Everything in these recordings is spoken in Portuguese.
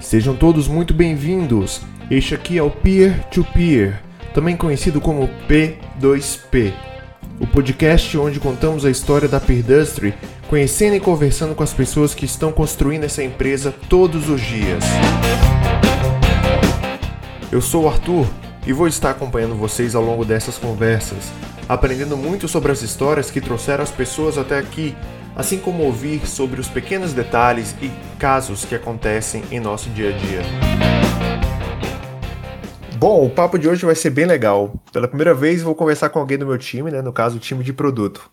Sejam todos muito bem-vindos. Este aqui é o Peer to Peer, também conhecido como P2P, o podcast onde contamos a história da Peerdustry, conhecendo e conversando com as pessoas que estão construindo essa empresa todos os dias. Eu sou o Arthur e vou estar acompanhando vocês ao longo dessas conversas, aprendendo muito sobre as histórias que trouxeram as pessoas até aqui assim como ouvir sobre os pequenos detalhes e casos que acontecem em nosso dia a dia. Bom, o papo de hoje vai ser bem legal. Pela primeira vez vou conversar com alguém do meu time, né, no caso o time de produto.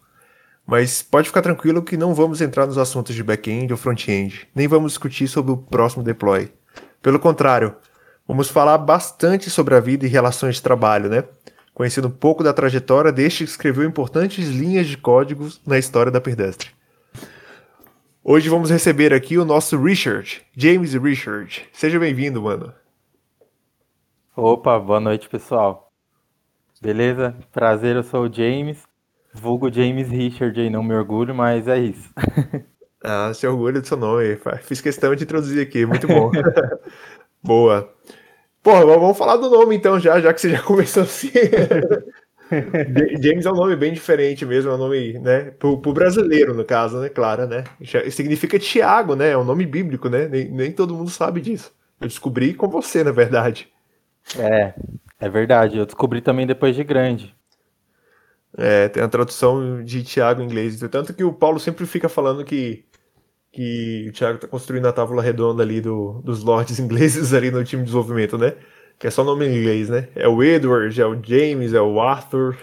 Mas pode ficar tranquilo que não vamos entrar nos assuntos de back-end ou front-end, nem vamos discutir sobre o próximo deploy. Pelo contrário, vamos falar bastante sobre a vida e relações de trabalho, né? Conhecendo um pouco da trajetória deste que escreveu importantes linhas de códigos na história da Perdestre. Hoje vamos receber aqui o nosso Richard, James Richard. Seja bem-vindo, mano. Opa, boa noite, pessoal. Beleza? Prazer, eu sou o James, vulgo James Richard aí, não me orgulho, mas é isso. ah, se orgulho do seu nome, fiz questão de introduzir aqui, muito bom. Boa. Porra, vamos falar do nome então já, já que você já começou assim. James é um nome bem diferente mesmo, é um nome, né, pro, pro, brasileiro, no caso, né, claro, né, significa Tiago, né, é um nome bíblico, né, nem, nem todo mundo sabe disso. Eu descobri com você, na verdade. É, é verdade, eu descobri também depois de grande. É, tem a tradução de Tiago em inglês, tanto que o Paulo sempre fica falando que que o Thiago tá construindo a tábua redonda ali do, dos lords ingleses ali no time de desenvolvimento, né? que é só nome em inglês, né? É o Edward, é o James, é o Arthur.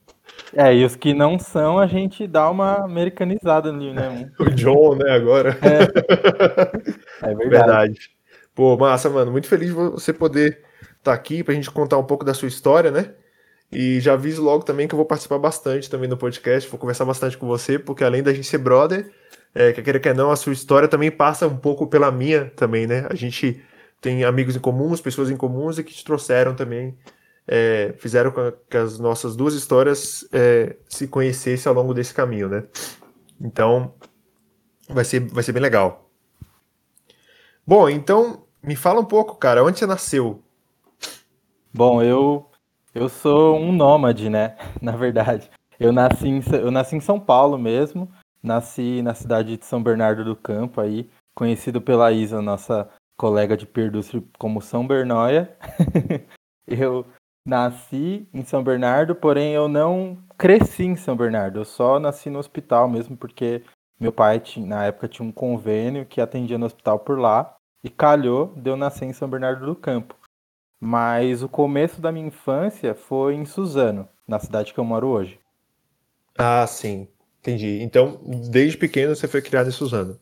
é, e os que não são, a gente dá uma americanizada ali, né? o John, né, agora. É, é verdade. verdade. Pô, massa, mano. Muito feliz de você poder estar tá aqui pra gente contar um pouco da sua história, né? E já aviso logo também que eu vou participar bastante também do podcast, vou conversar bastante com você, porque além da gente ser brother, é, quer queira quer não, a sua história também passa um pouco pela minha também, né? A gente tem amigos em comuns, pessoas em comuns e que te trouxeram também, é, fizeram com que as nossas duas histórias é, se conhecessem ao longo desse caminho, né? Então, vai ser, vai ser bem legal. Bom, então, me fala um pouco, cara, onde você nasceu? Bom, eu, eu sou um nômade, né? Na verdade. Eu nasci, em, eu nasci em São Paulo mesmo, nasci na cidade de São Bernardo do Campo aí, conhecido pela Isa, nossa colega de Perdúcio como São Bernóia. eu nasci em São Bernardo, porém eu não cresci em São Bernardo. Eu só nasci no hospital mesmo, porque meu pai, na época, tinha um convênio que atendia no hospital por lá. E calhou de eu nascer em São Bernardo do Campo. Mas o começo da minha infância foi em Suzano, na cidade que eu moro hoje. Ah, sim. Entendi. Então, desde pequeno você foi criado em Suzano.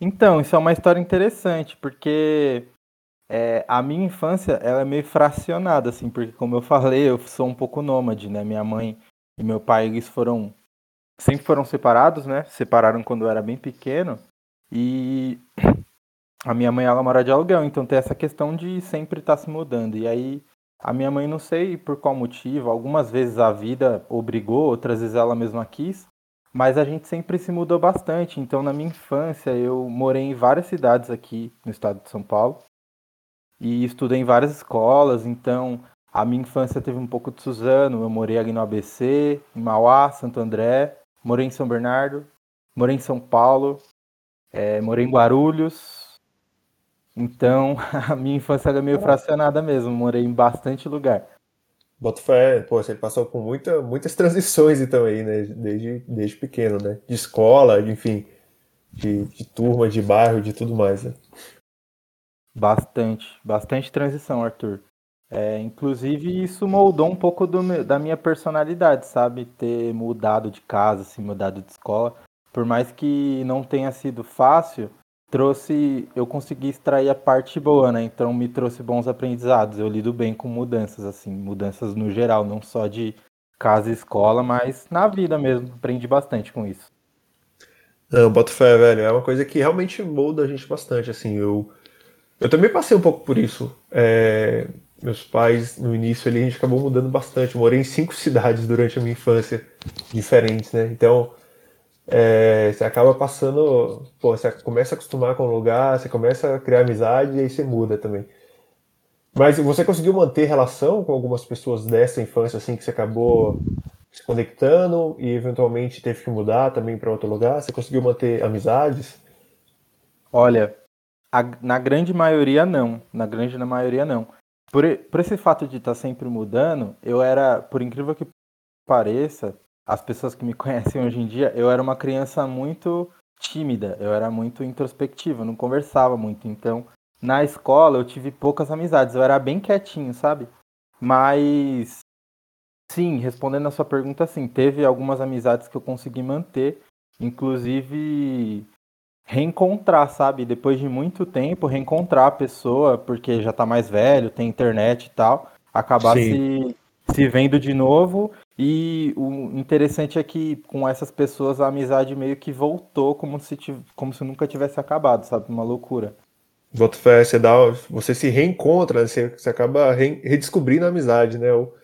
Então, isso é uma história interessante, porque é, a minha infância ela é meio fracionada, assim, porque como eu falei, eu sou um pouco nômade, né? Minha mãe e meu pai, eles foram sempre foram separados, né? Separaram quando eu era bem pequeno. E a minha mãe ela mora de aluguel, então tem essa questão de sempre estar tá se mudando. E aí a minha mãe não sei por qual motivo, algumas vezes a vida obrigou, outras vezes ela mesma quis, mas a gente sempre se mudou bastante. Então, na minha infância, eu morei em várias cidades aqui no estado de São Paulo e estudei em várias escolas. Então, a minha infância teve um pouco de Suzano. Eu morei ali no ABC, em Mauá, Santo André, morei em São Bernardo, morei em São Paulo, é, morei em Guarulhos. Então, a minha infância era meio fracionada mesmo. Morei em bastante lugar. Boto fé, pô, você passou por muita, muitas transições então aí, né? Desde, desde pequeno, né? De escola, enfim, de, de turma, de bairro, de tudo mais, né? Bastante, bastante transição, Arthur. É, inclusive, isso moldou um pouco do, da minha personalidade, sabe? Ter mudado de casa, assim, mudado de escola. Por mais que não tenha sido fácil, trouxe, eu consegui extrair a parte boa, né? Então me trouxe bons aprendizados. Eu lido bem com mudanças, assim, mudanças no geral, não só de casa e escola, mas na vida mesmo. Aprendi bastante com isso. Não, boto fé, velho. É uma coisa que realmente molda a gente bastante, assim. Eu, eu também passei um pouco por isso. É... meus pais, no início ali, a gente acabou mudando bastante. Eu morei em cinco cidades durante a minha infância, diferentes, né? Então, é, você acaba passando. Pô, você começa a acostumar com o lugar, você começa a criar amizade e aí você muda também. Mas você conseguiu manter relação com algumas pessoas dessa infância, assim, que você acabou se conectando e eventualmente teve que mudar também para outro lugar? Você conseguiu manter amizades? Olha, a, na grande maioria não. Na grande maioria não. Por, por esse fato de estar tá sempre mudando, eu era, por incrível que pareça, as pessoas que me conhecem hoje em dia, eu era uma criança muito tímida, eu era muito introspectiva, não conversava muito. Então, na escola eu tive poucas amizades, eu era bem quietinho, sabe? Mas sim, respondendo a sua pergunta, sim, teve algumas amizades que eu consegui manter, inclusive reencontrar, sabe? Depois de muito tempo, reencontrar a pessoa, porque já tá mais velho, tem internet e tal, acabar se, se vendo de novo. E o interessante é que com essas pessoas a amizade meio que voltou como se, como se nunca tivesse acabado, sabe? Uma loucura. Boto fé, você, dá, você se reencontra, você, você acaba re, redescobrindo a amizade, né? Ou,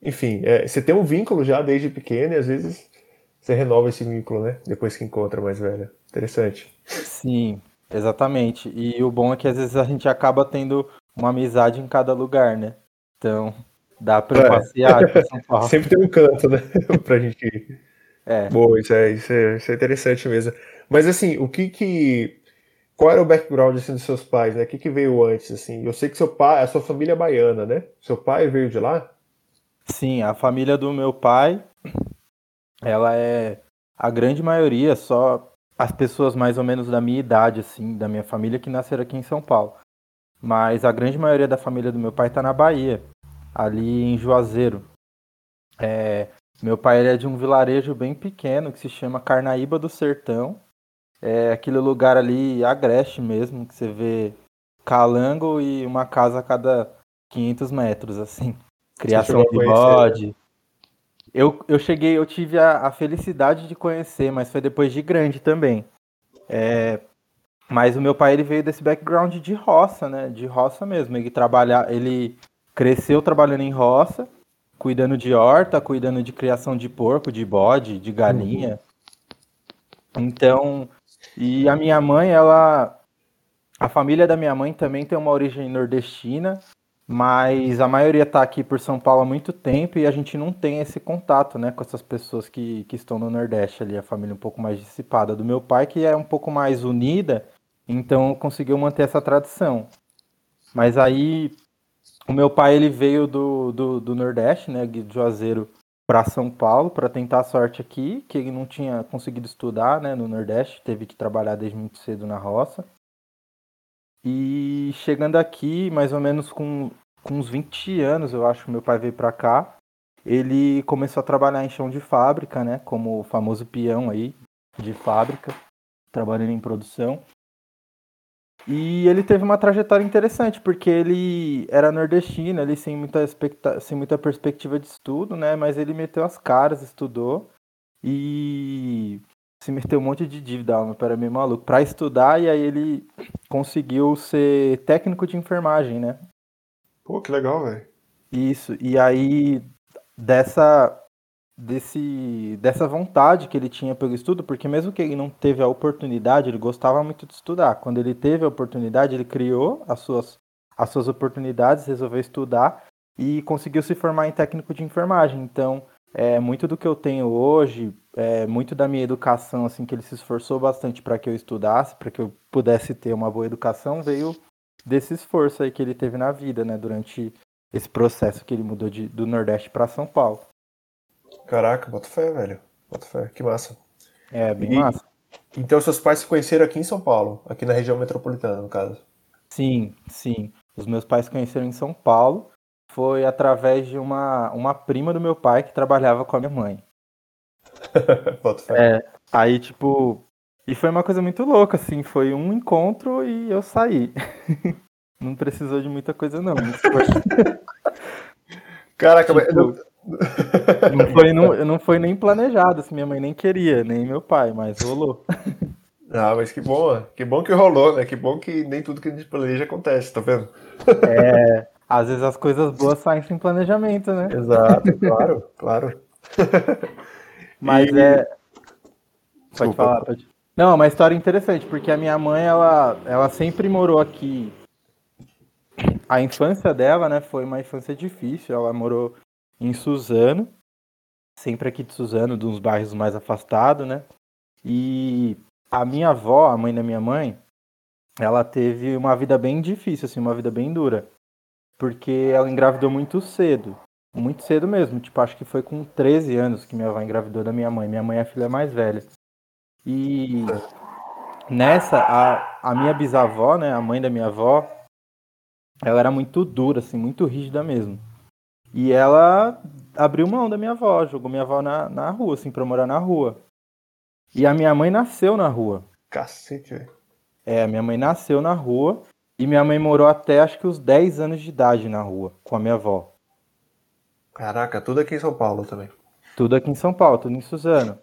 enfim, é, você tem um vínculo já desde pequeno e às vezes você renova esse vínculo, né? Depois que encontra mais velha. Interessante. Sim, exatamente. E o bom é que às vezes a gente acaba tendo uma amizade em cada lugar, né? Então, dá pra é. passear São Paulo. Sempre tem um canto, né? pra gente ir. É. Boa, isso é, isso, é, isso é interessante mesmo. Mas assim, o que que. Qual era o background assim, dos seus pais, né? O que, que veio antes, assim? Eu sei que seu pai, a sua família é baiana, né? Seu pai veio de lá? Sim, a família do meu pai ela é a grande maioria só as pessoas mais ou menos da minha idade, assim, da minha família que nasceram aqui em São Paulo. Mas a grande maioria da família do meu pai está na Bahia, ali em Juazeiro. É, meu pai é de um vilarejo bem pequeno que se chama Carnaíba do Sertão. É aquele lugar ali agreste mesmo, que você vê calango e uma casa a cada 500 metros, assim. Criação de bode. Eu, eu cheguei, eu tive a, a, felicidade de conhecer, mas foi depois de grande também. É, mas o meu pai ele veio desse background de roça, né? De roça mesmo. Ele trabalha, ele cresceu trabalhando em roça, cuidando de horta, cuidando de criação de porco, de bode, de galinha. Então, e a minha mãe, ela a família da minha mãe também tem uma origem nordestina, mas a maioria está aqui por São Paulo há muito tempo e a gente não tem esse contato, né, com essas pessoas que, que estão no Nordeste ali, a família um pouco mais dissipada. Do meu pai, que é um pouco mais unida, então conseguiu manter essa tradição. Mas aí, o meu pai, ele veio do, do, do Nordeste, né, de Juazeiro, para São Paulo, para tentar a sorte aqui, que ele não tinha conseguido estudar, né, no Nordeste, teve que trabalhar desde muito cedo na roça. E chegando aqui, mais ou menos com, com uns 20 anos, eu acho que meu pai veio para cá. Ele começou a trabalhar em chão de fábrica, né? Como o famoso peão aí de fábrica, trabalhando em produção. E ele teve uma trajetória interessante, porque ele era nordestino, ele sem muita, expecta... sem muita perspectiva de estudo, né? Mas ele meteu as caras, estudou. E se meteu um monte de dívida, era meio maluco, para estudar e aí ele conseguiu ser técnico de enfermagem, né? Pô, que legal, velho. Isso, e aí dessa desse dessa vontade que ele tinha pelo estudo, porque mesmo que ele não teve a oportunidade, ele gostava muito de estudar. Quando ele teve a oportunidade, ele criou as suas as suas oportunidades, resolveu estudar e conseguiu se formar em técnico de enfermagem. Então, é, muito do que eu tenho hoje, é, muito da minha educação, assim, que ele se esforçou bastante para que eu estudasse, para que eu pudesse ter uma boa educação, veio desse esforço aí que ele teve na vida, né, durante esse processo que ele mudou de, do Nordeste para São Paulo. Caraca, bota fé, velho. Bota fé, que massa. É, bem e, massa. Então seus pais se conheceram aqui em São Paulo, aqui na região metropolitana, no caso. Sim, sim. Os meus pais se conheceram em São Paulo foi através de uma, uma prima do meu pai que trabalhava com a minha mãe. é, aí, tipo. E foi uma coisa muito louca, assim. Foi um encontro e eu saí. não precisou de muita coisa, não. Caraca, tipo, não... foi, não, não foi nem planejado, assim, minha mãe nem queria, nem meu pai, mas rolou. Ah, mas que bom, que bom que rolou, né? Que bom que nem tudo que a gente planeja acontece, tá vendo? É, Às vezes as coisas boas saem sem planejamento, né? Exato, claro, claro. Mas e... é. Pode Desculpa. falar, pode. Não, é uma história interessante, porque a minha mãe, ela, ela sempre morou aqui. A infância dela, né, foi uma infância difícil. Ela morou em Suzano, sempre aqui de Suzano, de uns bairros mais afastados, né? E a minha avó, a mãe da minha mãe, ela teve uma vida bem difícil, assim, uma vida bem dura. Porque ela engravidou muito cedo. Muito cedo mesmo. Tipo, acho que foi com 13 anos que minha avó engravidou da minha mãe. Minha mãe é a filha mais velha. E nessa, a, a minha bisavó, né, a mãe da minha avó, ela era muito dura, assim, muito rígida mesmo. E ela abriu mão da minha avó, jogou minha avó na, na rua, assim, pra morar na rua. E a minha mãe nasceu na rua. Cacete, velho. É, minha mãe nasceu na rua e minha mãe morou até acho que os 10 anos de idade na rua com a minha avó. Caraca, tudo aqui em São Paulo também. Tudo aqui em São Paulo, tudo em Suzano.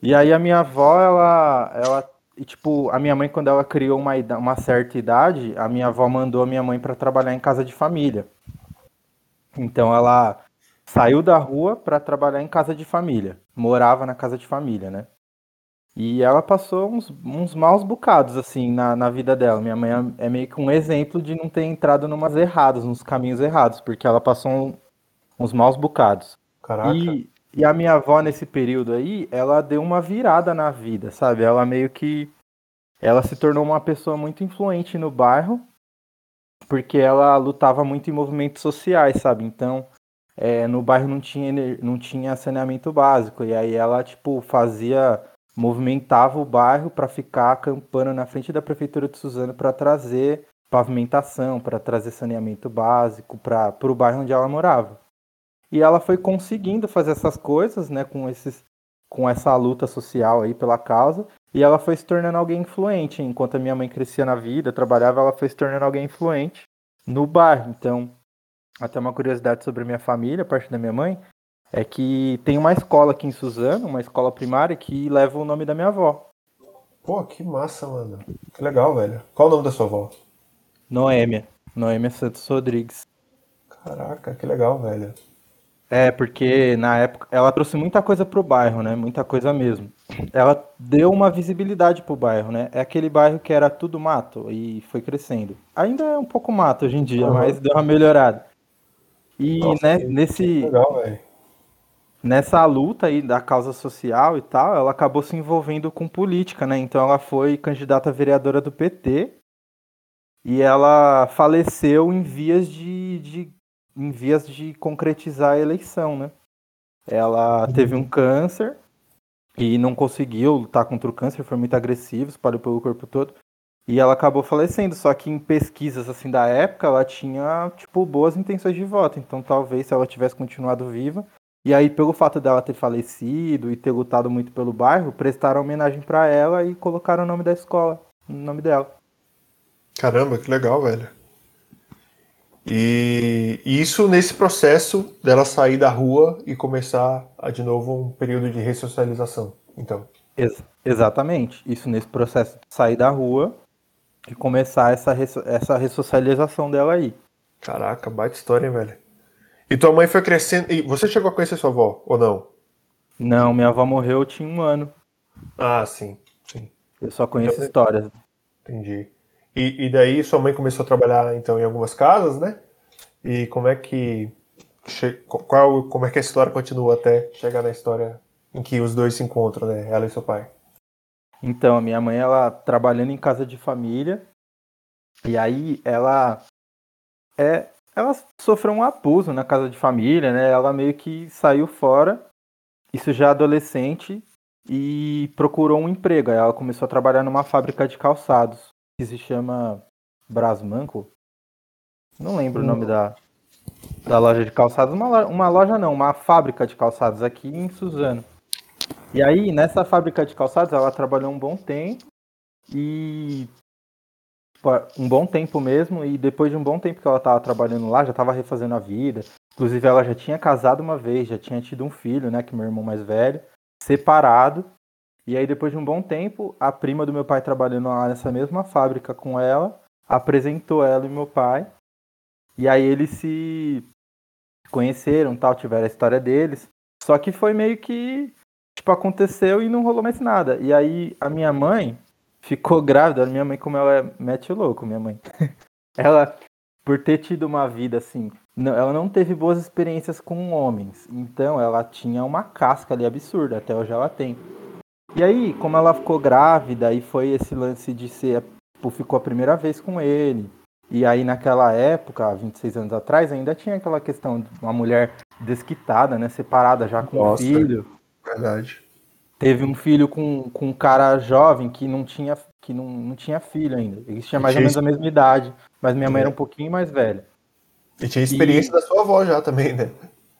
E aí a minha avó, ela, ela e, tipo, a minha mãe, quando ela criou uma, uma certa idade, a minha avó mandou a minha mãe para trabalhar em casa de família. Então ela saiu da rua para trabalhar em casa de família. Morava na casa de família, né? E ela passou uns, uns maus bocados, assim, na, na vida dela. Minha mãe é, meio que um exemplo de não ter entrado numas erradas, nos caminhos errados, porque ela passou um, uns maus bocados. Caraca. E, e a minha avó, nesse período aí, ela deu uma virada na vida, sabe? Ela meio que. Ela se tornou uma pessoa muito influente no bairro, porque ela lutava muito em movimentos sociais, sabe? Então, é, no bairro não tinha, não tinha saneamento básico, e aí ela, tipo, fazia. movimentava o bairro para ficar acampando na frente da prefeitura de Suzano para trazer pavimentação, para trazer saneamento básico para o bairro onde ela morava. E ela foi conseguindo fazer essas coisas, né, com esses com essa luta social aí pela causa, e ela foi se tornando alguém influente. Enquanto a minha mãe crescia na vida, trabalhava, ela foi se tornando alguém influente no bairro. Então, até uma curiosidade sobre a minha família, a parte da minha mãe, é que tem uma escola aqui em Suzano, uma escola primária, que leva o nome da minha avó. Pô, que massa, mano. Que legal, velho. Qual o nome da sua avó? Noêmia. Noêmia Santos Rodrigues. Caraca, que legal, velho. É, porque na época ela trouxe muita coisa pro bairro, né? Muita coisa mesmo. Ela deu uma visibilidade pro bairro, né? É aquele bairro que era tudo mato e foi crescendo. Ainda é um pouco mato hoje em dia, uhum. mas deu uma melhorada. E Nossa, né, nesse legal, nessa luta aí da causa social e tal, ela acabou se envolvendo com política, né? Então ela foi candidata a vereadora do PT e ela faleceu em vias de, de em vias de concretizar a eleição, né? Ela teve um câncer e não conseguiu lutar contra o câncer, foi muito agressivo, espalhou pelo corpo todo. E ela acabou falecendo, só que em pesquisas assim da época, ela tinha tipo boas intenções de voto, então talvez se ela tivesse continuado viva, e aí pelo fato dela ter falecido e ter lutado muito pelo bairro, prestaram homenagem para ela e colocaram o nome da escola, o nome dela. Caramba, que legal, velho. E isso nesse processo dela sair da rua e começar a, de novo um período de ressocialização. Então. Ex exatamente. Isso nesse processo de sair da rua e começar essa, essa ressocialização dela aí. Caraca, baita história, hein, velho. E tua mãe foi crescendo. E você chegou a conhecer sua avó, ou não? Não, minha avó morreu, eu tinha um ano. Ah, sim, sim. Eu só conheço então, histórias. Entendi. E, e daí sua mãe começou a trabalhar então em algumas casas, né? E como é que qual como é que a história continua até chegar na história em que os dois se encontram, né? Ela e seu pai. Então, minha mãe ela trabalhando em casa de família e aí ela é ela sofreu um abuso na casa de família, né? Ela meio que saiu fora, isso já adolescente, e procurou um emprego. Aí ela começou a trabalhar numa fábrica de calçados que se chama Brasmanco. Não lembro o nome da, da loja de calçados. Uma, uma loja não, uma fábrica de calçados aqui em Suzano. E aí, nessa fábrica de calçados, ela trabalhou um bom tempo. E. Um bom tempo mesmo. E depois de um bom tempo que ela estava trabalhando lá, já estava refazendo a vida. Inclusive, ela já tinha casado uma vez, já tinha tido um filho, né? Que meu irmão mais velho. Separado. E aí, depois de um bom tempo, a prima do meu pai trabalhando lá nessa mesma fábrica com ela, apresentou ela e meu pai. E aí eles se conheceram, tal, tiveram a história deles. Só que foi meio que tipo aconteceu e não rolou mais nada. E aí a minha mãe ficou grávida, minha mãe como ela é mete louco, minha mãe. ela por ter tido uma vida assim, não, ela não teve boas experiências com homens. Então ela tinha uma casca ali absurda, até hoje ela tem. E aí, como ela ficou grávida e foi esse lance de ser, tipo, ficou a primeira vez com ele. E aí naquela época, 26 anos atrás, ainda tinha aquela questão de uma mulher desquitada, né, separada já com Nossa, um filho. Verdade. Teve um filho com, com um cara jovem que não tinha que não, não tinha filho ainda. Eles tinham mais ou menos a mesma idade, mas minha mãe era um pouquinho mais velha. E tinha experiência e... da sua avó já também, né?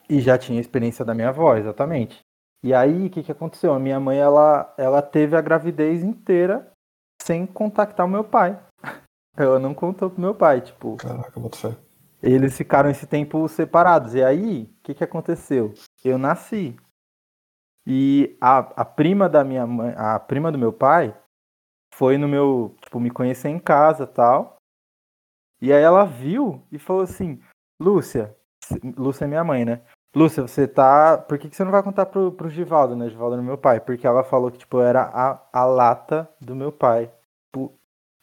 E já tinha experiência da minha avó, exatamente. E aí, o que, que aconteceu? A minha mãe, ela, ela teve a gravidez inteira sem contactar o meu pai. Ela não contou pro meu pai, tipo. Caraca, muito fé. Eles ficaram esse tempo separados. E aí, o que, que aconteceu? Eu nasci. E a, a prima da minha mãe, a prima do meu pai, foi no meu, tipo, me conhecer em casa tal. E aí ela viu e falou assim: Lúcia, Lúcia é minha mãe, né? Lúcia, você tá. Por que, que você não vai contar pro, pro Givaldo, né? Givaldo é meu pai. Porque ela falou que, tipo, era a, a lata do meu pai. Tipo,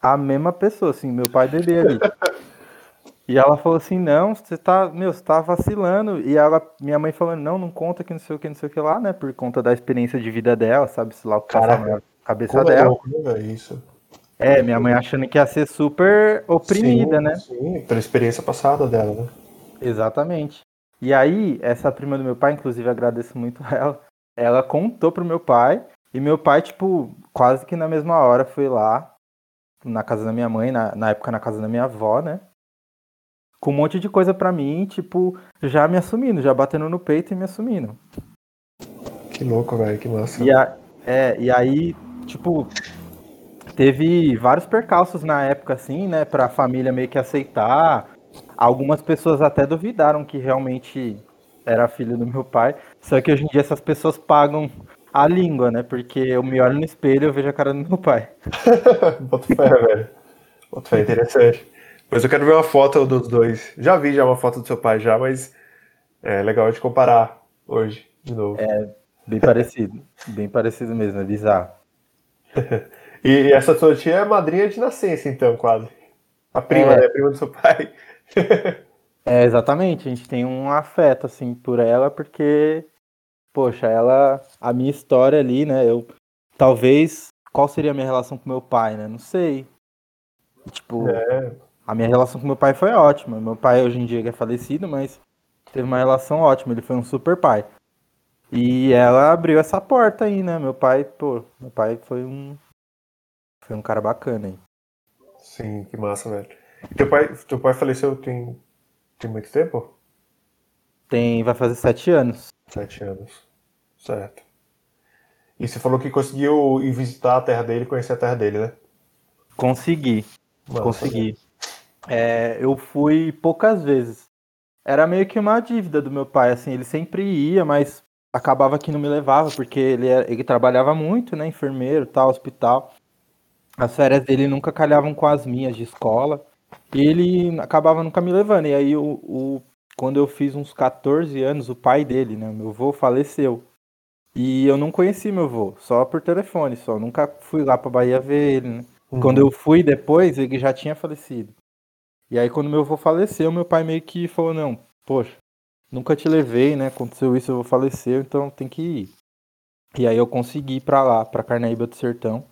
a mesma pessoa, assim, meu pai bebê ali. E ela falou assim, não, você tá, meu, você tá vacilando. E ela, minha mãe falando, não, não conta que não sei o que, não sei o que lá, né? Por conta da experiência de vida dela, sabe? Se lá o que passa na cabeça é dela. É isso? É, minha mãe achando que ia ser super oprimida, sim, né? Sim, pela experiência passada dela, né? Exatamente. E aí, essa prima do meu pai, inclusive agradeço muito a ela, ela contou pro meu pai, e meu pai, tipo, quase que na mesma hora foi lá, na casa da minha mãe, na, na época na casa da minha avó, né? Com um monte de coisa pra mim, tipo, já me assumindo, já batendo no peito e me assumindo. Que louco, velho, que massa. E, a, é, e aí, tipo, teve vários percalços na época, assim, né, pra família meio que aceitar. Algumas pessoas até duvidaram que realmente era filho do meu pai. Só que hoje em dia essas pessoas pagam a língua, né? Porque eu me olho no espelho e eu vejo a cara do meu pai. Bota fé, velho. Bota fé, interessante. Mas eu quero ver uma foto dos dois. Já vi já uma foto do seu pai já, mas é legal de comparar hoje, de novo. É, bem parecido. Bem parecido mesmo, é bizarro. E essa sua tia é madrinha de nascença, então, quase. A prima, é. né? A prima do seu pai. É, exatamente. A gente tem um afeto, assim, por ela, porque, poxa, ela. A minha história ali, né? Eu. Talvez. Qual seria a minha relação com meu pai, né? Não sei. Tipo. É. A minha relação com meu pai foi ótima. Meu pai hoje em dia é falecido, mas teve uma relação ótima. Ele foi um super pai. E ela abriu essa porta aí, né? Meu pai, pô, meu pai foi um foi um cara bacana aí. Sim, que massa, velho. Teu pai, teu pai faleceu tem, tem muito tempo? Tem, vai fazer sete anos. Sete anos. Certo. E você falou que conseguiu ir visitar a terra dele, conhecer a terra dele, né? Consegui. Massa, consegui. É, eu fui poucas vezes. Era meio que uma dívida do meu pai, assim, ele sempre ia, mas acabava que não me levava, porque ele, ele trabalhava muito, né, enfermeiro, tal, hospital as férias dele nunca calhavam com as minhas de escola. Ele acabava nunca me levando. E aí, o, o, quando eu fiz uns 14 anos, o pai dele, né, meu avô, faleceu. E eu não conheci meu avô, só por telefone, só. Nunca fui lá pra Bahia ver ele, né? Uhum. Quando eu fui depois, ele já tinha falecido. E aí, quando meu avô faleceu, meu pai meio que falou: Não, poxa, nunca te levei, né? Aconteceu isso, eu vou falecer, então tem que ir. E aí eu consegui ir pra lá, pra Carnaíba do Sertão.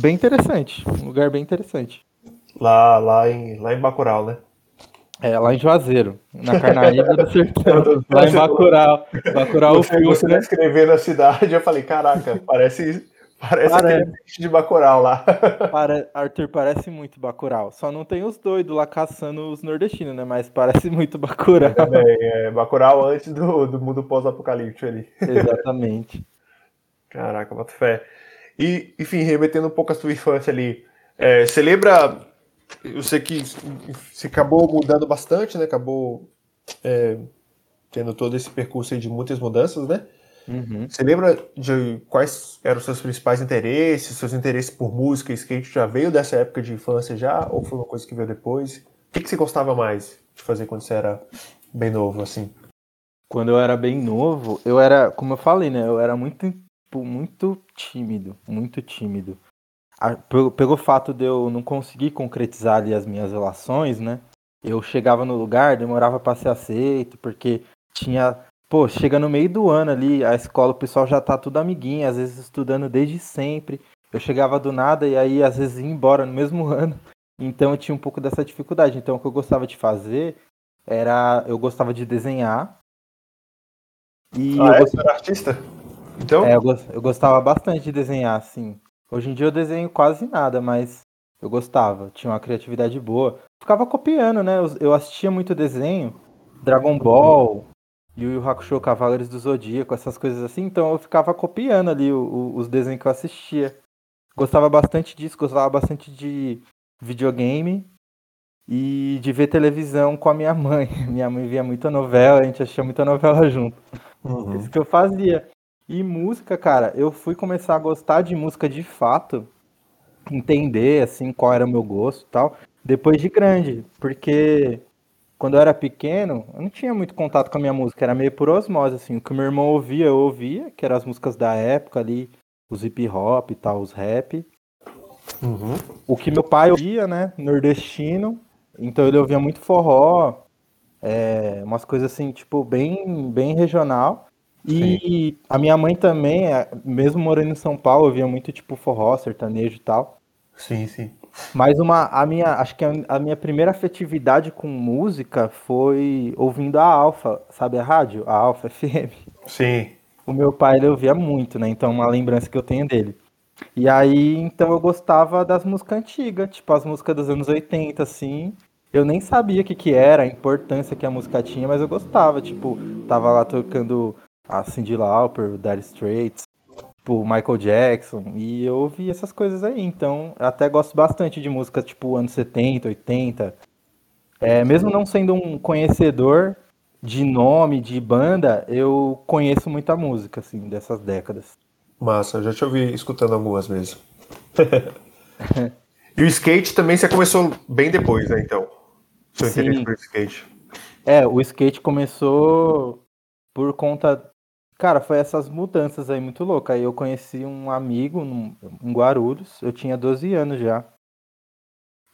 Bem interessante, um lugar bem interessante. Lá, lá, em, lá em Bacurau, né? É, lá em Juazeiro, na Carnaíba do Sertão, lá em Bacurau. Bacurau você, Fio, você né? descrevendo a cidade, eu falei, caraca, parece, parece, parece. aquele de Bacurau lá. Para, Arthur, parece muito Bacurau. Só não tem os doidos lá caçando os nordestinos, né? Mas parece muito Bacurau. Também, é, Bacurau antes do, do mundo pós-apocalíptico ali. Exatamente. Caraca, boto fé. E, enfim, remetendo um pouco à sua infância ali, é, você lembra? Eu sei que você acabou mudando bastante, né? Acabou é, tendo todo esse percurso de muitas mudanças, né? Uhum. Você lembra de quais eram os seus principais interesses, seus interesses por música e skate já veio dessa época de infância já, ou foi uma coisa que veio depois? que, que você gostava mais de fazer quando você era bem novo, assim? Quando eu era bem novo, eu era, como eu falei, né? Eu era muito, muito tímido, muito tímido. Pelo, pelo fato de eu não conseguir concretizar ali as minhas relações, né? Eu chegava no lugar, demorava para ser aceito, porque tinha. Pô, chega no meio do ano ali, a escola, o pessoal já tá tudo amiguinho, às vezes estudando desde sempre. Eu chegava do nada e aí às vezes ia embora no mesmo ano. Então eu tinha um pouco dessa dificuldade. Então o que eu gostava de fazer era. Eu gostava de desenhar. E ah, eu é? gostava... era artista? Então? É, eu, eu gostava bastante de desenhar, assim. Hoje em dia eu desenho quase nada, mas eu gostava. Tinha uma criatividade boa. Ficava copiando, né? Eu, eu assistia muito desenho. Dragon Ball, Yu Yu Hakusho, Cavaleiros do Zodíaco, essas coisas assim. Então eu ficava copiando ali o, o, os desenhos que eu assistia. Gostava bastante disso, gostava bastante de videogame e de ver televisão com a minha mãe. Minha mãe via muita novela, a gente assistia muita novela junto. Uhum. Isso que eu fazia. E música, cara, eu fui começar a gostar de música de fato, entender assim qual era o meu gosto e tal, depois de grande, porque quando eu era pequeno, eu não tinha muito contato com a minha música, era meio por osmose assim, o que meu irmão ouvia, eu ouvia, que eram as músicas da época ali, os hip hop e tal, os rap. Uhum. O que meu pai ouvia, né? Nordestino. Então ele ouvia muito forró, é, umas coisas assim, tipo, bem, bem regional. E Sim. a minha mãe também, é, mesmo morando em São Paulo, ouvia muito tipo forró, sertanejo e tal. Sim, sim. Mas uma, a minha, acho que a, a minha primeira afetividade com música foi ouvindo a Alfa, sabe a rádio? A Alfa FM. Sim. O meu pai ele ouvia muito, né? Então uma lembrança que eu tenho dele. E aí, então eu gostava das músicas antigas, tipo as músicas dos anos 80, assim. Eu nem sabia o que, que era, a importância que a música tinha, mas eu gostava. Tipo, tava lá tocando a Cyndi Lauper, o Dire Straits, tipo, Michael Jackson, e eu ouvi essas coisas aí. Então, até gosto bastante de música, tipo, anos 70, 80. É, mesmo não sendo um conhecedor de nome, de banda, eu conheço muita música, assim, dessas décadas. Massa, já te ouvi escutando algumas vezes. e o skate também você começou bem depois, né, então? Seu Sim. interesse pelo skate. É, o skate começou por conta. Cara, foi essas mudanças aí muito loucas. Aí eu conheci um amigo em Guarulhos, eu tinha 12 anos já.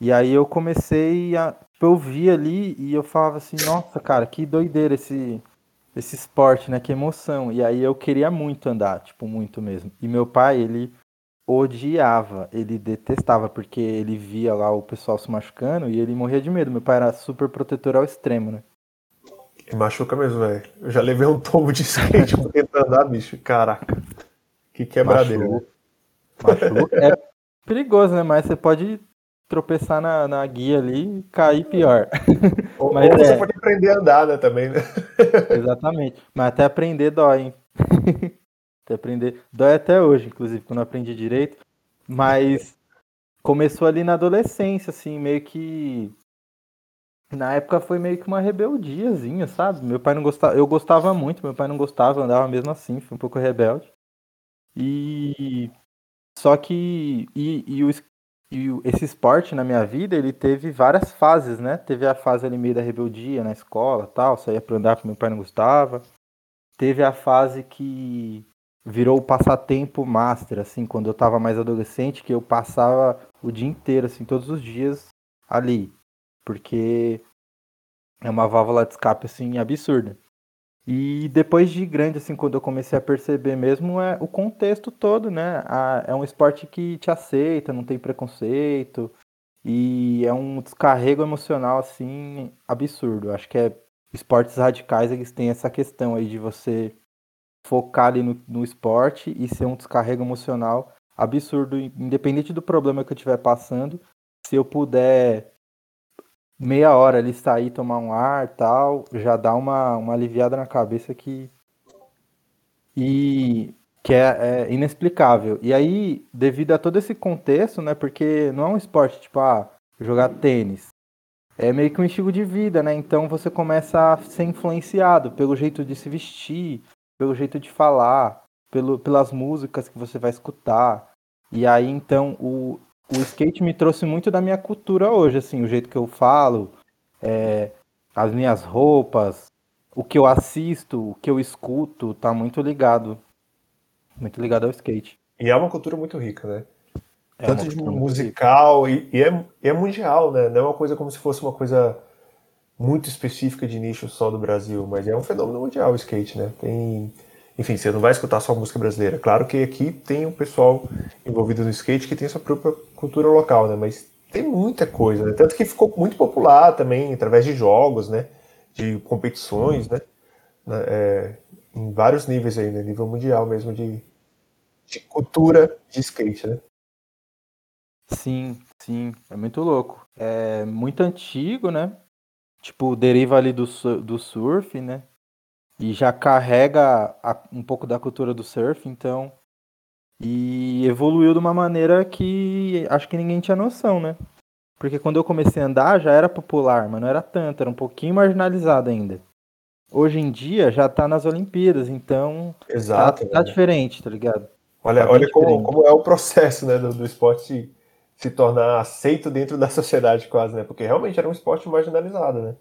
E aí eu comecei a. Tipo, eu vi ali e eu falava assim, nossa, cara, que doideira esse, esse esporte, né? Que emoção. E aí eu queria muito andar, tipo, muito mesmo. E meu pai, ele odiava, ele detestava, porque ele via lá o pessoal se machucando e ele morria de medo. Meu pai era super protetor ao extremo, né? Machuca mesmo, velho. Eu já levei um tombo de skate tentando andar, bicho. Caraca. Que quebradeira. Machuca. Machuca. É perigoso, né? Mas você pode tropeçar na, na guia ali e cair pior. Ou, Mas ou você é... pode aprender a andar, né, também, né? Exatamente. Mas até aprender dói, hein? até aprender. Dói até hoje, inclusive, quando eu aprendi direito. Mas começou ali na adolescência, assim, meio que. Na época foi meio que uma rebeldiazinha, sabe? Meu pai não gostava. Eu gostava muito, meu pai não gostava, andava mesmo assim, foi um pouco rebelde. E. Só que. E, e o e esse esporte na minha vida, ele teve várias fases, né? Teve a fase ali meio da rebeldia na escola, tal, saía para andar porque meu pai não gostava. Teve a fase que virou o passatempo master, assim, quando eu tava mais adolescente, que eu passava o dia inteiro, assim, todos os dias ali, porque é uma válvula de escape assim absurda. E depois de grande, assim, quando eu comecei a perceber mesmo, é o contexto todo, né? é um esporte que te aceita, não tem preconceito. E é um descarrego emocional, assim, absurdo. Acho que é esportes radicais, eles têm essa questão aí de você focar ali no, no esporte e ser um descarrego emocional absurdo, independente do problema que eu estiver passando. Se eu puder meia hora ali sair, tomar um ar tal, já dá uma, uma aliviada na cabeça que. E que é, é, inexplicável. E aí, devido a todo esse contexto, né? Porque não é um esporte tipo, ah, jogar tênis. É meio que um estilo de vida, né? Então você começa a ser influenciado pelo jeito de se vestir, pelo jeito de falar, pelo, pelas músicas que você vai escutar. E aí, então, o, o skate me trouxe muito da minha cultura hoje, assim, o jeito que eu falo, é, as minhas roupas, o que eu assisto, o que eu escuto, tá muito ligado. Muito ligado ao skate. E é uma cultura muito rica, né? É Tanto de musical e, e, é, e é mundial, né? Não é uma coisa como se fosse uma coisa muito específica de nicho só do Brasil, mas é um fenômeno mundial o skate, né? Tem, enfim, você não vai escutar só música brasileira. Claro que aqui tem um pessoal envolvido no skate que tem sua própria cultura local, né? Mas tem muita coisa, né? Tanto que ficou muito popular também através de jogos, né? De competições, né? É, em vários níveis aí, né? Nível mundial mesmo de, de cultura de skate, né? Sim, sim, é muito louco. É muito antigo, né? tipo, deriva ali do, do surf, né? E já carrega a, um pouco da cultura do surf, então. E evoluiu de uma maneira que acho que ninguém tinha noção, né? Porque quando eu comecei a andar já era popular, mas não era tanto, era um pouquinho marginalizado ainda. Hoje em dia já tá nas Olimpíadas, então Exato, tá, tá diferente, tá ligado? Olha, tá olha como, como é o processo né, do, do esporte se tornar aceito dentro da sociedade quase, né? Porque realmente era um esporte marginalizado, né?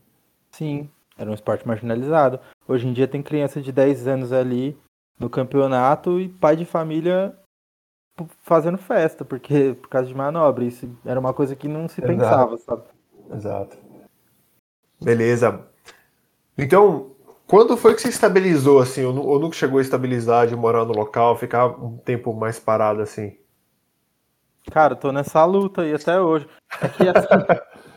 Sim, era um esporte marginalizado. Hoje em dia tem criança de 10 anos ali no campeonato e pai de família fazendo festa, porque por causa de manobra. Isso era uma coisa que não se Exato. pensava, sabe? Exato. Beleza. Então, quando foi que você estabilizou, assim, ou, ou nunca chegou a estabilizar de morar no local, ficar um tempo mais parado, assim? Cara, tô nessa luta aí até hoje. É que, assim,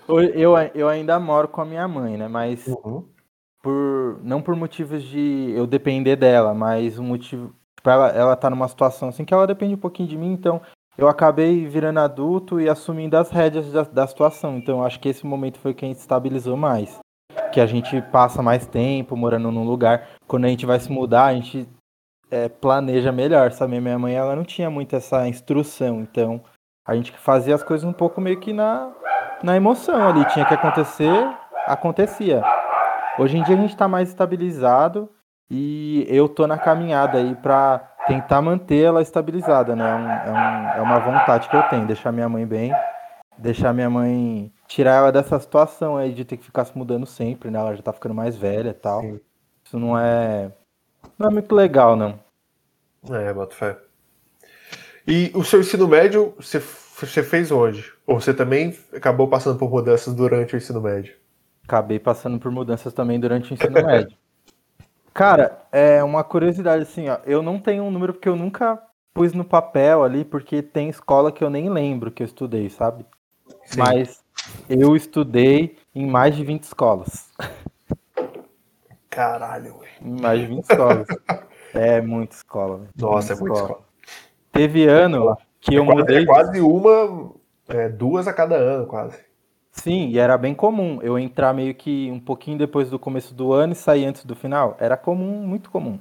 eu, eu ainda moro com a minha mãe, né? Mas uhum. Por não por motivos de eu depender dela, mas um motivo. Tipo, ela, ela tá numa situação assim que ela depende um pouquinho de mim, então eu acabei virando adulto e assumindo as rédeas da, da situação. Então acho que esse momento foi quem estabilizou mais. Que a gente passa mais tempo morando num lugar. Quando a gente vai se mudar, a gente é, planeja melhor, sabe? Minha mãe ela não tinha muito essa instrução, então a gente fazia as coisas um pouco meio que na, na emoção ali. Tinha que acontecer, acontecia. Hoje em dia a gente está mais estabilizado e eu tô na caminhada aí para tentar manter ela estabilizada, né? É, um, é, um, é, uma vontade que eu tenho, deixar minha mãe bem, deixar minha mãe tirar ela dessa situação aí de ter que ficar se mudando sempre, né? Ela já tá ficando mais velha e tal. Sim. Isso não é não é muito legal, não. É, boto fé. E o seu ensino médio, você, você fez onde? Ou você também acabou passando por mudanças durante o ensino médio? Acabei passando por mudanças também durante o ensino médio. Cara, é uma curiosidade assim, ó. Eu não tenho um número porque eu nunca pus no papel ali, porque tem escola que eu nem lembro que eu estudei, sabe? Sim. Mas eu estudei em mais de 20 escolas. Caralho, ué. Em mais de 20 escolas. é muita escola. Véio. Nossa, é muita escola. escola. Teve ano que eu é quase, mudei. É quase uma, é, duas a cada ano, quase. Sim, e era bem comum eu entrar meio que um pouquinho depois do começo do ano e sair antes do final. Era comum, muito comum.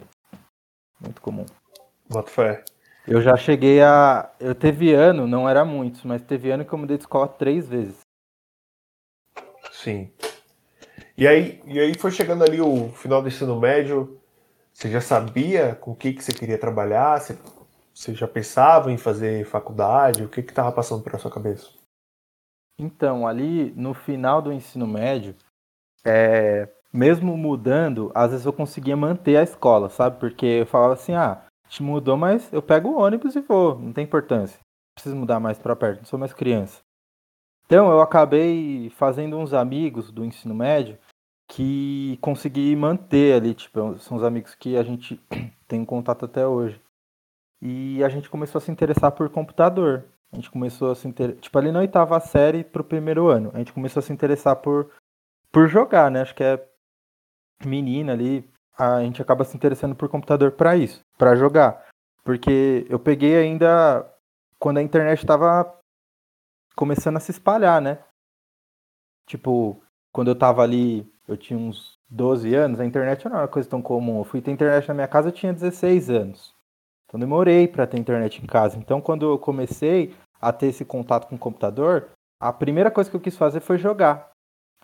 Muito comum. Boto fé. Eu já cheguei a. Eu teve ano, não era muitos, mas teve ano que eu mudei de escola três vezes. Sim. E aí, e aí foi chegando ali o final do ensino médio. Você já sabia com o que, que você queria trabalhar? Você você já pensava em fazer faculdade? O que estava passando pela sua cabeça? Então, ali no final do ensino médio, é, mesmo mudando, às vezes eu conseguia manter a escola, sabe? Porque eu falava assim, ah, gente mudou, mas eu pego o ônibus e vou, não tem importância. Preciso mudar mais para perto, não sou mais criança. Então eu acabei fazendo uns amigos do ensino médio que consegui manter ali, tipo, são os amigos que a gente tem contato até hoje. E a gente começou a se interessar por computador. A gente começou a se interessar. Tipo, ali na oitava série pro primeiro ano. A gente começou a se interessar por, por jogar, né? Acho que é menina ali. A gente acaba se interessando por computador para isso, para jogar. Porque eu peguei ainda quando a internet estava começando a se espalhar, né? Tipo, quando eu tava ali, eu tinha uns 12 anos, a internet não era uma coisa tão comum. Eu fui ter internet na minha casa, eu tinha 16 anos. Então demorei para ter internet em casa. Então quando eu comecei a ter esse contato com o computador, a primeira coisa que eu quis fazer foi jogar.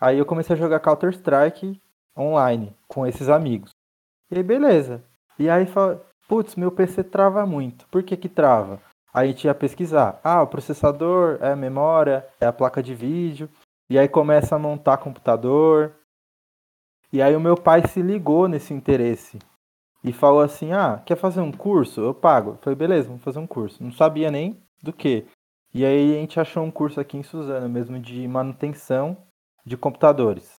Aí eu comecei a jogar Counter Strike online com esses amigos. E aí beleza. E aí fala, putz, meu PC trava muito. Por que que trava? Aí a gente ia pesquisar. Ah, o processador, é a memória, é a placa de vídeo. E aí começa a montar computador. E aí o meu pai se ligou nesse interesse. E falou assim: Ah, quer fazer um curso? Eu pago. Eu falei, beleza, vamos fazer um curso. Não sabia nem do que. E aí a gente achou um curso aqui em Suzano mesmo de manutenção de computadores.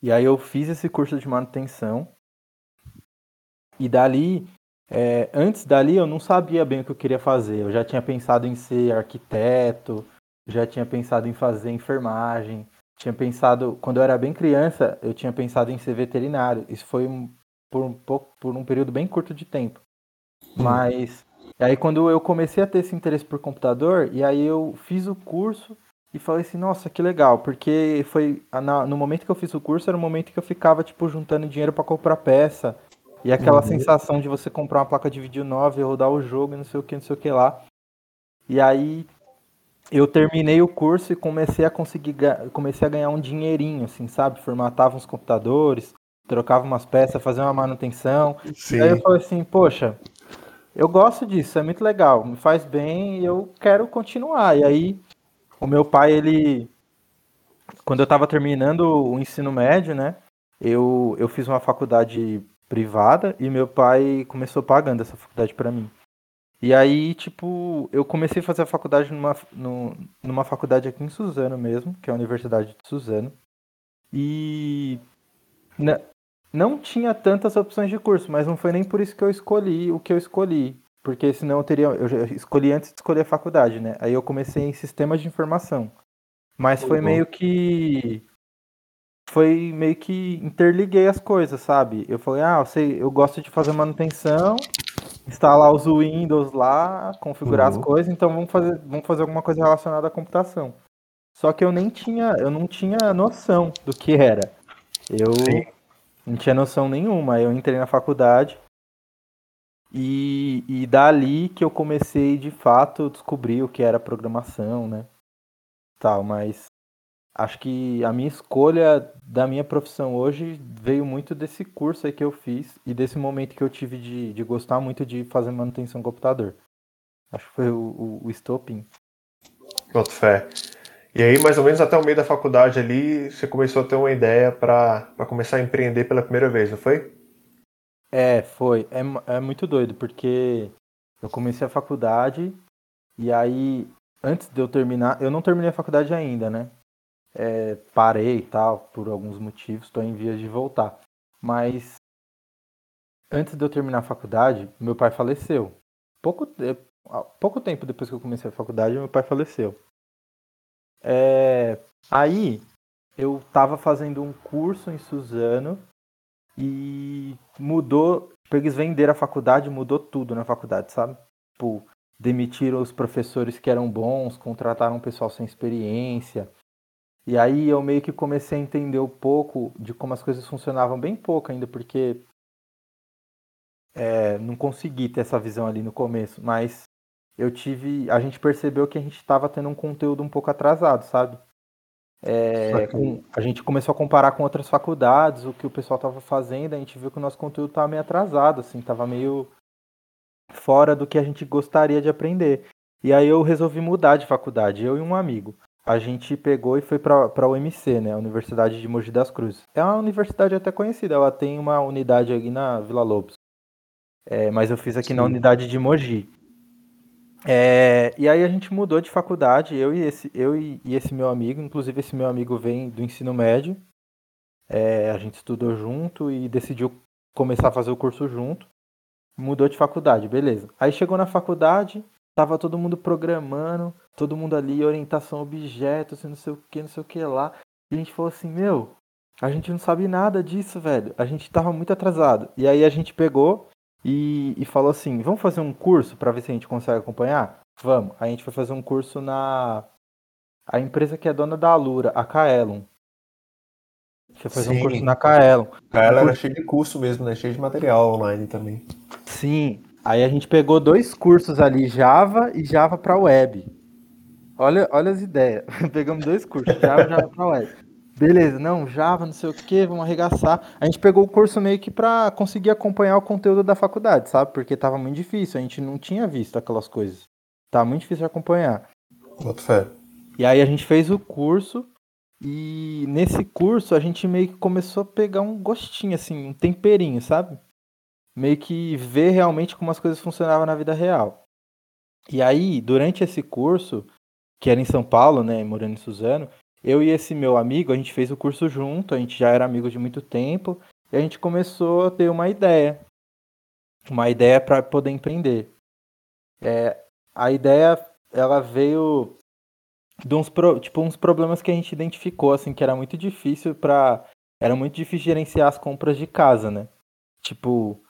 E aí eu fiz esse curso de manutenção. E dali, é, antes dali eu não sabia bem o que eu queria fazer. Eu já tinha pensado em ser arquiteto, já tinha pensado em fazer enfermagem, tinha pensado, quando eu era bem criança, eu tinha pensado em ser veterinário. Isso foi um, por um pouco, por um período bem curto de tempo. Mas aí quando eu comecei a ter esse interesse por computador, e aí eu fiz o curso e falei assim, nossa, que legal, porque foi no momento que eu fiz o curso era o momento que eu ficava tipo juntando dinheiro para comprar peça. E aquela uhum. sensação de você comprar uma placa de vídeo nova e rodar o jogo e não sei o que, não sei o que lá. E aí eu terminei o curso e comecei a conseguir comecei a ganhar um dinheirinho, assim, sabe? Formatava uns computadores, trocava umas peças, fazia uma manutenção. Sim. E aí eu falei assim, poxa, eu gosto disso, é muito legal, me faz bem e eu quero continuar. E aí o meu pai, ele quando eu estava terminando o ensino médio, né? Eu, eu fiz uma faculdade privada e meu pai começou pagando essa faculdade para mim. E aí, tipo, eu comecei a fazer a faculdade numa, numa faculdade aqui em Suzano mesmo, que é a Universidade de Suzano. E não tinha tantas opções de curso, mas não foi nem por isso que eu escolhi o que eu escolhi. Porque senão eu teria. Eu escolhi antes de escolher a faculdade, né? Aí eu comecei em sistemas de informação. Mas foi bom. meio que. Foi meio que interliguei as coisas, sabe? Eu falei, ah, eu, sei, eu gosto de fazer manutenção, instalar os Windows lá, configurar uhum. as coisas, então vamos fazer, vamos fazer alguma coisa relacionada à computação. Só que eu nem tinha, eu não tinha noção do que era. Eu Sim. Não tinha noção nenhuma. Eu entrei na faculdade e, e dali que eu comecei de fato descobrir o que era programação, né? Tal, mas acho que a minha escolha da minha profissão hoje veio muito desse curso aí que eu fiz e desse momento que eu tive de, de gostar muito de fazer manutenção do computador. Acho que foi o, o, o estopim. Boto fé. E aí, mais ou menos até o meio da faculdade ali, você começou a ter uma ideia para começar a empreender pela primeira vez, não foi? É, foi. É, é muito doido, porque eu comecei a faculdade e aí, antes de eu terminar, eu não terminei a faculdade ainda, né? é, parei e tal, por alguns motivos, estou em vias de voltar. Mas antes de eu terminar a faculdade, meu pai faleceu. Pouco, pouco tempo depois que eu comecei a faculdade, meu pai faleceu. É, aí eu estava fazendo um curso em Suzano e mudou. Eles venderam a faculdade, mudou tudo na faculdade, sabe? Tipo, demitiram os professores que eram bons, contrataram um pessoal sem experiência, e aí eu meio que comecei a entender um pouco de como as coisas funcionavam, bem pouco ainda, porque é, não consegui ter essa visão ali no começo, mas eu tive. A gente percebeu que a gente estava tendo um conteúdo um pouco atrasado, sabe? É, com, a gente começou a comparar com outras faculdades, o que o pessoal estava fazendo, a gente viu que o nosso conteúdo estava meio atrasado, assim, estava meio fora do que a gente gostaria de aprender. E aí eu resolvi mudar de faculdade, eu e um amigo a gente pegou e foi para a UMC, né, a Universidade de Mogi das Cruzes. É uma universidade até conhecida, ela tem uma unidade aqui na Vila Lobos. É, mas eu fiz aqui Sim. na unidade de Mogi. É, e aí a gente mudou de faculdade, eu e esse, eu e, e esse meu amigo, inclusive esse meu amigo vem do ensino médio. É, a gente estudou junto e decidiu começar a fazer o curso junto. Mudou de faculdade, beleza. Aí chegou na faculdade, tava todo mundo programando, todo mundo ali, orientação objetos, não sei o que, não sei o que lá. E a gente falou assim, meu, a gente não sabe nada disso, velho. A gente tava muito atrasado. E aí a gente pegou e, e falou assim, vamos fazer um curso para ver se a gente consegue acompanhar? Vamos. A gente foi fazer um curso na a empresa que é dona da Alura, a Kaelon. Você fez um curso na Kaelon. Kaelon era cheio de curso mesmo, né? Cheio de material online também. Sim. Aí a gente pegou dois cursos ali, Java e Java para web. Olha, olha as ideias. Pegamos dois cursos, Java e Java para web. Beleza, não, Java, não sei o que, vamos arregaçar. A gente pegou o curso meio que para conseguir acompanhar o conteúdo da faculdade, sabe? Porque tava muito difícil, a gente não tinha visto aquelas coisas. Tava muito difícil de acompanhar. Boto fé. E aí a gente fez o curso e nesse curso a gente meio que começou a pegar um gostinho, assim, um temperinho, sabe? Meio que ver realmente como as coisas funcionavam na vida real. E aí, durante esse curso, que era em São Paulo, né, morando em Suzano, eu e esse meu amigo, a gente fez o curso junto, a gente já era amigo de muito tempo, e a gente começou a ter uma ideia. Uma ideia para poder empreender. É, a ideia, ela veio de uns, pro, tipo, uns problemas que a gente identificou, assim, que era muito difícil para Era muito difícil gerenciar as compras de casa, né? Tipo,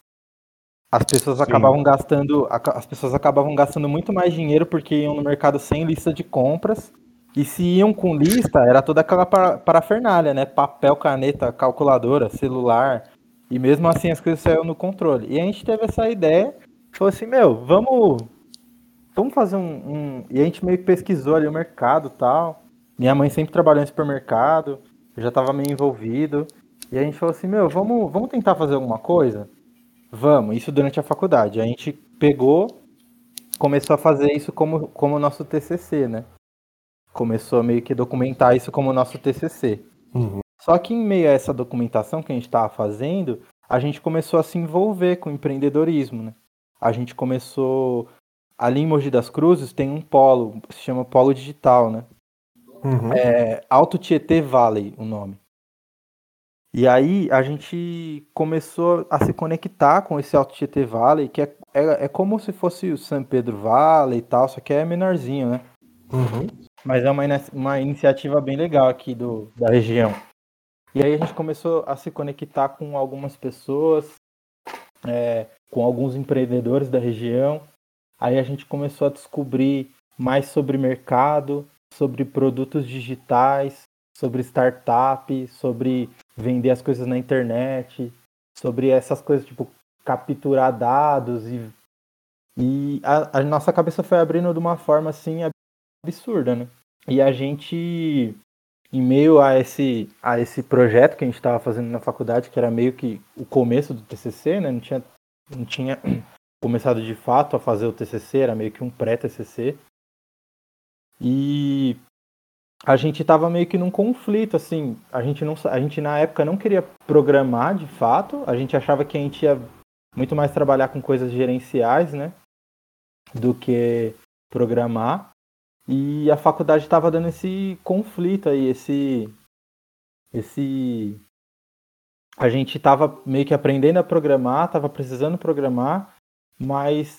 as pessoas Sim. acabavam gastando. As pessoas acabavam gastando muito mais dinheiro porque iam no mercado sem lista de compras. E se iam com lista, era toda aquela parafernália, né? Papel, caneta, calculadora, celular. E mesmo assim as coisas saíram no controle. E a gente teve essa ideia, falou assim, meu, vamos vamos fazer um, um, E a gente meio que pesquisou ali o mercado tal. Minha mãe sempre trabalhou em supermercado, eu já estava meio envolvido. E a gente falou assim, meu, vamos, vamos tentar fazer alguma coisa? Vamos, isso durante a faculdade. A gente pegou, começou a fazer isso como, como nosso TCC, né? Começou a meio que documentar isso como nosso TCC. Uhum. Só que em meio a essa documentação que a gente estava fazendo, a gente começou a se envolver com empreendedorismo, né? A gente começou ali em Mogi das Cruzes tem um polo, se chama Polo Digital, né? Uhum. É Alto Tietê Valley, o nome. E aí a gente começou a se conectar com esse Alto Tietê Valley, que é, é, é como se fosse o São Pedro Valley e tal, só que é menorzinho, né? Uhum. Mas é uma, uma iniciativa bem legal aqui do, da região. E aí a gente começou a se conectar com algumas pessoas, é, com alguns empreendedores da região, Aí a gente começou a descobrir mais sobre mercado, sobre produtos digitais, sobre startup, sobre vender as coisas na internet, sobre essas coisas tipo capturar dados e e a, a nossa cabeça foi abrindo de uma forma assim absurda, né? E a gente em meio a esse a esse projeto que a gente estava fazendo na faculdade, que era meio que o começo do TCC, né? Não tinha não tinha começado de fato a fazer o TCC, era meio que um pré-TCC. E a gente estava meio que num conflito, assim, a gente, não, a gente na época não queria programar de fato, a gente achava que a gente ia muito mais trabalhar com coisas gerenciais, né, do que programar. E a faculdade estava dando esse conflito aí, esse esse a gente estava meio que aprendendo a programar, estava precisando programar, mas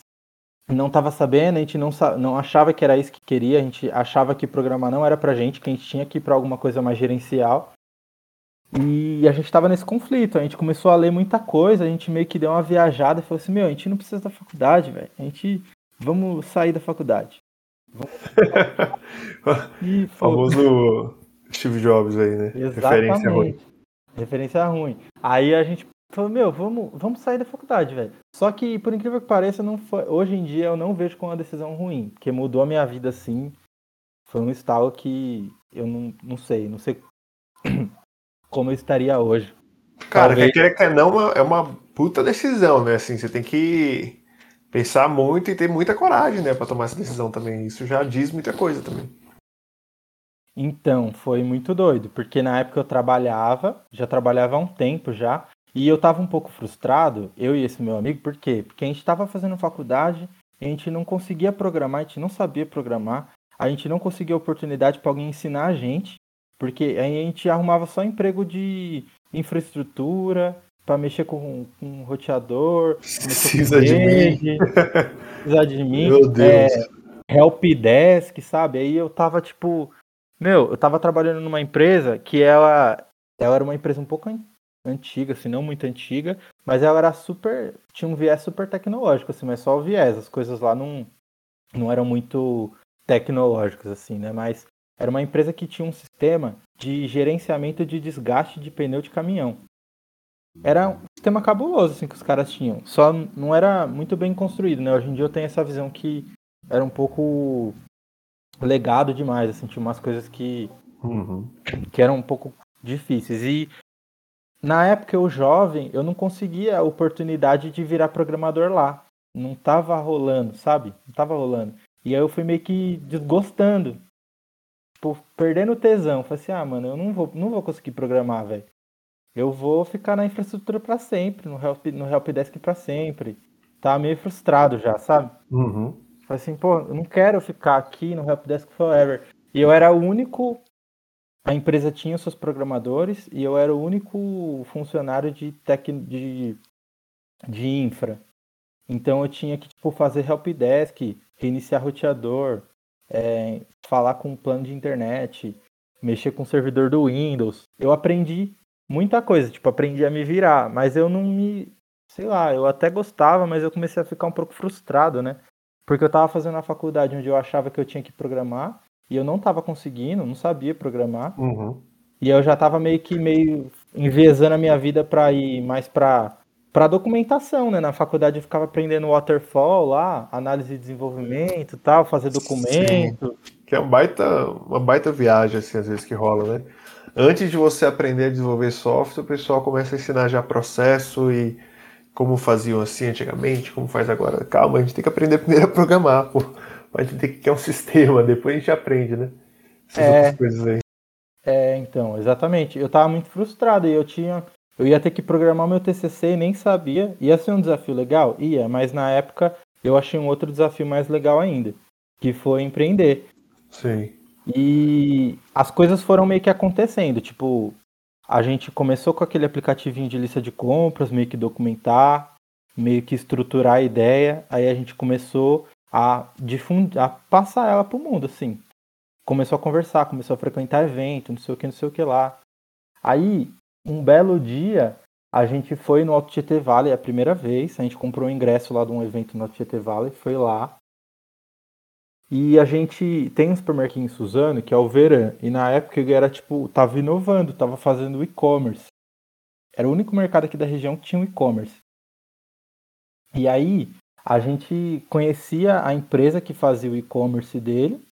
não estava sabendo, a gente não, não achava que era isso que queria, a gente achava que programar não era pra gente, que a gente tinha que ir para alguma coisa mais gerencial. E a gente estava nesse conflito, a gente começou a ler muita coisa, a gente meio que deu uma viajada e falou assim, meu, a gente não precisa da faculdade, velho. A gente vamos sair da faculdade. E, famoso Steve Jobs aí, né? Exatamente. Referência ruim. Referência ruim. Aí a gente Falou, meu, vamos, vamos sair da faculdade, velho. Só que, por incrível que pareça, não foi, hoje em dia eu não vejo como uma decisão ruim, porque mudou a minha vida assim. Foi um estalo que eu não, não sei, não sei como eu estaria hoje. Cara, Talvez... quer queira que não, é uma puta decisão, né? Assim, você tem que pensar muito e ter muita coragem, né, para tomar essa decisão também. Isso já diz muita coisa também. Então, foi muito doido, porque na época eu trabalhava, já trabalhava há um tempo já, e eu tava um pouco frustrado, eu e esse meu amigo, por quê? Porque a gente estava fazendo faculdade, a gente não conseguia programar, a gente não sabia programar, a gente não conseguia oportunidade para alguém ensinar a gente, porque a gente arrumava só emprego de infraestrutura, para mexer com, com roteador, precisa de mim. Precisa de mim. Meu Deus. É, helpdesk, sabe? Aí eu tava tipo, meu, eu tava trabalhando numa empresa que ela, ela era uma empresa um pouco antiga, assim, não muito antiga, mas ela era super. tinha um viés super tecnológico, assim, mas só o viés. As coisas lá não, não eram muito tecnológicas, assim, né? Mas era uma empresa que tinha um sistema de gerenciamento de desgaste de pneu de caminhão. Era um sistema cabuloso, assim, que os caras tinham. Só não era muito bem construído, né? Hoje em dia eu tenho essa visão que era um pouco legado demais, assim, tinha umas coisas que, uhum. que eram um pouco difíceis. E na época eu jovem, eu não conseguia a oportunidade de virar programador lá. Não tava rolando, sabe? Não tava rolando. E aí eu fui meio que desgostando. tipo, perdendo tesão. Falei assim, ah, mano, eu não vou, não vou conseguir programar, velho. Eu vou ficar na infraestrutura para sempre, no help, no helpdesk para sempre. Tá meio frustrado já, sabe? Uhum. Falei assim, pô, eu não quero ficar aqui no helpdesk forever. E eu era o único a empresa tinha seus programadores e eu era o único funcionário de tec, de, de infra. Então eu tinha que tipo, fazer helpdesk, reiniciar roteador, é, falar com plano de internet, mexer com o servidor do Windows. Eu aprendi muita coisa, tipo, aprendi a me virar, mas eu não me. Sei lá, eu até gostava, mas eu comecei a ficar um pouco frustrado, né? Porque eu tava fazendo a faculdade onde eu achava que eu tinha que programar e eu não estava conseguindo, não sabia programar. Uhum. E eu já estava meio que meio envezando a minha vida para ir mais para para documentação, né? Na faculdade eu ficava aprendendo waterfall lá, análise de desenvolvimento, tal, fazer documento. Sim. Que é uma baita, uma baita viagem assim às vezes que rola, né? Antes de você aprender a desenvolver software, o pessoal começa a ensinar já processo e como faziam assim antigamente, como faz agora. Calma, a gente tem que aprender primeiro a programar, pô a gente tem que criar um sistema, depois a gente aprende, né? Essas é, outras coisas aí. É, então, exatamente. Eu tava muito frustrado e eu tinha. Eu ia ter que programar meu TCC e nem sabia. Ia ser um desafio legal? Ia, mas na época eu achei um outro desafio mais legal ainda, que foi empreender. Sim. E as coisas foram meio que acontecendo. Tipo, a gente começou com aquele aplicativinho de lista de compras, meio que documentar, meio que estruturar a ideia. Aí a gente começou a difundir, a passar ela pro mundo, assim. Começou a conversar, começou a frequentar evento, não sei o que, não sei o que lá. Aí, um belo dia, a gente foi no Alto Tietê Valley a primeira vez, a gente comprou um ingresso lá de um evento no Alto Tietê Valley, foi lá. E a gente tem um supermercado em Suzano, que é o Veran, e na época ele era tipo, tava inovando, tava fazendo e-commerce. Era o único mercado aqui da região que tinha um e-commerce. E aí, a gente conhecia a empresa que fazia o e-commerce dele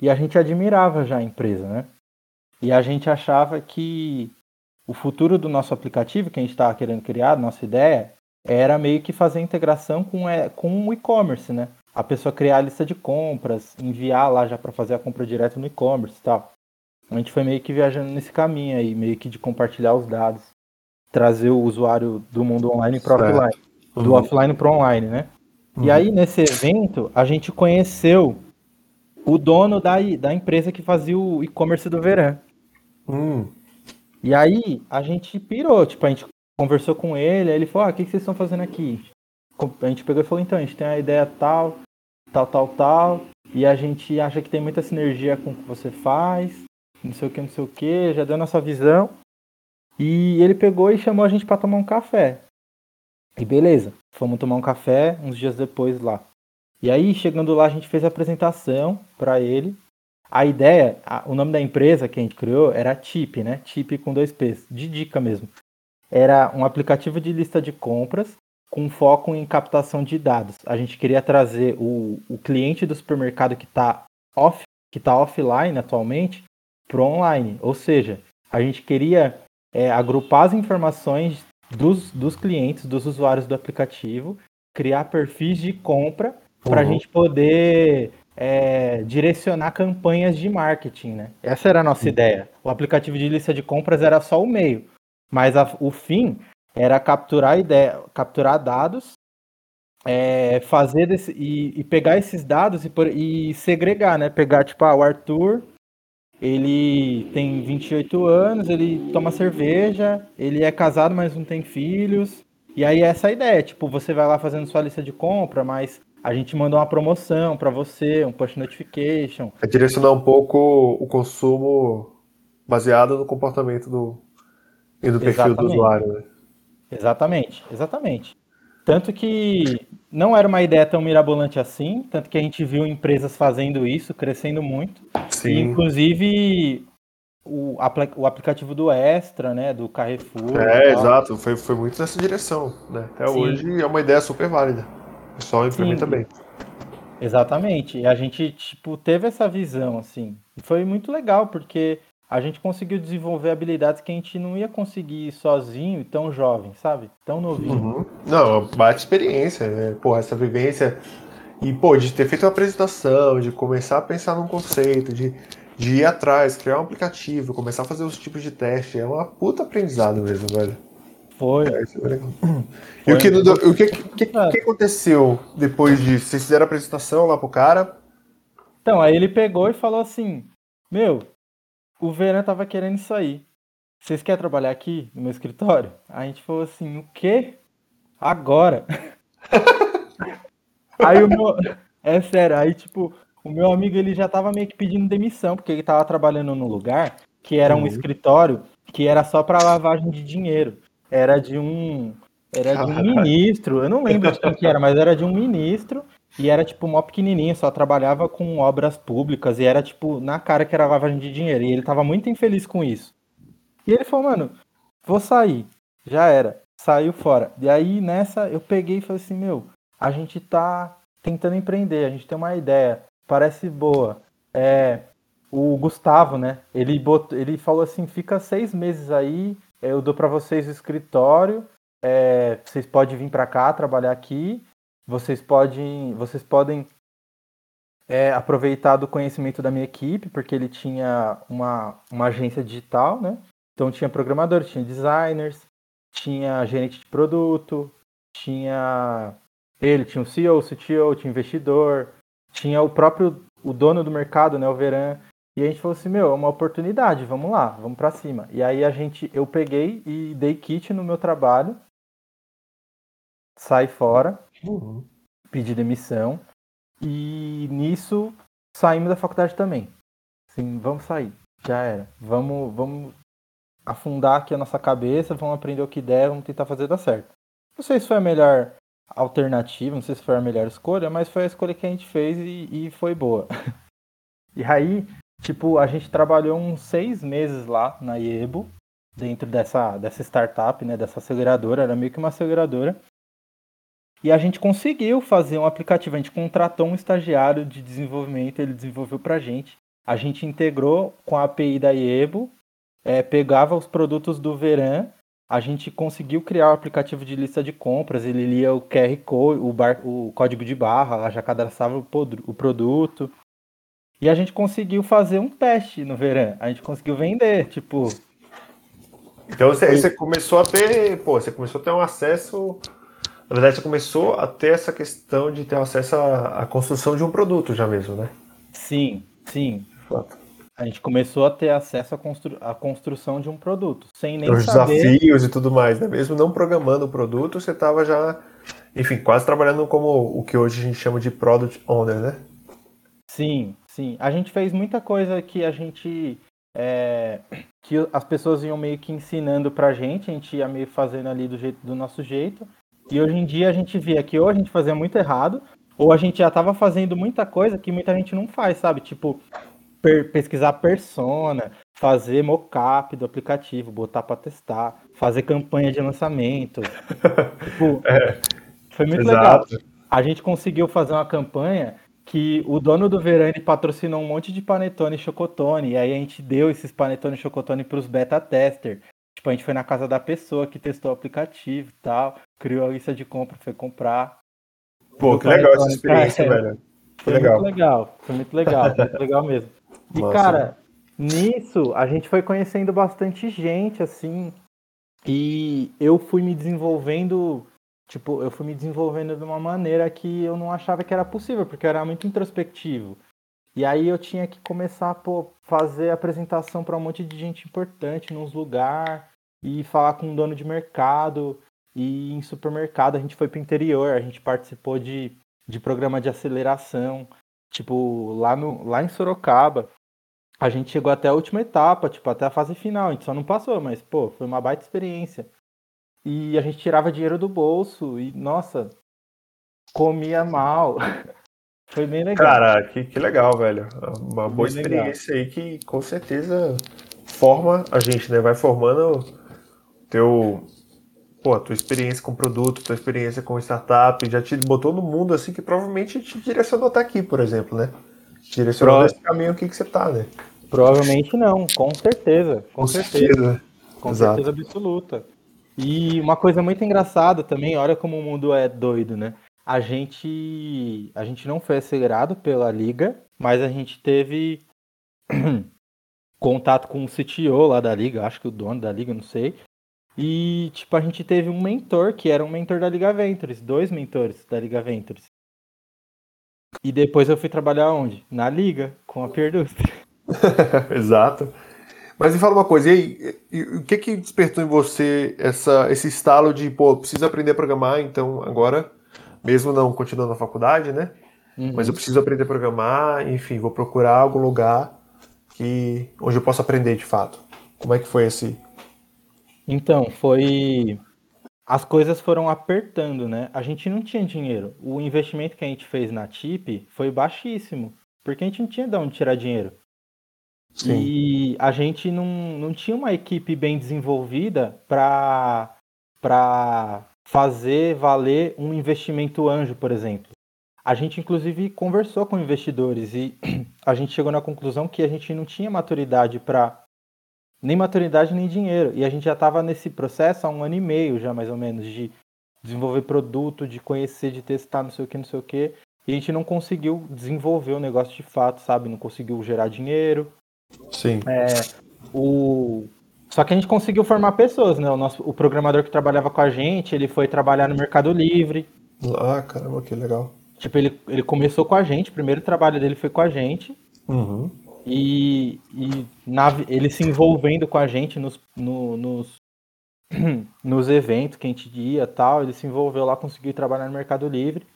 e a gente admirava já a empresa, né? E a gente achava que o futuro do nosso aplicativo, que a gente estava querendo criar, nossa ideia, era meio que fazer integração com, é, com o e-commerce, né? A pessoa criar a lista de compras, enviar lá já para fazer a compra direto no e-commerce e tal. A gente foi meio que viajando nesse caminho aí, meio que de compartilhar os dados, trazer o usuário do mundo online para offline, do uhum. offline para online, né? Uhum. E aí, nesse evento, a gente conheceu o dono da, da empresa que fazia o e-commerce do Verão. Hum. E aí, a gente pirou, tipo, a gente conversou com ele, aí ele falou, ah, o que, vocês estão fazendo aqui? A gente pegou e falou, então, a gente tem a ideia tal, tal, tal, tal, e a gente acha que tem muita sinergia com o que você faz, não sei o que, não sei o que, já deu nossa visão. E ele pegou e chamou a gente para tomar um café. E beleza, fomos tomar um café uns dias depois lá. E aí, chegando lá, a gente fez a apresentação para ele. A ideia, a, o nome da empresa que a gente criou era Tip, né? Tip com dois P's, de dica mesmo. Era um aplicativo de lista de compras com foco em captação de dados. A gente queria trazer o, o cliente do supermercado que está off, que tá offline atualmente para online. Ou seja, a gente queria é, agrupar as informações dos, dos clientes, dos usuários do aplicativo, criar perfis de compra para a uhum. gente poder é, direcionar campanhas de marketing, né? Essa era a nossa uhum. ideia. O aplicativo de lista de compras era só o meio, mas a, o fim era capturar ideia, capturar dados, é, fazer desse, e, e, pegar esses dados e, e segregar, né? Pegar tipo, ah, o Arthur ele tem 28 anos, ele toma cerveja, ele é casado, mas não tem filhos. E aí essa é a ideia, tipo, você vai lá fazendo sua lista de compra, mas a gente manda uma promoção para você, um push notification. É direcionar um pouco o consumo baseado no comportamento do e do perfil exatamente. do usuário, né? Exatamente, exatamente. Tanto que não era uma ideia tão mirabolante assim, tanto que a gente viu empresas fazendo isso, crescendo muito. Sim. E, inclusive o, o aplicativo do Extra, né, do Carrefour. É, exato, foi, foi muito nessa direção, né? Até Sim. hoje é uma ideia super válida. O pessoal implementa Sim. bem. Exatamente. E a gente, tipo, teve essa visão, assim. E foi muito legal, porque a gente conseguiu desenvolver habilidades que a gente não ia conseguir sozinho e tão jovem, sabe? Tão novinho. Uhum. Não, bate experiência, né? Pô, essa vivência. E, pô, de ter feito uma apresentação, de começar a pensar num conceito, de de ir atrás, criar um aplicativo, começar a fazer os tipos de teste. É uma puta aprendizado mesmo, velho. Foi. É, isso é legal. E o que, o que, que, que aconteceu depois disso? Vocês fizeram a apresentação lá pro cara? Então, aí ele pegou e falou assim: Meu, o Verão tava querendo sair. Vocês querem trabalhar aqui no meu escritório? A gente falou assim: O quê? Agora? aí o meu. É sério, aí tipo, o meu amigo ele já tava meio que pedindo demissão, porque ele tava trabalhando num lugar que era um uhum. escritório que era só para lavagem de dinheiro. Era de um era de um ministro, eu não lembro de quem que era, mas era de um ministro e era tipo mó pequenininho, só trabalhava com obras públicas e era tipo na cara que era lavagem de dinheiro e ele tava muito infeliz com isso. E ele falou, mano, vou sair. Já era. Saiu fora. E aí nessa eu peguei e falei assim, meu, a gente tá tentando empreender, a gente tem uma ideia, parece boa. É, o Gustavo, né? Ele, botou, ele falou assim: fica seis meses aí, eu dou para vocês o escritório, é, vocês podem vir para cá trabalhar aqui, vocês podem, vocês podem é, aproveitar do conhecimento da minha equipe, porque ele tinha uma, uma agência digital, né? Então tinha programadores, tinha designers, tinha gerente de produto, tinha ele, tinha o CEO, o CTO, tinha investidor, tinha o próprio o dono do mercado, né, o Veran. E a gente falou assim, meu, é uma oportunidade, vamos lá, vamos para cima. E aí a gente, eu peguei e dei kit no meu trabalho, saí fora, uhum. pedi demissão e nisso saímos da faculdade também. Sim, vamos sair, já era. Vamos, vamos afundar aqui a nossa cabeça, vamos aprender o que der, vamos tentar fazer dar certo. Não sei se foi a melhor alternativa, não sei se foi a melhor escolha, mas foi a escolha que a gente fez e, e foi boa. e aí, tipo, a gente trabalhou uns seis meses lá na Iebo, dentro dessa, dessa startup, né, dessa aceleradora, era meio que uma aceleradora. E a gente conseguiu fazer um aplicativo, a gente contratou um estagiário de desenvolvimento, ele desenvolveu pra gente. A gente integrou com a API da Iebo, é, pegava os produtos do Veran a gente conseguiu criar o um aplicativo de lista de compras, ele lia o QR Code, o, bar, o código de barra, já cadastrava o, o produto. E a gente conseguiu fazer um teste no verão. A gente conseguiu vender, tipo. Então você, você, começou a ter. Pô, você começou a ter um acesso. Na verdade, você começou a ter essa questão de ter acesso à, à construção de um produto já mesmo, né? Sim, sim. Fato a gente começou a ter acesso à, constru à construção de um produto, sem nem Os saber... desafios e tudo mais, né? Mesmo não programando o produto, você estava já, enfim, quase trabalhando como o que hoje a gente chama de Product Owner, né? Sim, sim. A gente fez muita coisa que a gente... É, que as pessoas iam meio que ensinando pra gente, a gente ia meio fazendo ali do, jeito, do nosso jeito. E hoje em dia a gente via que ou a gente fazia muito errado, ou a gente já estava fazendo muita coisa que muita gente não faz, sabe? Tipo, per, pesquisar persona, fazer mockup do aplicativo, botar para testar, fazer campanha de lançamento. tipo, é, foi muito exato. legal. A gente conseguiu fazer uma campanha que o dono do Verani patrocinou um monte de panetone e chocotone, e aí a gente deu esses panetone e chocotone para os beta tester. Tipo, a gente foi na casa da pessoa que testou o aplicativo e tal, criou a lista de compra, foi comprar. Pô, que legal essa experiência, velho. Foi legal. muito legal, foi muito legal, muito legal mesmo. E, Nossa. cara, nisso a gente foi conhecendo bastante gente, assim, e eu fui me desenvolvendo, tipo, eu fui me desenvolvendo de uma maneira que eu não achava que era possível, porque eu era muito introspectivo. E aí eu tinha que começar a fazer apresentação para um monte de gente importante nos lugares e falar com um dono de mercado e em supermercado a gente foi para o interior, a gente participou de, de programa de aceleração, tipo lá no lá em Sorocaba a gente chegou até a última etapa, tipo, até a fase final. A gente só não passou, mas, pô, foi uma baita experiência. E a gente tirava dinheiro do bolso e, nossa, comia mal. foi bem legal. Cara, que, que legal, velho. Uma boa experiência legal. aí que com certeza forma a gente, né? Vai formando teu. Pô, tua experiência com produto, tua experiência com startup, já te botou no mundo assim que provavelmente te direcionou até aqui, por exemplo, né? Direcionou Pro... esse caminho aqui que você tá, né? Provavelmente não, com certeza. Com, com certeza. certeza. Com Exato. certeza absoluta. E uma coisa muito engraçada também, olha como o mundo é doido, né? A gente, a gente não foi acelerado pela liga, mas a gente teve contato com o CTO lá da liga, acho que o dono da liga, não sei. E, tipo, a gente teve um mentor que era um mentor da Liga Ventures, dois mentores da Liga Ventures. E depois eu fui trabalhar onde? Na Liga, com a Pierdustre. Exato. Mas me fala uma coisa, e aí, e, o que que despertou em você essa, esse estalo de, pô, preciso aprender a programar, então agora, mesmo não continuando na faculdade, né? Uhum. Mas eu preciso aprender a programar, enfim, vou procurar algum lugar que onde eu possa aprender de fato. Como é que foi esse? Então, foi as coisas foram apertando, né? A gente não tinha dinheiro. O investimento que a gente fez na TIP foi baixíssimo, porque a gente não tinha de onde tirar dinheiro. Sim. E a gente não, não tinha uma equipe bem desenvolvida para fazer valer um investimento anjo, por exemplo. A gente, inclusive, conversou com investidores e a gente chegou na conclusão que a gente não tinha maturidade para. Nem maturidade, nem dinheiro. E a gente já estava nesse processo há um ano e meio, já mais ou menos, de desenvolver produto, de conhecer, de testar, não sei o que, não sei o que. E a gente não conseguiu desenvolver o negócio de fato, sabe? Não conseguiu gerar dinheiro. Sim. É, o... Só que a gente conseguiu formar pessoas, né? O, nosso, o programador que trabalhava com a gente, ele foi trabalhar no Mercado Livre. Ah, caramba, que legal. Tipo, ele, ele começou com a gente, o primeiro trabalho dele foi com a gente. Uhum. E, e na, ele se envolvendo com a gente nos, no, nos, nos eventos que a gente ia tal, ele se envolveu lá, conseguiu trabalhar no Mercado Livre.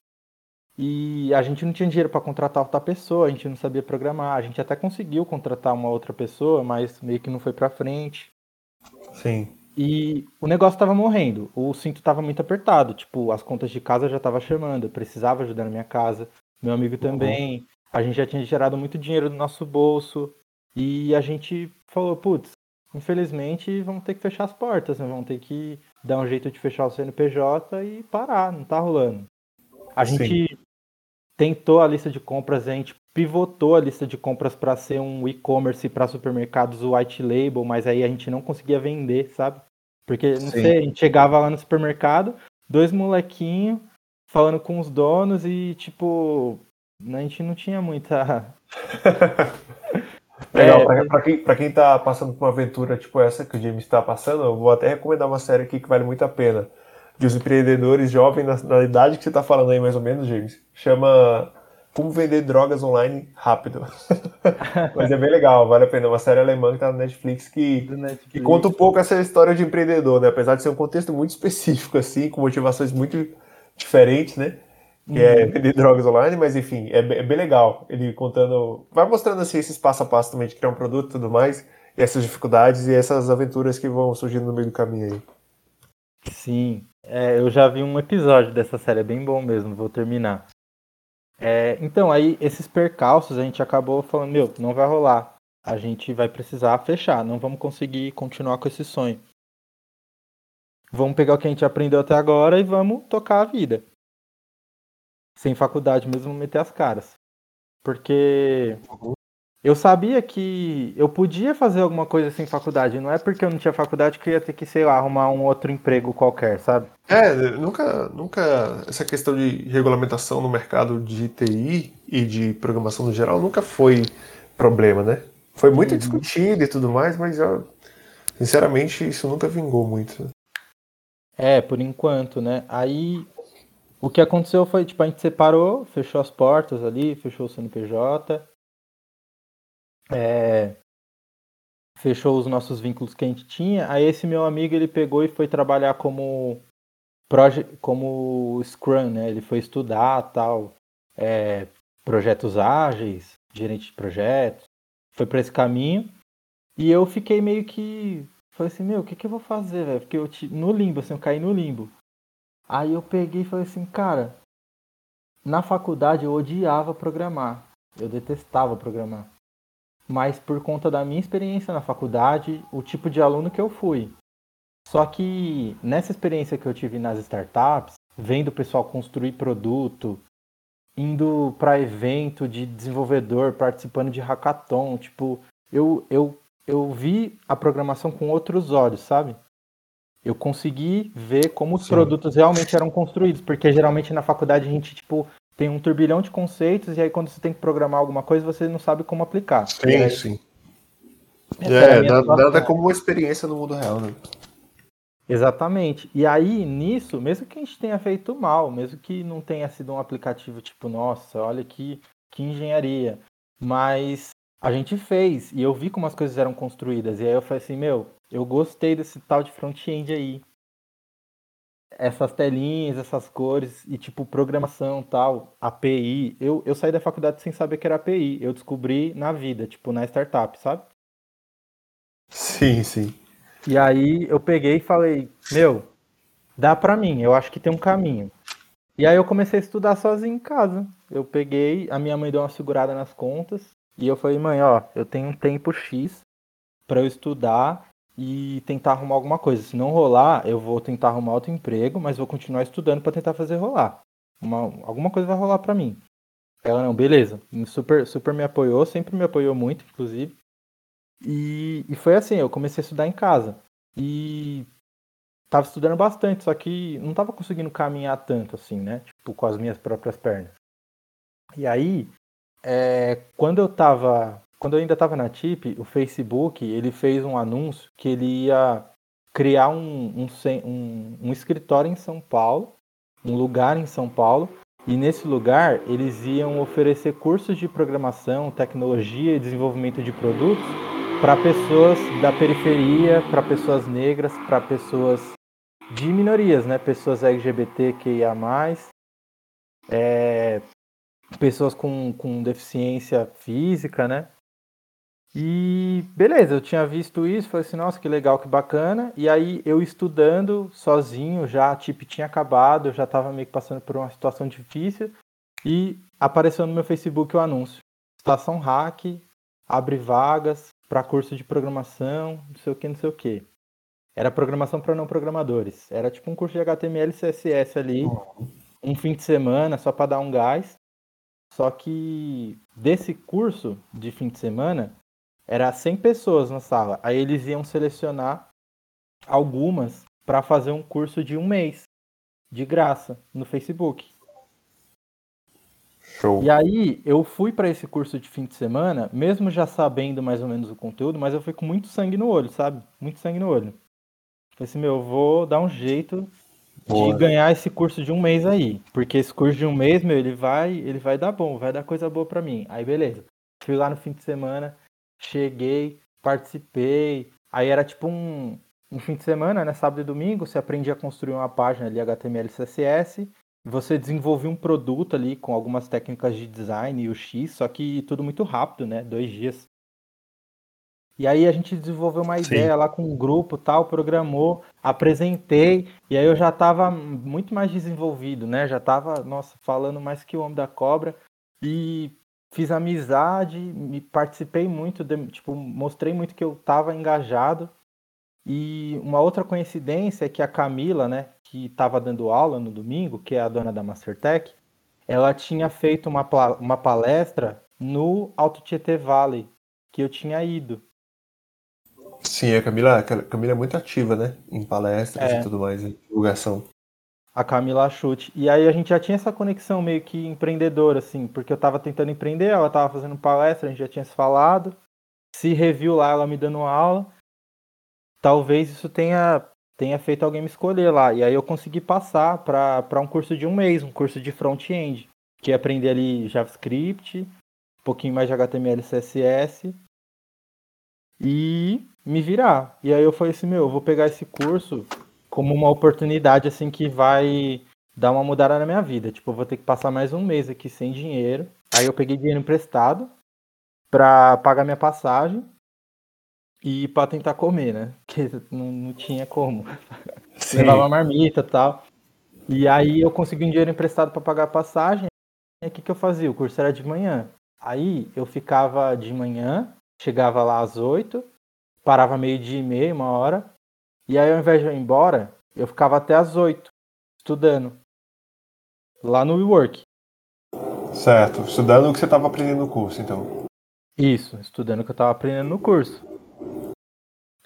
E a gente não tinha dinheiro para contratar outra pessoa, a gente não sabia programar. A gente até conseguiu contratar uma outra pessoa, mas meio que não foi para frente. Sim. E o negócio estava morrendo, o cinto estava muito apertado, tipo, as contas de casa já tava chamando, eu precisava ajudar na minha casa, meu amigo também. Uhum. A gente já tinha gerado muito dinheiro do nosso bolso e a gente falou, putz, infelizmente vamos ter que fechar as portas, né? vamos ter que dar um jeito de fechar o CNPJ e parar, não tá rolando. A Sim. gente tentou a lista de compras, a gente pivotou a lista de compras para ser um e-commerce para supermercados white label, mas aí a gente não conseguia vender, sabe? Porque, não Sim. sei, a gente chegava lá no supermercado, dois molequinhos falando com os donos e, tipo, a gente não tinha muita. Legal, é, pra, pra, quem, pra quem tá passando por uma aventura tipo essa que o James está passando, eu vou até recomendar uma série aqui que vale muito a pena. De os empreendedores jovens na, na idade que você tá falando aí, mais ou menos, James. Chama como vender drogas online rápido. Mas é bem legal, vale a pena. Uma série alemã que tá no Netflix que, Netflix. que conta um pouco essa história de empreendedor, né? Apesar de ser um contexto muito específico, assim, com motivações muito diferentes, né? Que é uhum. é vender drogas online, mas enfim, é, é, bem legal. Ele contando. Vai mostrando assim esses passo a passo também de criar um produto e tudo mais, e essas dificuldades e essas aventuras que vão surgindo no meio do caminho aí. Sim, é, eu já vi um episódio dessa série, é bem bom mesmo, vou terminar. É, então, aí esses percalços a gente acabou falando, meu, não vai rolar. A gente vai precisar fechar, não vamos conseguir continuar com esse sonho. Vamos pegar o que a gente aprendeu até agora e vamos tocar a vida. Sem faculdade mesmo, meter as caras. Porque eu sabia que eu podia fazer alguma coisa sem faculdade. Não é porque eu não tinha faculdade que eu ia ter que, sei lá, arrumar um outro emprego qualquer, sabe? É, nunca, nunca essa questão de regulamentação no mercado de TI e de programação no geral nunca foi problema, né? Foi muito uhum. discutido e tudo mais, mas eu, sinceramente isso nunca vingou muito. É, por enquanto, né? Aí o que aconteceu foi, tipo, a gente separou, fechou as portas ali, fechou o CNPJ é, fechou os nossos vínculos que a gente tinha. Aí esse meu amigo ele pegou e foi trabalhar como como Scrum, né? Ele foi estudar tal, é, projetos ágeis, gerente de projetos, foi para esse caminho. E eu fiquei meio que falei assim, meu, o que que eu vou fazer, velho? Porque eu no limbo, assim, eu caí no limbo. Aí eu peguei e falei assim, cara, na faculdade eu odiava programar. Eu detestava programar mas por conta da minha experiência na faculdade, o tipo de aluno que eu fui. Só que nessa experiência que eu tive nas startups, vendo o pessoal construir produto, indo para evento de desenvolvedor, participando de hackathon, tipo, eu, eu, eu vi a programação com outros olhos, sabe? Eu consegui ver como os Sim. produtos realmente eram construídos, porque geralmente na faculdade a gente, tipo, tem um turbilhão de conceitos, e aí quando você tem que programar alguma coisa, você não sabe como aplicar. Sim, aí, sim. É, nada, nada como uma experiência no mundo real, né? Exatamente. E aí, nisso, mesmo que a gente tenha feito mal, mesmo que não tenha sido um aplicativo tipo, nossa, olha que, que engenharia. Mas a gente fez, e eu vi como as coisas eram construídas. E aí eu falei assim, meu, eu gostei desse tal de front-end aí. Essas telinhas, essas cores, e tipo, programação tal, API. Eu, eu saí da faculdade sem saber que era API. Eu descobri na vida, tipo, na startup, sabe? Sim, sim. E aí eu peguei e falei, meu, dá pra mim, eu acho que tem um caminho. E aí eu comecei a estudar sozinho em casa. Eu peguei, a minha mãe deu uma segurada nas contas, e eu falei, mãe, ó, eu tenho um tempo X para eu estudar e tentar arrumar alguma coisa. Se não rolar, eu vou tentar arrumar outro emprego, mas vou continuar estudando para tentar fazer rolar. Uma, alguma coisa vai rolar para mim. Ela não, beleza. Super, super me apoiou, sempre me apoiou muito, inclusive. E, e foi assim, eu comecei a estudar em casa. E tava estudando bastante, só que não tava conseguindo caminhar tanto assim, né? Tipo, com as minhas próprias pernas. E aí, é, quando eu tava. Quando eu ainda tava na TIP, o Facebook, ele fez um anúncio que ele ia criar um, um, um, um escritório em São Paulo, um lugar em São Paulo, e nesse lugar eles iam oferecer cursos de programação, tecnologia e desenvolvimento de produtos para pessoas da periferia, para pessoas negras, para pessoas de minorias, né? Pessoas LGBTQIA+, é, pessoas com, com deficiência física, né? E beleza, eu tinha visto isso, falei assim, nossa, que legal, que bacana. E aí eu estudando sozinho, já a TIP tinha acabado, eu já estava meio que passando por uma situação difícil. E apareceu no meu Facebook o anúncio. Estação Hack, abre vagas, para curso de programação, não sei o que, não sei o que. Era programação para não programadores. Era tipo um curso de HTML e CSS ali, um fim de semana só para dar um gás. Só que desse curso de fim de semana, era 100 pessoas na sala. Aí eles iam selecionar algumas para fazer um curso de um mês, de graça, no Facebook. Show. E aí eu fui para esse curso de fim de semana, mesmo já sabendo mais ou menos o conteúdo, mas eu fui com muito sangue no olho, sabe? Muito sangue no olho. Falei assim, meu, eu vou dar um jeito Boa. de ganhar esse curso de um mês aí, porque esse curso de um mês, meu, ele vai, ele vai dar bom, vai dar coisa boa para mim. Aí beleza. Fui lá no fim de semana, cheguei, participei. Aí era tipo um, um fim de semana, né, sábado e domingo, você aprendia a construir uma página ali HTML e CSS você desenvolveu um produto ali com algumas técnicas de design e o X, só que tudo muito rápido, né? Dois dias. E aí a gente desenvolveu uma Sim. ideia lá com um grupo tal, programou, apresentei, e aí eu já estava muito mais desenvolvido, né? Já estava, nossa, falando mais que o Homem da Cobra. E fiz amizade, me participei muito, de, tipo, mostrei muito que eu estava engajado. E uma outra coincidência é que a Camila, né, que estava dando aula no domingo, que é a dona da Mastertech, ela tinha feito uma, uma palestra no Alto Tietê Valley, que eu tinha ido. Sim, a Camila, a Camila é muito ativa, né? Em palestras é. e tudo mais, em divulgação. A Camila Chute. E aí a gente já tinha essa conexão meio que empreendedora, assim, porque eu estava tentando empreender, ela estava fazendo palestra, a gente já tinha se falado. Se reviu lá ela me dando aula talvez isso tenha, tenha feito alguém me escolher lá. E aí eu consegui passar para um curso de um mês, um curso de front-end, que é aprender ali JavaScript, um pouquinho mais de HTML CSS e me virar. E aí eu falei assim, meu, eu vou pegar esse curso como uma oportunidade assim que vai dar uma mudada na minha vida. Tipo, eu vou ter que passar mais um mês aqui sem dinheiro. Aí eu peguei dinheiro emprestado para pagar minha passagem e para tentar comer, né? Porque não, não tinha como. Sim. Levava marmita e tal. E aí eu consegui um dinheiro emprestado para pagar a passagem. E o que, que eu fazia? O curso era de manhã. Aí eu ficava de manhã, chegava lá às oito, parava meio dia e meia, uma hora. E aí ao invés de eu ir embora, eu ficava até às oito, estudando. Lá no WeWork. Certo, estudando o que você estava aprendendo no curso, então. Isso, estudando o que eu estava aprendendo no curso.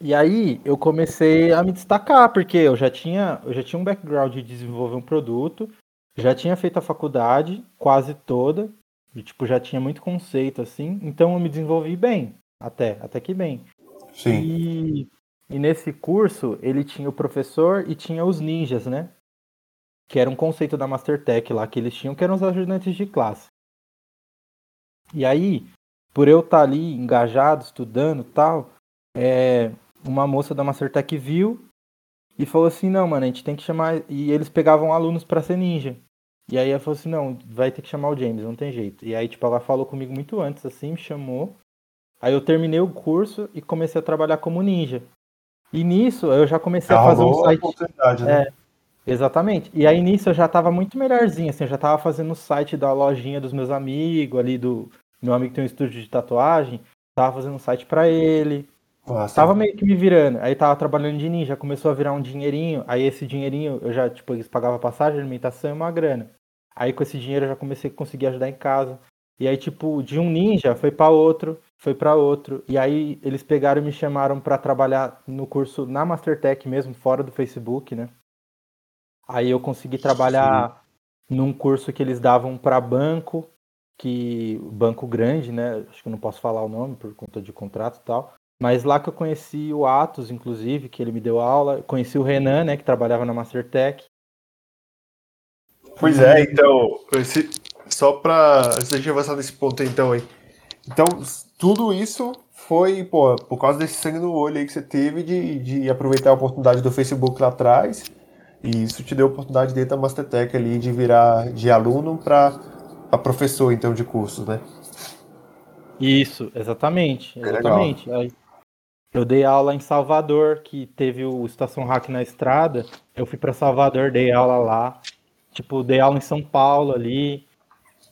E aí eu comecei a me destacar, porque eu já tinha, eu já tinha um background de desenvolver um produto, já tinha feito a faculdade quase toda, e, tipo, já tinha muito conceito, assim, então eu me desenvolvi bem, até, até que bem. Sim. E, e nesse curso, ele tinha o professor e tinha os ninjas, né? Que era um conceito da Mastertech lá que eles tinham, que eram os ajudantes de classe. E aí, por eu estar ali engajado, estudando tal, é, uma moça da Mastertech viu e falou assim, não, mano, a gente tem que chamar. E eles pegavam alunos para ser ninja. E aí ela falou assim, não, vai ter que chamar o James, não tem jeito. E aí, tipo, ela falou comigo muito antes, assim, me chamou. Aí eu terminei o curso e comecei a trabalhar como ninja. E nisso eu já comecei já a fazer um site. Né? É, exatamente. E aí nisso eu já tava muito melhorzinho, assim, eu já tava fazendo o site da lojinha dos meus amigos, ali do. Meu amigo tem um estúdio de tatuagem, tava fazendo um site para ele. Nossa. Tava meio que me virando. Aí tava trabalhando de ninja, começou a virar um dinheirinho. Aí esse dinheirinho eu já, tipo, eles pagavam passagem, alimentação e uma grana. Aí com esse dinheiro eu já comecei a conseguir ajudar em casa. E aí, tipo, de um ninja foi para outro, foi para outro. E aí eles pegaram e me chamaram para trabalhar no curso na Mastertech mesmo, fora do Facebook, né? Aí eu consegui trabalhar Sim. num curso que eles davam para banco, que banco grande, né? Acho que eu não posso falar o nome por conta de contrato e tal. Mas lá que eu conheci o Atos, inclusive, que ele me deu aula. Conheci o Renan, né, que trabalhava na Mastertech. Pois é, então, esse, só para da gente avançar nesse ponto então aí. Então, tudo isso foi, pô, por causa desse sangue no olho aí que você teve de, de aproveitar a oportunidade do Facebook lá atrás. E isso te deu a oportunidade dentro da Mastertech ali de virar de aluno para professor, então, de cursos, né? Isso, exatamente. Exatamente. Aí, eu dei aula em Salvador, que teve o Estação Hack na estrada. Eu fui para Salvador, dei aula lá. Tipo, dei aula em São Paulo ali.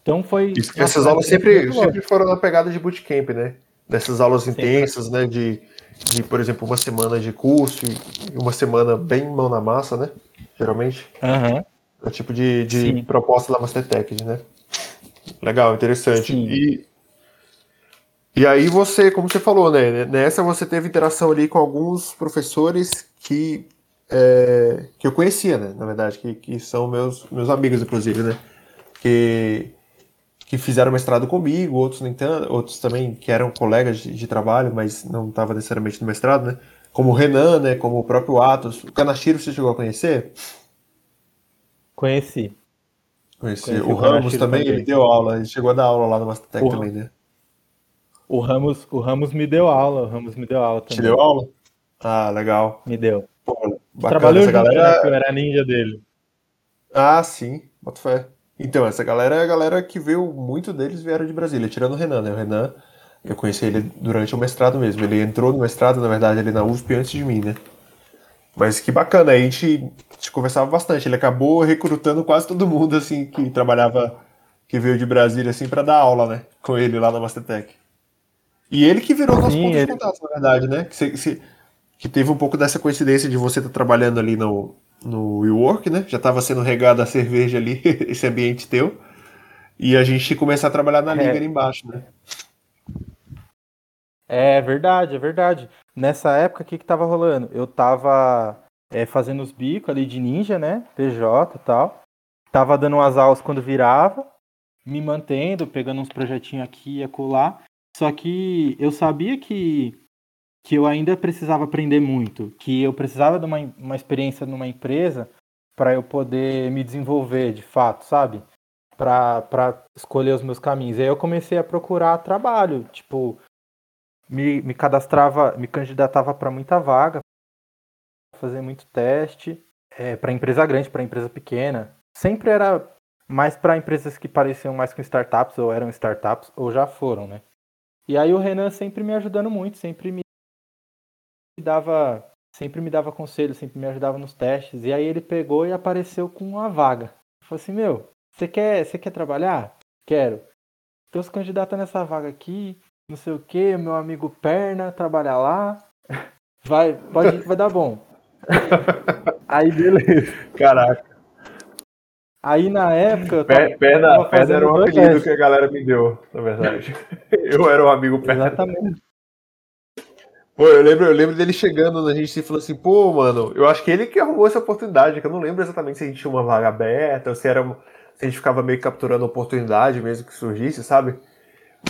Então foi. Isso, essas aulas sempre, sempre foram na pegada de bootcamp, né? Dessas aulas intensas, né? De, de, por exemplo, uma semana de curso e uma semana bem mão na massa, né? Geralmente. Uhum. É o tipo de, de proposta da Mastertech, né? Legal, interessante. Sim. E, e aí você, como você falou, né? Nessa você teve interação ali com alguns professores que é, que eu conhecia, né? Na verdade, que, que são meus, meus amigos, inclusive, né? Que, que fizeram mestrado comigo, outros nem tanto, outros também que eram colegas de, de trabalho, mas não estavam necessariamente no mestrado, né? Como o Renan, né? Como o próprio Atos. O Kanashiro você chegou a conhecer? Conheci. Conheci. Conheci o, o Ramos também, também, ele deu aula, ele chegou a dar aula lá no Mastertech também, né? O Ramos, o Ramos me deu aula, o Ramos me deu aula também. Te deu aula? Ah, legal. Me deu. Pô, Trabalhou essa junto, galera... né, eu era ninja dele. Ah, sim, boto fé. Então, essa galera é a galera que veio, muito deles vieram de Brasília, tirando o Renan, né? O Renan, eu conheci ele durante o mestrado mesmo. Ele entrou no mestrado, na verdade, ali na USP antes de mim, né? Mas que bacana, a gente, a gente conversava bastante. Ele acabou recrutando quase todo mundo, assim, que trabalhava, que veio de Brasília, assim, para dar aula, né? Com ele lá na Mastertech. E ele que virou nosso ponto ele... de contato, na verdade, né? Que, se, se, que teve um pouco dessa coincidência de você estar tá trabalhando ali no, no WeWork, né? Já estava sendo regada a cerveja ali, esse ambiente teu. E a gente começar a trabalhar na liga é. ali embaixo, né? É verdade, é verdade. Nessa época, o que que tava rolando? Eu tava é, fazendo os bicos ali de ninja, né? PJ e tal. Tava dando umas aulas quando virava, me mantendo, pegando uns projetinhos aqui e acolá. Só que eu sabia que que eu ainda precisava aprender muito, que eu precisava de uma, uma experiência numa empresa para eu poder me desenvolver de fato, sabe? Para escolher os meus caminhos. E aí eu comecei a procurar trabalho, tipo, me, me cadastrava, me candidatava para muita vaga, fazer muito teste, é, para empresa grande, para empresa pequena. Sempre era mais para empresas que pareciam mais com startups, ou eram startups, ou já foram, né? E aí o Renan sempre me ajudando muito, sempre me dava, sempre me dava conselho, sempre me ajudava nos testes. E aí ele pegou e apareceu com uma vaga. Falei assim, meu, você quer, você quer trabalhar? Quero. Então se candidata nessa vaga aqui, não sei o que, meu amigo Perna, trabalhar lá. Vai, pode vai dar bom. aí beleza. Caraca. Aí na época. Tava, perna, perna era um apelido que a galera me deu, na verdade. Eu era o um amigo Perna. Exatamente. Pô, eu lembro, eu lembro dele chegando na gente e falou assim, pô, mano, eu acho que ele que arrumou essa oportunidade, que eu não lembro exatamente se a gente tinha uma vaga aberta, ou se era, se a gente ficava meio capturando a oportunidade mesmo que surgisse, sabe?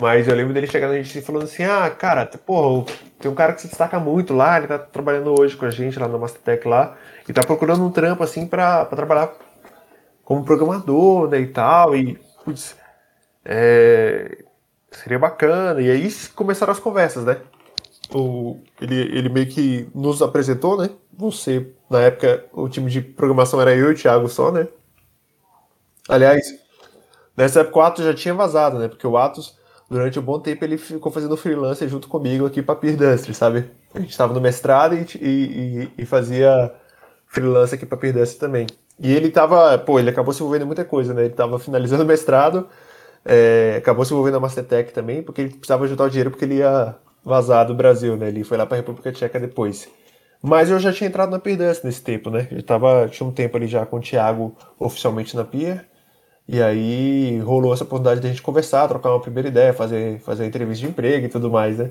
Mas eu lembro dele chegando a gente falando assim, ah, cara, pô, tem um cara que se destaca muito lá, ele tá trabalhando hoje com a gente lá na Mastertech lá, e tá procurando um trampo assim pra, pra trabalhar como programador, né, e tal, e, putz, é, seria bacana. E aí começaram as conversas, né? O, ele, ele meio que nos apresentou, né? Você, na época, o time de programação era eu e o Thiago só, né? Aliás, nessa época o Atos já tinha vazado, né? Porque o Atos, durante um bom tempo, ele ficou fazendo freelancer junto comigo aqui pra Peer sabe? A gente estava no mestrado e, e, e, fazia freelancer aqui pra Peer também. E ele tava, pô, ele acabou se envolvendo em muita coisa, né? Ele tava finalizando o mestrado, é, acabou se envolvendo na Mastertech também, porque ele precisava juntar o dinheiro porque ele ia vazar do Brasil, né? Ele foi lá pra República Tcheca depois. Mas eu já tinha entrado na Peer nesse tempo, né? Eu tava, tinha um tempo ali já com o Thiago oficialmente na Peer. E aí rolou essa oportunidade de a gente conversar, trocar uma primeira ideia, fazer, fazer entrevista de emprego e tudo mais, né?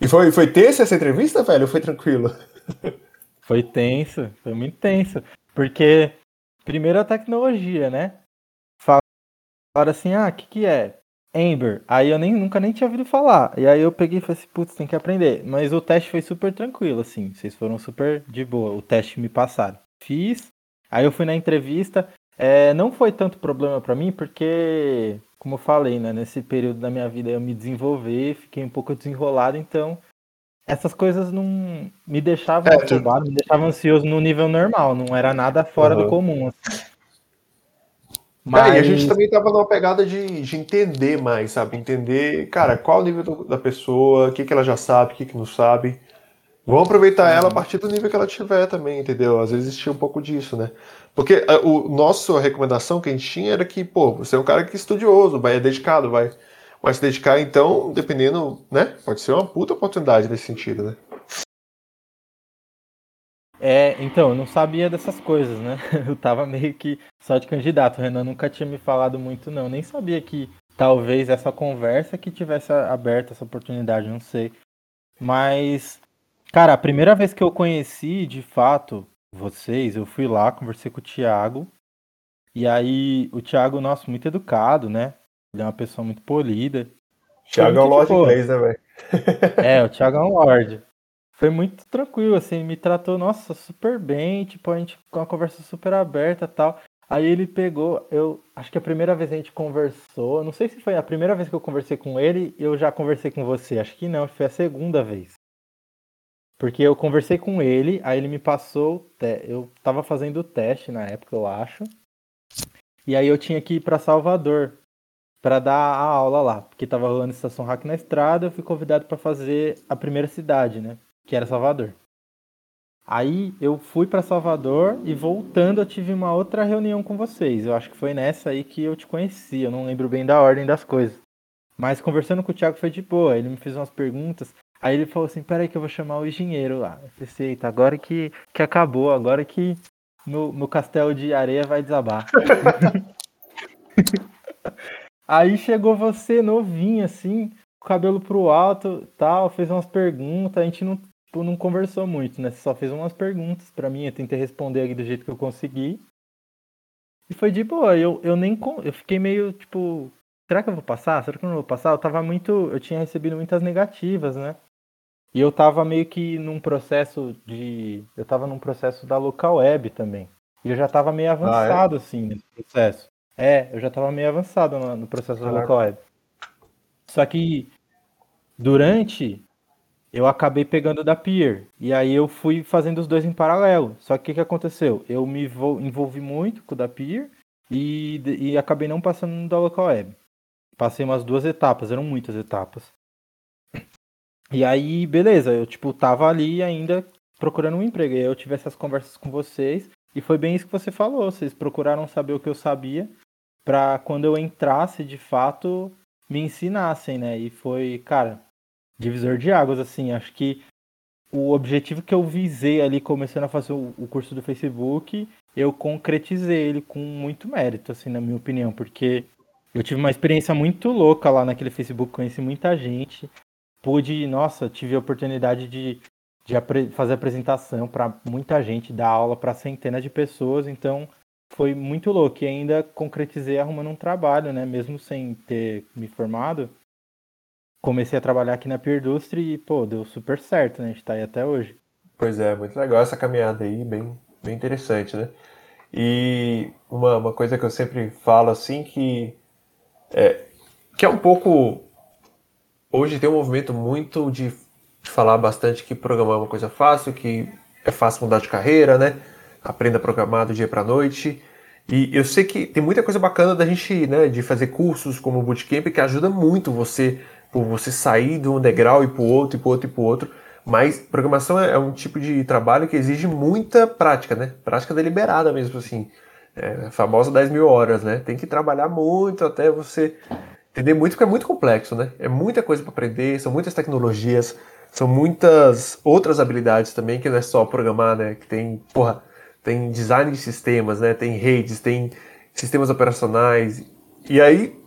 E foi, foi tensa essa entrevista, velho? Foi tranquilo? Foi tenso, foi muito tenso. Porque, primeiro a tecnologia, né? Falaram assim, ah, o que que é? Ember. Aí eu nem, nunca nem tinha ouvido falar. E aí eu peguei e falei assim, putz, tem que aprender. Mas o teste foi super tranquilo, assim. Vocês foram super de boa. O teste me passaram. Fiz. Aí eu fui na entrevista. É, não foi tanto problema para mim, porque, como eu falei, né, nesse período da minha vida eu me desenvolvi, fiquei um pouco desenrolado, então essas coisas não me deixavam é, me deixavam ansioso no nível normal, não era nada fora uhum. do comum. Assim. Mas... É, e a gente também tava numa pegada de, de entender mais, sabe? Entender, cara, qual o nível do, da pessoa, o que, que ela já sabe, o que, que não sabe. Vamos aproveitar ela a uhum. partir do nível que ela tiver também, entendeu? Às vezes tinha um pouco disso, né? Porque a, o nossa recomendação que a gente tinha era que, pô, você é um cara que é estudioso, vai é dedicado, vai, vai se dedicar, então, dependendo, né? Pode ser uma puta oportunidade nesse sentido, né? É, então, eu não sabia dessas coisas, né? Eu tava meio que só de candidato. O Renan nunca tinha me falado muito, não. Nem sabia que talvez essa conversa que tivesse aberto essa oportunidade, não sei. Mas, cara, a primeira vez que eu conheci, de fato, vocês, eu fui lá, conversei com o Thiago. E aí, o Thiago, nossa, muito educado, né? Ele é uma pessoa muito polida. Thiago é um Lorde inglês, né, velho? É, o Thiago é um Lorde foi muito tranquilo, assim, me tratou, nossa, super bem, tipo, a gente com uma conversa super aberta tal. Aí ele pegou, eu acho que a primeira vez a gente conversou, não sei se foi a primeira vez que eu conversei com ele, eu já conversei com você, acho que não, foi a segunda vez. Porque eu conversei com ele, aí ele me passou, eu tava fazendo o teste na época, eu acho. E aí eu tinha que ir para Salvador para dar a aula lá, porque tava rolando estação hack na estrada, eu fui convidado para fazer a primeira cidade, né? Que era Salvador. Aí eu fui para Salvador e voltando eu tive uma outra reunião com vocês. Eu acho que foi nessa aí que eu te conheci. Eu não lembro bem da ordem das coisas. Mas conversando com o Thiago foi de boa. Ele me fez umas perguntas. Aí ele falou assim: Peraí, que eu vou chamar o engenheiro lá. Eu pensei: Eita, agora que, que acabou, agora que no, no castelo de areia vai desabar. aí chegou você novinho assim, cabelo pro alto tal, fez umas perguntas. A gente não tipo, não conversou muito, né? Você só fez umas perguntas para mim, eu tentei responder aqui do jeito que eu consegui. E foi de boa, eu, eu nem. Eu fiquei meio tipo. Será que eu vou passar? Será que eu não vou passar? Eu tava muito. Eu tinha recebido muitas negativas, né? E eu tava meio que num processo de. Eu tava num processo da local web também. E eu já tava meio avançado, ah, é? assim, nesse processo. É, eu já tava meio avançado no, no processo da local web. Só que durante eu acabei pegando da Peer. E aí eu fui fazendo os dois em paralelo. Só que o que aconteceu? Eu me envolvi muito com o da Peer e, e acabei não passando no da Local Web. Passei umas duas etapas, eram muitas etapas. E aí, beleza, eu tipo tava ali ainda procurando um emprego. E aí eu tive essas conversas com vocês e foi bem isso que você falou. Vocês procuraram saber o que eu sabia para quando eu entrasse de fato me ensinassem, né? E foi, cara, divisor de águas, assim. Acho que o objetivo que eu visei ali, começando a fazer o curso do Facebook, eu concretizei ele com muito mérito, assim, na minha opinião, porque eu tive uma experiência muito louca lá naquele Facebook, conheci muita gente, pude, nossa, tive a oportunidade de, de apre fazer apresentação para muita gente, dar aula para centenas de pessoas, então foi muito louco. E ainda concretizei arrumando um trabalho, né? Mesmo sem ter me formado. Comecei a trabalhar aqui na Peerdustry e, pô, deu super certo, né? A gente tá aí até hoje. Pois é, muito legal essa caminhada aí, bem, bem interessante, né? E uma, uma coisa que eu sempre falo assim que é, que é um pouco hoje tem um movimento muito de falar bastante que programar é uma coisa fácil, que é fácil mudar de carreira, né? Aprenda a programar do dia para noite. E eu sei que tem muita coisa bacana da gente, né, de fazer cursos como o Bootcamp que ajuda muito você, por você sair de um degrau e para o outro, e para outro, e para outro. Mas programação é um tipo de trabalho que exige muita prática, né? Prática deliberada mesmo, assim. É, a famosa 10 mil horas, né? Tem que trabalhar muito até você entender muito, porque é muito complexo, né? É muita coisa para aprender, são muitas tecnologias, são muitas outras habilidades também, que não é só programar, né? Que tem, porra, tem design de sistemas, né? Tem redes, tem sistemas operacionais. E aí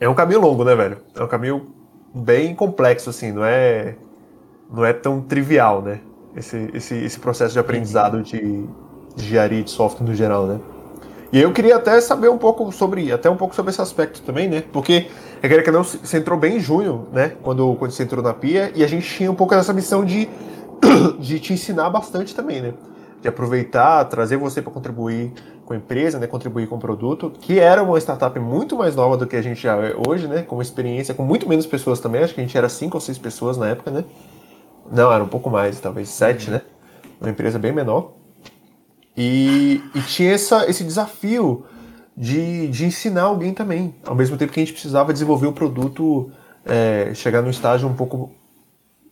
é um caminho longo, né, velho? É um caminho bem complexo, assim, não é não é tão trivial, né? Esse, esse, esse processo de aprendizado de, de engenharia de software no geral, né? E eu queria até saber um pouco sobre, até um pouco sobre esse aspecto também, né? Porque é que não você entrou bem em junho, né? Quando, quando você entrou na Pia, e a gente tinha um pouco dessa missão de, de te ensinar bastante também, né? De aproveitar, trazer você para contribuir com a empresa, né? Contribuir com o produto, que era uma startup muito mais nova do que a gente já é hoje, né? Com experiência, com muito menos pessoas também, acho que a gente era cinco ou seis pessoas na época, né? Não, era um pouco mais, talvez sete, né? Uma empresa bem menor. E, e tinha essa, esse desafio de, de ensinar alguém também, ao mesmo tempo que a gente precisava desenvolver o produto, é, chegar num estágio um pouco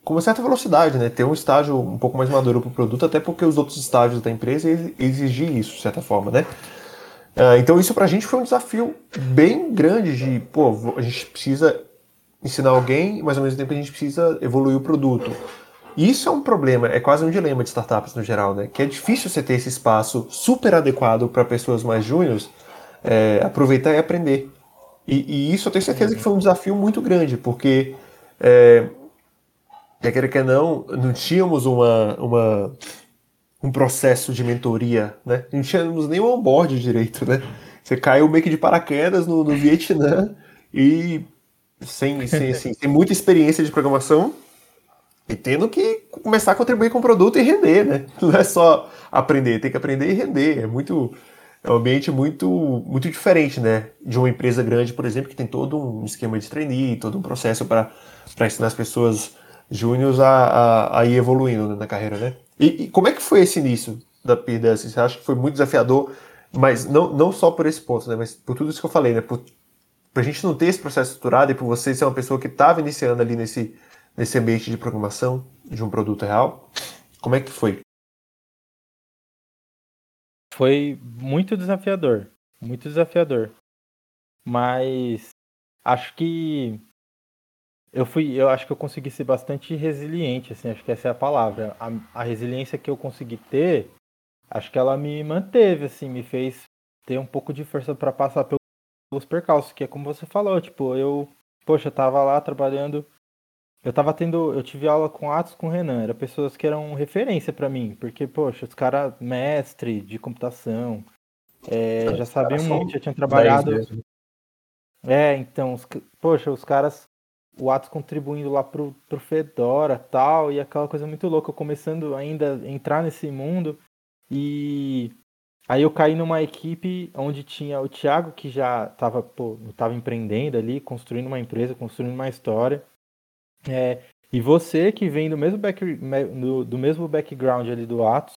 com uma certa velocidade, né? Ter um estágio um pouco mais maduro para o produto, até porque os outros estágios da empresa exigiam isso, de certa forma, né? Uh, então isso para a gente foi um desafio bem grande de, pô, a gente precisa ensinar alguém, mas ao mesmo tempo a gente precisa evoluir o produto. E isso é um problema, é quase um dilema de startups no geral, né? Que é difícil você ter esse espaço super adequado para pessoas mais júniores é, aproveitar e aprender. E, e, isso eu tenho certeza que foi um desafio muito grande, porque é, quer queira que não, não tínhamos uma, uma, um processo de mentoria, né? Não tínhamos nem um onboard direito, né? Você caiu meio que de paraquedas no, no Vietnã e sem, sem, assim, sem muita experiência de programação, e tendo que começar a contribuir com o produto e render, né? Não é só aprender, tem que aprender e render. É muito. É um ambiente muito, muito diferente, né? De uma empresa grande, por exemplo, que tem todo um esquema de trainee, todo um processo para ensinar as pessoas júniores a, a, a, ir evoluindo né, na carreira, né? E, e, como é que foi esse início da PIDA? Você acha que foi muito desafiador, mas não, não só por esse ponto, né? Mas por tudo isso que eu falei, né? Por, a gente não ter esse processo estruturado e por você ser uma pessoa que estava iniciando ali nesse, nesse ambiente de programação de um produto real. Como é que foi? Foi muito desafiador, muito desafiador. Mas acho que eu fui, eu acho que eu consegui ser bastante resiliente, assim, acho que essa é a palavra. A, a resiliência que eu consegui ter, acho que ela me manteve, assim, me fez ter um pouco de força para passar pelos percalços, que é como você falou, tipo, eu, poxa, eu tava lá trabalhando eu tava tendo, eu tive aula com Atos com o Renan, eram pessoas que eram referência para mim, porque, poxa, os caras, mestre de computação, é, já sabiam muito, já tinham trabalhado. É, então, os, poxa, os caras, o Atos contribuindo lá pro, pro Fedora tal, e aquela coisa muito louca, começando ainda a entrar nesse mundo, e aí eu caí numa equipe onde tinha o Thiago, que já tava, pô, tava empreendendo ali, construindo uma empresa, construindo uma história. É, e você que vem do mesmo, back, do, do mesmo background ali do Atos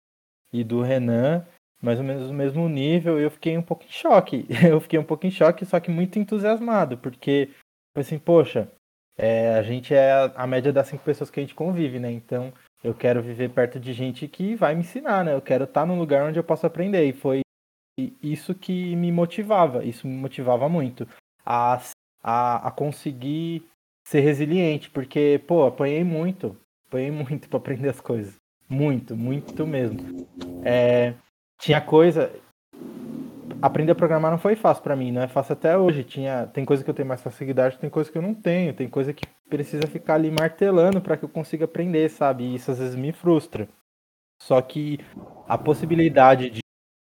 e do Renan, mais ou menos no mesmo nível, eu fiquei um pouco em choque. Eu fiquei um pouco em choque, só que muito entusiasmado, porque, assim, poxa, é, a gente é a, média das cinco pessoas que a gente convive, né? Então, eu quero viver perto de gente que vai me ensinar, né? Eu quero estar num lugar onde eu possa aprender. E foi isso que me motivava, isso me motivava muito a, a, a conseguir ser resiliente, porque, pô, apanhei muito. Apanhei muito para aprender as coisas. Muito, muito mesmo. É, tinha coisa. Aprender a programar não foi fácil para mim, não é fácil até hoje. Tinha, tem coisa que eu tenho mais facilidade, tem coisa que eu não tenho, tem coisa que precisa ficar ali martelando para que eu consiga aprender, sabe? E isso às vezes me frustra. Só que a possibilidade de,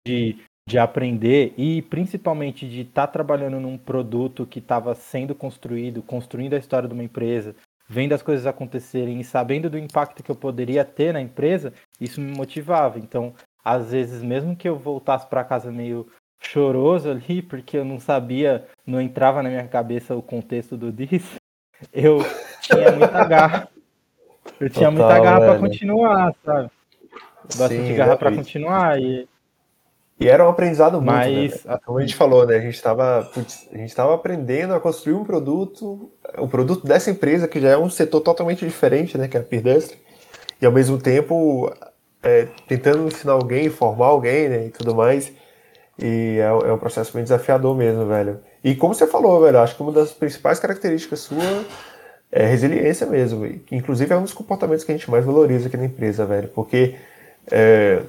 de, de aprender e principalmente de estar tá trabalhando num produto que estava sendo construído, construindo a história de uma empresa, vendo as coisas acontecerem e sabendo do impacto que eu poderia ter na empresa, isso me motivava. Então, às vezes, mesmo que eu voltasse para casa meio choroso ali, porque eu não sabia, não entrava na minha cabeça o contexto do disco, eu tinha muita garra. Eu tinha Total, muita garra para continuar, sabe? Bastante garra para continuar e e era um aprendizado muito, né? Mas, né? como a gente falou, né? A gente estava a gente estava aprendendo a construir um produto, o um produto dessa empresa que já é um setor totalmente diferente, né? Que é a Peerdustry, e ao mesmo tempo é, tentando ensinar alguém, formar alguém, né? E tudo mais. E é, é, um processo bem desafiador mesmo, velho. E como você falou, velho, acho que uma das principais características sua é resiliência mesmo. E, inclusive é um dos comportamentos que a gente mais valoriza aqui na empresa, velho. Porque é,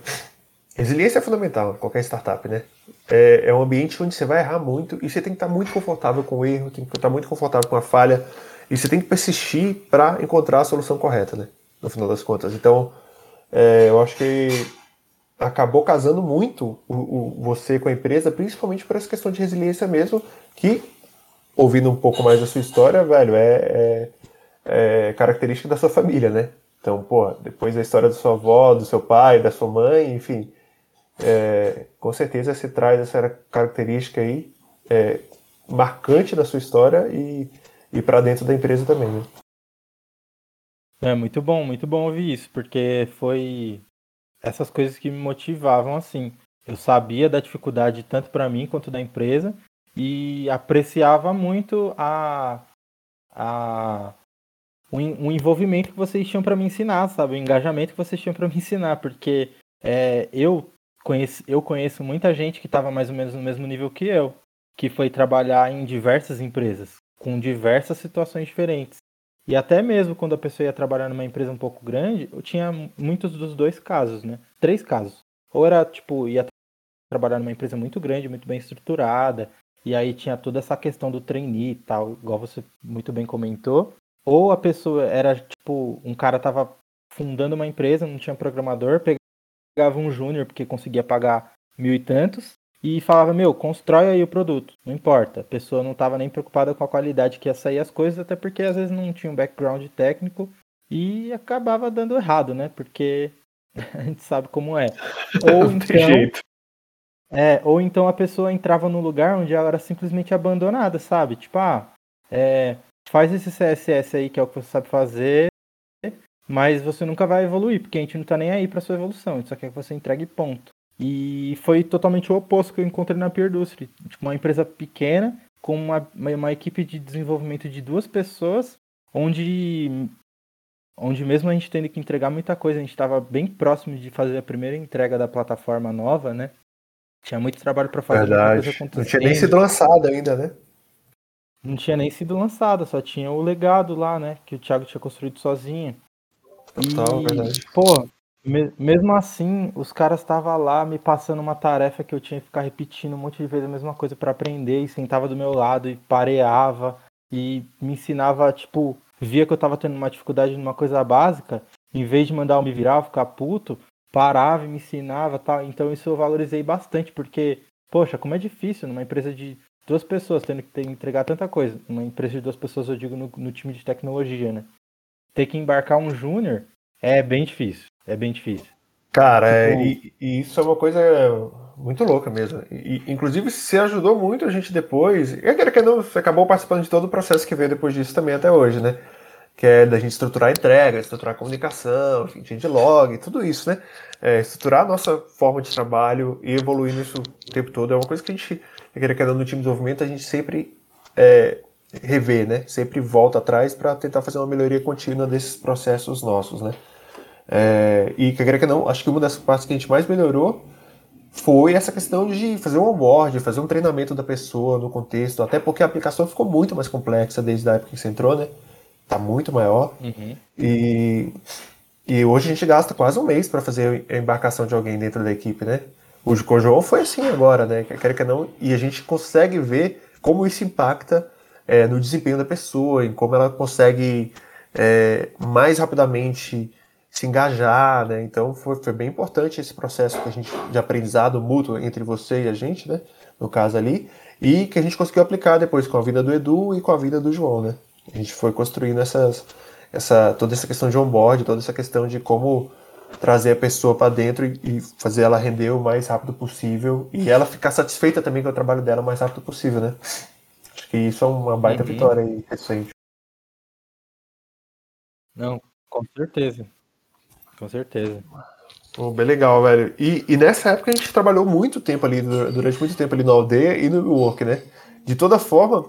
Resiliência é fundamental em qualquer startup, né? É, é, um ambiente onde você vai errar muito e você tem que estar muito confortável com o erro, tem que estar muito confortável com a falha e você tem que persistir para encontrar a solução correta, né? No final das contas. Então, é, eu acho que acabou casando muito o, o, você com a empresa, principalmente por essa questão de resiliência mesmo, que, ouvindo um pouco mais da sua história, velho, é, é, é característica da sua família, né? Então, pô, depois da história da sua avó, do seu pai, da sua mãe, enfim, é, com certeza você traz essa característica aí é, marcante da sua história e, e para dentro da empresa também. Né? É muito bom, muito bom ouvir isso, porque foi essas coisas que me motivavam assim. Eu sabia da dificuldade tanto para mim quanto da empresa e apreciava muito a, a o, envolvimento que vocês tinham para me ensinar, sabe? O engajamento que vocês tinham para me ensinar, porque é, eu conheço, eu conheço muita gente que estava mais ou menos no mesmo nível que eu, que foi trabalhar em diversas empresas, com diversas situações diferentes. E até mesmo quando a pessoa ia trabalhar numa empresa um pouco grande, eu tinha muitos dos dois casos, né? Três casos. Ou era, tipo, ia trabalhar numa empresa muito grande, muito bem estruturada, e aí tinha toda essa questão do trainee e tal, igual você muito bem comentou. Ou a pessoa era, tipo, um cara tava fundando uma empresa, não tinha programador, pegava um júnior porque conseguia pagar mil e tantos e falava, meu, constrói aí o produto, não importa. A pessoa não estava nem preocupada com a qualidade que ia sair as coisas, até porque às vezes não tinha um background técnico e acabava dando errado, né? Porque a gente sabe como é. Ou então, é, ou então a pessoa entrava num lugar onde ela era simplesmente abandonada, sabe? Tipo, ah, é, faz esse CSS aí que é o que você sabe fazer mas você nunca vai evoluir, porque a gente não tá nem aí para sua evolução, a gente só quer que você entregue ponto. E foi totalmente o oposto que eu encontrei na Peer Industry. Tipo, uma empresa pequena, com uma, uma equipe de desenvolvimento de duas pessoas, onde, onde mesmo a gente tendo que entregar muita coisa, a gente estava bem próximo de fazer a primeira entrega da plataforma nova, né? Tinha muito trabalho para fazer. Verdade. Não tinha nem sido lançado ainda, né? Não tinha nem sido lançada, só tinha o legado lá, né? Que o Thiago tinha construído sozinho. Total, e, verdade. Pô, mesmo assim, os caras estavam lá me passando uma tarefa que eu tinha que ficar repetindo um monte de vezes a mesma coisa para aprender, e sentava do meu lado e pareava e me ensinava, tipo, via que eu tava tendo uma dificuldade numa coisa básica, em vez de mandar eu me virar, ficar puto, parava e me ensinava, tal. Então isso eu valorizei bastante, porque, poxa, como é difícil numa empresa de duas pessoas tendo que entregar tanta coisa. Uma empresa de duas pessoas, eu digo, no, no time de tecnologia, né? ter que embarcar um júnior é bem difícil. É bem difícil. Cara, é, tipo... e, e, isso é uma coisa muito louca mesmo. E, inclusive, se ajudou muito a gente depois. E aquele que não, acabou participando de todo o processo que veio depois disso também até hoje, né? Que é da gente estruturar a entrega, estruturar a comunicação, enfim, de log, tudo isso, né? É, estruturar a nossa forma de trabalho e evoluir nisso o tempo todo é uma coisa que a gente, aquele que no time de desenvolvimento, a gente sempre é, rever, né? Sempre volta atrás para tentar fazer uma melhoria contínua desses processos nossos, né? É, e que que não, acho que uma das partes que a gente mais melhorou foi essa questão de fazer um onboard, fazer um treinamento da pessoa no contexto, até porque a aplicação ficou muito mais complexa desde a época que você entrou, né? Tá muito maior. Uhum. E, e hoje a gente gasta quase um mês para fazer a embarcação de alguém dentro da equipe, né? O João foi assim agora, né? Quer que não, e a gente consegue ver como isso impacta é, no desempenho da pessoa, em como ela consegue é, mais rapidamente se engajar, né? Então foi, foi bem importante esse processo que a gente de aprendizado mútuo entre você e a gente, né? No caso ali, e que a gente conseguiu aplicar depois com a vida do Edu e com a vida do João, né? A gente foi construindo essas, essa, toda essa questão de onboard, toda essa questão de como trazer a pessoa para dentro e, e, fazer ela render o mais rápido possível e ela ficar satisfeita também com o trabalho dela o mais rápido possível, né? Acho que isso é uma baita uhum. vitória aí recente. Não, com certeza. Com certeza. Oh, bem legal, velho. E, e, nessa época a gente trabalhou muito tempo ali, durante muito tempo ali na aldeia e no work, né? De toda forma,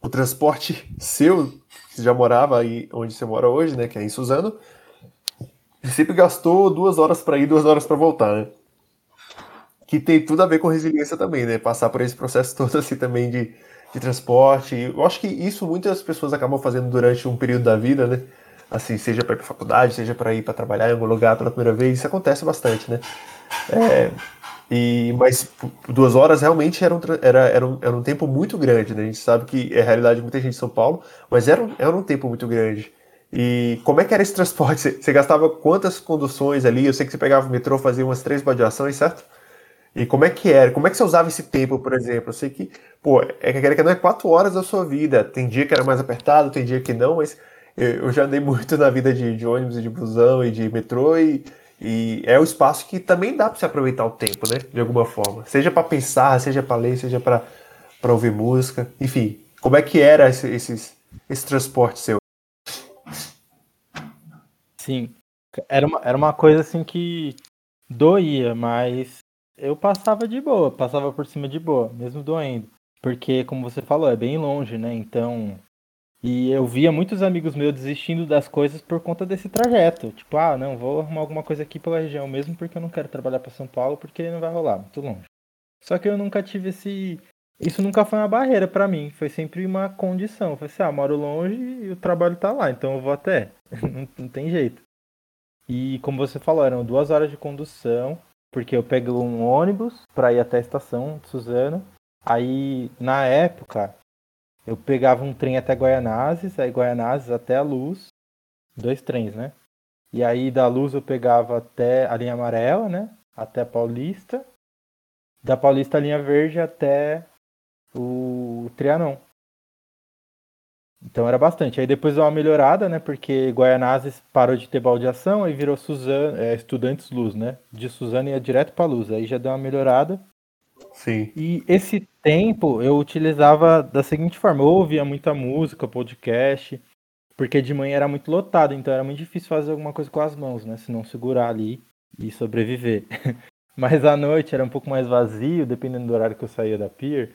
o transporte seu, que já morava aí onde você mora hoje, né? Que é em Suzano, sempre gastou duas horas para ir, duas horas para voltar, né? Que tem tudo a ver com resiliência também, né? Passar por esse processo todo assim também de, de transporte. Eu acho que isso muitas pessoas acabam fazendo durante um período da vida, né? Assim, seja para ir para faculdade, seja para ir para trabalhar em algum lugar pela primeira vez, isso acontece bastante, né? É, e, mas duas horas realmente era um, era, era, um, era um tempo muito grande, né? A gente sabe que é a realidade de muita gente em São Paulo, mas era, um, era um tempo muito grande. E como é que era esse transporte? Você, gastava quantas conduções ali? Eu sei que você pegava o metrô, fazia umas três baldeações, certo? E como é que era? Como é que você usava esse tempo, por exemplo? Eu sei que, pô, é que não é quatro horas da sua vida. Tem dia que era mais apertado, tem dia que não, mas eu, já andei muito na vida de, de, ônibus e de busão e de metrô e, e é o espaço que também dá para você aproveitar o tempo, né? De alguma forma. Seja para pensar, seja para ler, seja para ouvir música. Enfim, como é que era esse, esses, esse transporte seu? Sim. Era uma, era uma coisa assim que doía, mas eu passava de boa, passava por cima de boa, mesmo doendo. Porque, como você falou, é bem longe, né? Então. E eu via muitos amigos meus desistindo das coisas por conta desse trajeto. Tipo, ah, não, vou arrumar alguma coisa aqui pela região mesmo porque eu não quero trabalhar para São Paulo porque não vai rolar, muito longe. Só que eu nunca tive esse. Isso nunca foi uma barreira para mim, foi sempre uma condição. Falei assim, ah, moro longe e o trabalho tá lá, então eu vou até. não, não tem jeito. E como você falou, eram duas horas de condução, porque eu pego um ônibus para ir até a estação de Suzano. Aí, na época, eu pegava um trem até Guaianazes, aí Guaianazes até a Luz, dois trens, né? E aí da Luz eu pegava até a linha amarela, né? Até Paulista. Da Paulista a linha verde até o Trianon. Então era bastante. Aí depois deu uma melhorada, né? Porque Guaianazes parou de ter baldeação, aí virou Suzano, é, Estudantes Luz, né? De Suzano ia direto para Luz. Aí já deu uma melhorada. Sim. E esse tempo eu utilizava da seguinte forma: eu ouvia muita música, podcast, porque de manhã era muito lotado, então era muito difícil fazer alguma coisa com as mãos, né? Se não segurar ali e sobreviver. Mas à noite era um pouco mais vazio, dependendo do horário que eu saía da pier.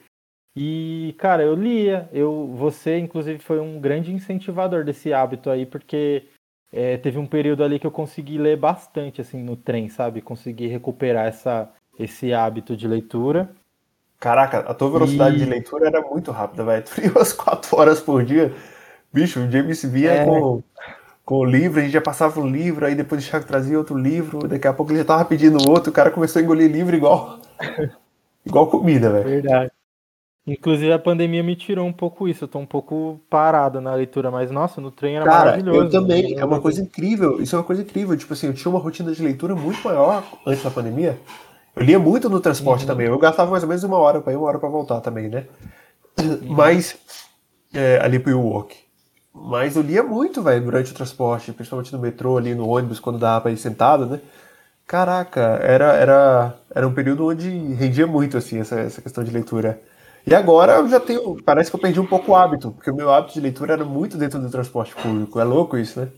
E, cara, eu lia. Eu, você, inclusive, foi um grande incentivador desse hábito aí, porque é, teve um período ali que eu consegui ler bastante, assim, no trem, sabe? Consegui recuperar essa, esse hábito de leitura. Caraca, a tua velocidade e... de leitura era muito rápida, velho. Tu lia umas 4 horas por dia. Bicho, o James via é... com, com o livro, a gente já passava um livro, aí depois o Thiago trazia outro livro, daqui a pouco ele já tava pedindo outro, o cara começou a engolir livro igual. igual comida, velho. Verdade. Inclusive a pandemia me tirou um pouco isso, eu tô um pouco parado na leitura, mas nossa, no trem era Cara, maravilhoso. Eu também, é uma coisa incrível, isso é uma coisa incrível, tipo assim, eu tinha uma rotina de leitura muito maior antes da pandemia. Eu lia muito no transporte uhum. também, eu gastava mais ou menos uma hora para ir, uma hora para voltar também, né? Uhum. Mas é, ali pro work. Mas eu lia muito, velho, durante o transporte, principalmente no metrô, ali no ônibus, quando dava pra ir sentado, né? Caraca, era, era, era um período onde rendia muito, assim, essa, essa questão de leitura. E agora eu já tenho. Parece que eu perdi um pouco o hábito, porque o meu hábito de leitura era muito dentro do transporte público. É louco isso, né?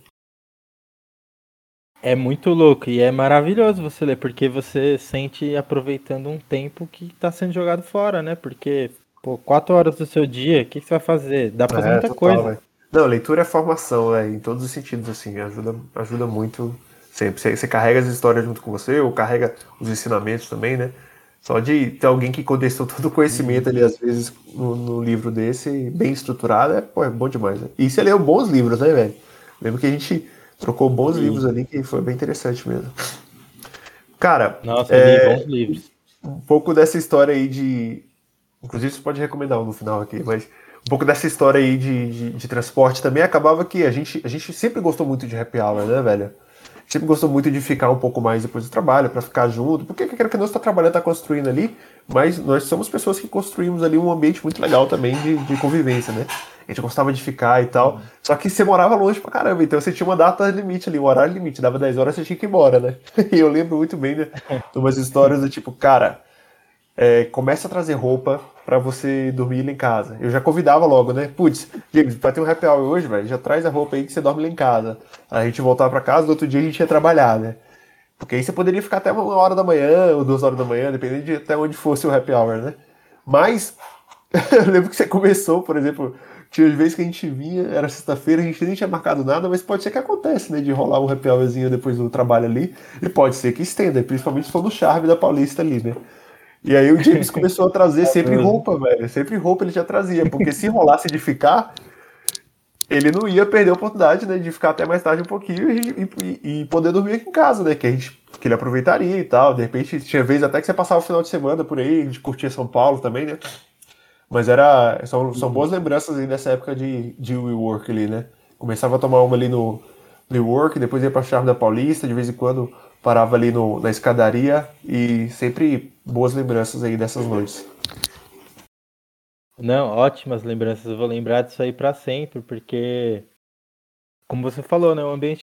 É muito louco e é maravilhoso você ler, porque você sente aproveitando um tempo que está sendo jogado fora, né? Porque, pô, quatro horas do seu dia, o que, que, você vai fazer? Dá pra fazer é, muita total, coisa. Véio. Não, leitura é formação, véio, em todos os sentidos, assim, ajuda, ajuda muito sempre. Você, você carrega as histórias junto com você, ou carrega os ensinamentos também, né? Só de ter alguém que condensou todo o conhecimento ali, às vezes, no, no livro desse, bem estruturado, é, pô, é bom demais. Né? E você leu bons livros, né, velho? Lembro que a gente trocou bons Sim. livros ali, que foi bem interessante mesmo. Cara, Nossa, é, bons livros. Um pouco dessa história aí de. Inclusive, você pode recomendar um no final aqui, mas um pouco dessa história aí de, de, de transporte também acabava que a gente, a gente sempre gostou muito de happy hour, né, velho? Sempre gostou muito de ficar um pouco mais depois do trabalho, para ficar junto, porque quer que não está trabalhando, está construindo ali, mas nós somos pessoas que construímos ali um ambiente muito legal também de, de convivência, né? A gente gostava de ficar e tal. Só que você morava longe pra caramba, então você tinha uma data limite ali, um horário limite, dava 10 horas, você tinha que ir embora, né? E eu lembro muito bem né, de umas histórias do tipo, cara, é, começa a trazer roupa para você dormir lá em casa. Eu já convidava logo, né? Putz, James, vai ter um happy hour hoje, velho, já traz a roupa aí que você dorme lá em casa. Aí a gente voltava para casa, no outro dia a gente ia trabalhar, né? Porque aí você poderia ficar até uma hora da manhã ou duas horas da manhã, dependendo de até onde fosse o happy hour, né? Mas eu lembro que você começou, por exemplo, tinha vezes que a gente vinha, era sexta-feira, a gente nem tinha marcado nada, mas pode ser que acontece, né? De rolar um happy hourzinho depois do trabalho ali. E pode ser que estenda, principalmente se for no charme da Paulista ali, né? E aí o James começou a trazer sempre roupa, velho. Sempre roupa ele já trazia, porque se rolasse de ficar, ele não ia perder a oportunidade, né, de ficar até mais tarde um pouquinho e, e, e, poder dormir aqui em casa, né, que a gente que ele aproveitaria e tal. De repente tinha vez até que você passava o final de semana por aí, a gente curtia São Paulo também, né? Mas era são, são boas lembranças aí dessa época de de WeWork ali, né? Começava a tomar uma ali no WeWork, depois ia para Charme da Paulista, de vez em quando parava ali no, na escadaria e sempre boas lembranças aí dessas noites. Não, ótimas lembranças. Eu vou lembrar disso aí para sempre, porque, como você falou, né, o ambiente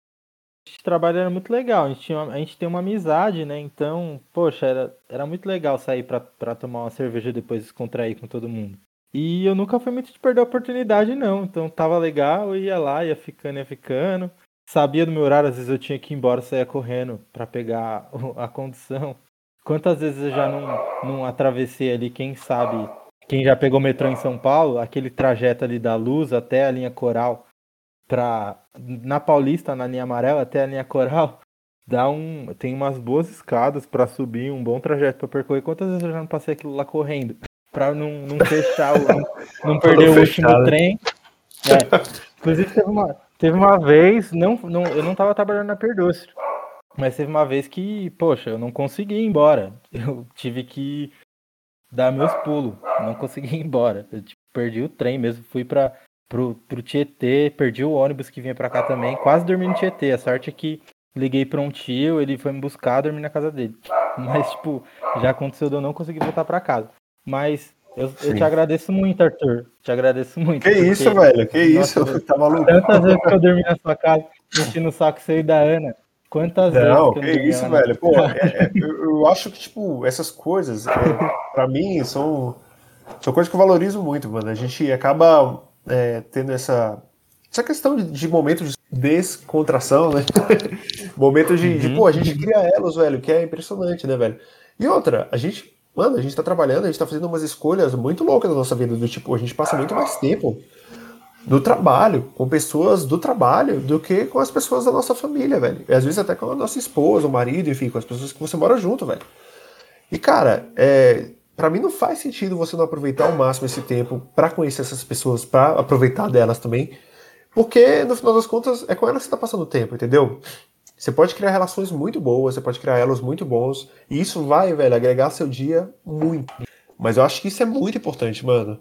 de trabalho era muito legal. A gente, tinha, a gente tem uma amizade, né? Então, poxa, era, era muito legal sair para tomar uma cerveja depois descontrair com todo mundo. E eu nunca fui muito de perder a oportunidade, não. Então tava legal, eu ia lá, ia ficando, ia ficando sabia do meu horário, às vezes eu tinha que ir embora, saia correndo para pegar a condução. Quantas vezes eu já não, não atravessei ali, quem sabe, quem já pegou metrô em São Paulo, aquele trajeto ali da Luz até a linha Coral, pra, na Paulista, na linha amarela, até a linha Coral, dá um, tem umas boas escadas para subir, um bom trajeto para percorrer. Quantas vezes eu já não passei aquilo lá correndo? Pra não, não fechar, não, não perder o último trem. É. Inclusive teve uma, Teve uma vez, não, não, eu não tava trabalhando na Perdústria, mas teve uma vez que, poxa, eu não consegui ir embora. Eu tive que dar meus pulos, não consegui ir embora. Eu tipo, perdi o trem mesmo, fui para pro, pro Tietê, perdi o ônibus que vinha para cá também, quase dormi no Tietê. A sorte é que liguei para um tio, ele foi me buscar, dormi na casa dele. Mas, tipo, já aconteceu de eu não conseguir voltar para casa. Mas eu, eu, te agradeço muito, Arthur. Te agradeço muito. Que isso, velho? Que nossa, isso? Tá maluco? Tantas vezes que eu dormi na sua casa, enchendo o saco seu e da Ana. Quantas não, vezes que, que isso, velho? Pô, é, é, eu, acho que, tipo, essas coisas, é, pra mim, são, são coisas que eu valorizo muito, mano. A gente acaba é, tendo essa, essa questão de, de momentos de descontração, né? momentos de, uhum. de, pô, a gente cria elos, velho, que é impressionante, né, velho? E outra, a gente Mano, a gente tá trabalhando, a gente tá fazendo umas escolhas muito loucas na nossa vida, do tipo, a gente passa muito mais tempo no trabalho, com pessoas do trabalho, do que com as pessoas da nossa família, velho. E às vezes até com a nossa esposa, o marido, enfim, com as pessoas que você mora junto, velho. E, cara, é, para mim não faz sentido você não aproveitar ao máximo esse tempo para conhecer essas pessoas, para aproveitar delas também, porque no final das contas é com elas que você tá passando o tempo, entendeu? Você pode criar relações muito boas, você pode criar elos muito bons, e isso vai, velho, agregar seu dia muito. Mas eu acho que isso é muito importante, mano.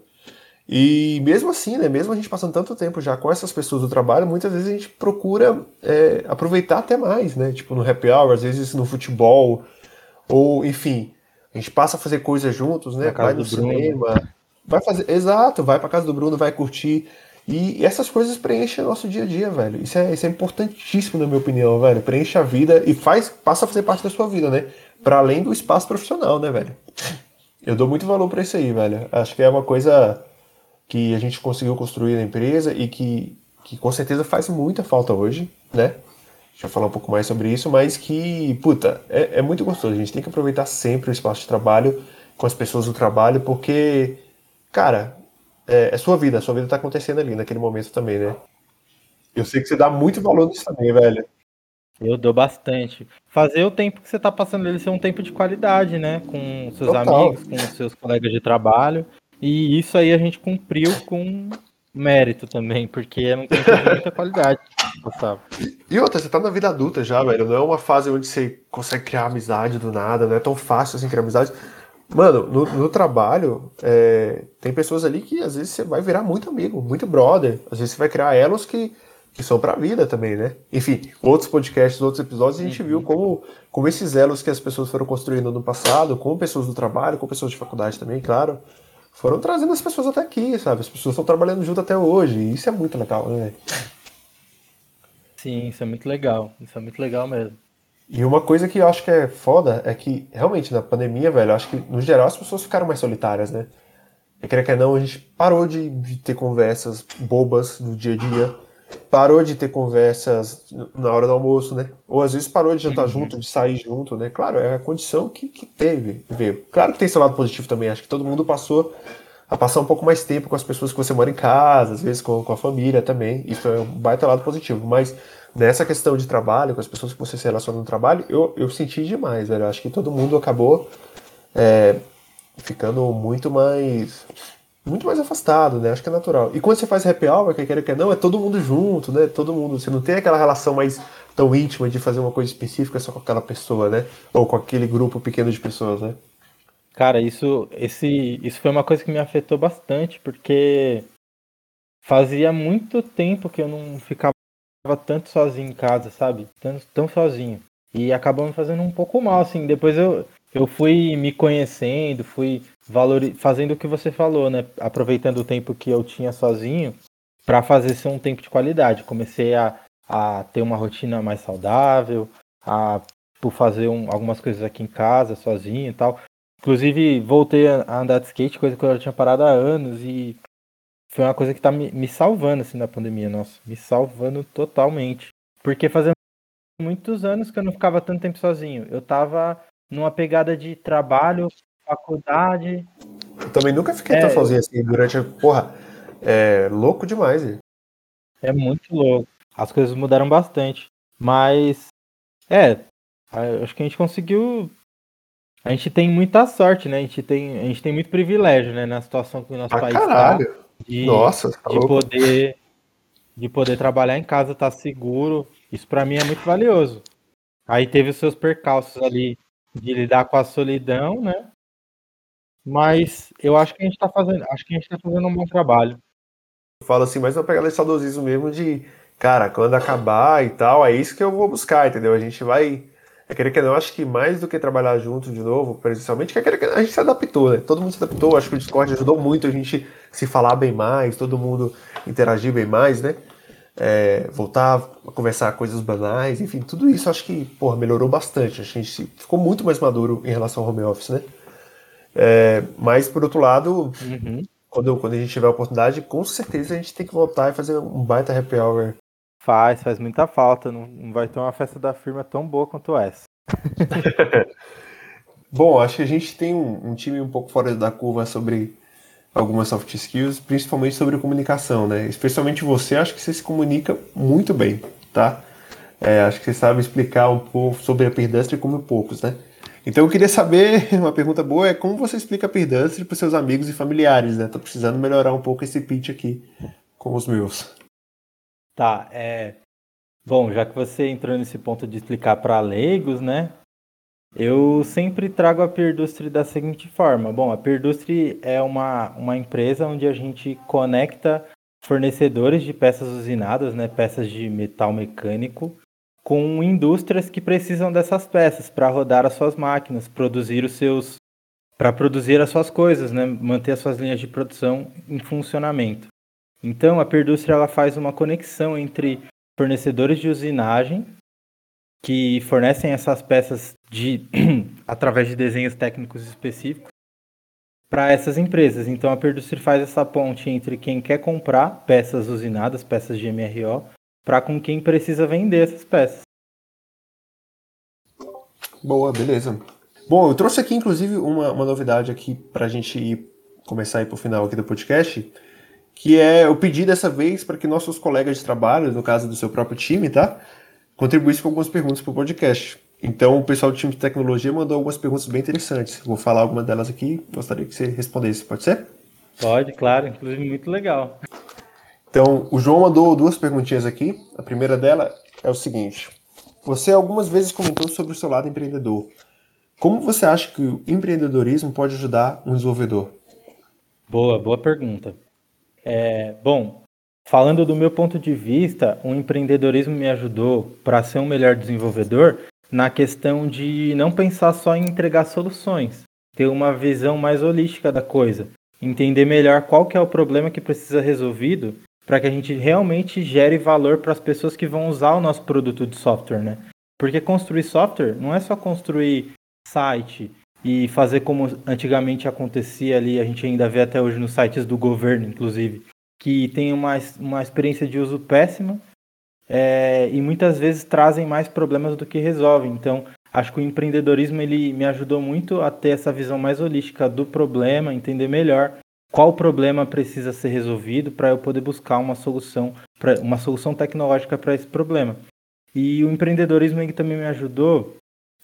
E mesmo assim, né, mesmo a gente passando tanto tempo já com essas pessoas do trabalho, muitas vezes a gente procura é, aproveitar até mais, né? Tipo no happy hour, às vezes no futebol, ou enfim, a gente passa a fazer coisas juntos, né? Vai no cinema, vai fazer, exato, vai para casa do Bruno, vai curtir. E essas coisas preenchem o nosso dia a dia, velho. Isso é, isso é importantíssimo, na minha opinião, velho. Preenche a vida e faz, passa a fazer parte da sua vida, né? Para além do espaço profissional, né, velho? Eu dou muito valor para isso aí, velho. Acho que é uma coisa que a gente conseguiu construir na empresa e que, que com certeza faz muita falta hoje, né? Deixa eu falar um pouco mais sobre isso, mas que, puta, é, é muito gostoso. A gente tem que aproveitar sempre o espaço de trabalho com as pessoas do trabalho, porque, cara, é, é sua vida, a sua vida tá acontecendo ali naquele momento também, né? Eu sei que você dá muito valor nisso também, velho. Eu dou bastante. Fazer o tempo que você tá passando ele ser um tempo de qualidade, né? Com seus Total. amigos, com seus colegas de trabalho. E isso aí a gente cumpriu com mérito também, porque é um tempo de muita qualidade. Gustavo. E outra, você tá na vida adulta já, velho. Não é uma fase onde você consegue criar amizade do nada, não é tão fácil assim criar amizade. Mano, no, no trabalho, é, tem pessoas ali que às vezes você vai virar muito amigo, muito brother. Às vezes você vai criar elos que, que são para a vida também, né? Enfim, outros podcasts, outros episódios, a gente viu como, como esses elos que as pessoas foram construindo no passado, com pessoas do trabalho, com pessoas de faculdade também, claro, foram trazendo as pessoas até aqui, sabe? As pessoas estão trabalhando junto até hoje, e isso é muito legal, né? Sim, isso é muito legal, isso é muito legal mesmo. E uma coisa que eu acho que é foda é que, realmente, na pandemia, velho, eu acho que, no geral, as pessoas ficaram mais solitárias, né? E querer que não, a gente parou de, de ter conversas bobas do dia a dia parou de ter conversas na hora do almoço, né? Ou às vezes parou de jantar uhum. junto, de sair junto, né? Claro, é a condição que, que teve. Veio. Claro que tem seu lado positivo também. Acho que todo mundo passou a passar um pouco mais tempo com as pessoas que você mora em casa, às vezes com, com a família também. Isso é um baita lado positivo. Mas nessa questão de trabalho, com as pessoas que você se relaciona no trabalho, eu, eu senti demais, velho. Acho que todo mundo acabou é, ficando muito mais muito mais afastado, né? Acho que é natural. E quando você faz happy hour, que quer que não, é todo mundo junto, né? Todo mundo. Você não tem aquela relação mais tão íntima de fazer uma coisa específica só com aquela pessoa, né? Ou com aquele grupo pequeno de pessoas, né? Cara, isso, esse, isso foi uma coisa que me afetou bastante, porque fazia muito tempo que eu não ficava tanto sozinho em casa, sabe? Tão, tão sozinho. E acabou me fazendo um pouco mal, assim. Depois eu, eu fui me conhecendo, fui fazendo o que você falou, né? Aproveitando o tempo que eu tinha sozinho para fazer ser um tempo de qualidade. Comecei a, a ter uma rotina mais saudável, a por fazer um, algumas coisas aqui em casa, sozinho e tal. Inclusive, voltei a andar de skate, coisa que eu já tinha parado há anos, e foi uma coisa que tá me, me salvando, assim, na pandemia, nossa, me salvando totalmente. Porque fazendo muitos anos que eu não ficava tanto tempo sozinho. Eu tava numa pegada de trabalho, faculdade. Eu também nunca fiquei é, tão sozinho assim durante a. Porra, é louco demais. Hein? É muito louco. As coisas mudaram bastante. Mas. É. Acho que a gente conseguiu. A gente tem muita sorte, né? A gente tem, a gente tem muito privilégio, né? Na situação que o nosso ah, país está. De, Nossa, tá de poder de poder trabalhar em casa, tá seguro. Isso para mim é muito valioso. Aí teve os seus percalços ali de lidar com a solidão, né? Mas eu acho que a gente está fazendo, acho que a gente tá fazendo um bom trabalho. Eu falo assim, mas uma pegada de saudosismo mesmo de, cara, quando acabar e tal, é isso que eu vou buscar, entendeu? A gente vai. É querer que não, acho que mais do que trabalhar junto de novo, presencialmente, que é que a gente se adaptou, né? Todo mundo se adaptou, acho que o Discord ajudou muito a gente se falar bem mais, todo mundo interagir bem mais, né? É, voltar a conversar coisas banais, enfim, tudo isso acho que, porra, melhorou bastante. A gente ficou muito mais maduro em relação ao home office, né? É, mas, por outro lado, uhum. quando, quando a gente tiver a oportunidade, com certeza a gente tem que voltar e fazer um baita happy hour. Faz, faz muita falta. Não, não vai ter uma festa da firma tão boa quanto essa. Bom, acho que a gente tem um, um, time um pouco fora da curva sobre algumas soft skills, principalmente sobre comunicação, né? Especialmente você, acho que você se comunica muito bem, tá? É, acho que você sabe explicar um pouco sobre a Peerdustry como poucos, né? Então eu queria saber, uma pergunta boa é como você explica a Peerdustry para seus amigos e familiares, né? Tô precisando melhorar um pouco esse pitch aqui com os meus. Tá, é... Bom, já que você entrou nesse ponto de explicar para leigos, né? Eu sempre trago a Peerdustry da seguinte forma. Bom, a Peerdustry é uma, uma empresa onde a gente conecta fornecedores de peças usinadas, né, peças de metal mecânico, com indústrias que precisam dessas peças para rodar as suas máquinas, produzir os seus para produzir as suas coisas, né? manter as suas linhas de produção em funcionamento. Então, a Perdústria ela faz uma conexão entre fornecedores de usinagem que fornecem essas peças de através de desenhos técnicos específicos para essas empresas. Então, a Perdústria faz essa ponte entre quem quer comprar peças usinadas, peças de MRO, para com quem precisa vender essas peças. Boa, beleza. Bom, eu trouxe aqui inclusive uma, uma novidade aqui para a gente ir, começar a ir para o final aqui do podcast, que é eu pedi dessa vez para que nossos colegas de trabalho, no caso do seu próprio time, tá, contribuíssem com algumas perguntas para o podcast. Então, o pessoal do time de tecnologia mandou algumas perguntas bem interessantes. Vou falar algumas delas aqui, gostaria que você respondesse, pode ser? Pode, claro, inclusive muito legal. Então, o João mandou duas perguntinhas aqui. A primeira dela é o seguinte: Você algumas vezes comentou sobre o seu lado empreendedor. Como você acha que o empreendedorismo pode ajudar um desenvolvedor? Boa, boa pergunta. É, bom, falando do meu ponto de vista, o empreendedorismo me ajudou para ser um melhor desenvolvedor na questão de não pensar só em entregar soluções, ter uma visão mais holística da coisa, entender melhor qual que é o problema que precisa resolvido para que a gente realmente gere valor para as pessoas que vão usar o nosso produto de software, né? Porque construir software não é só construir site e fazer como antigamente acontecia ali, a gente ainda vê até hoje nos sites do governo, inclusive, que tem uma, uma experiência de uso péssima é, e muitas vezes trazem mais problemas do que resolvem. Então, acho que o empreendedorismo ele me ajudou muito a ter essa visão mais holística do problema, entender melhor qual problema precisa ser resolvido para eu poder buscar uma solução, pra, uma solução tecnológica para esse problema. E o empreendedorismo também me ajudou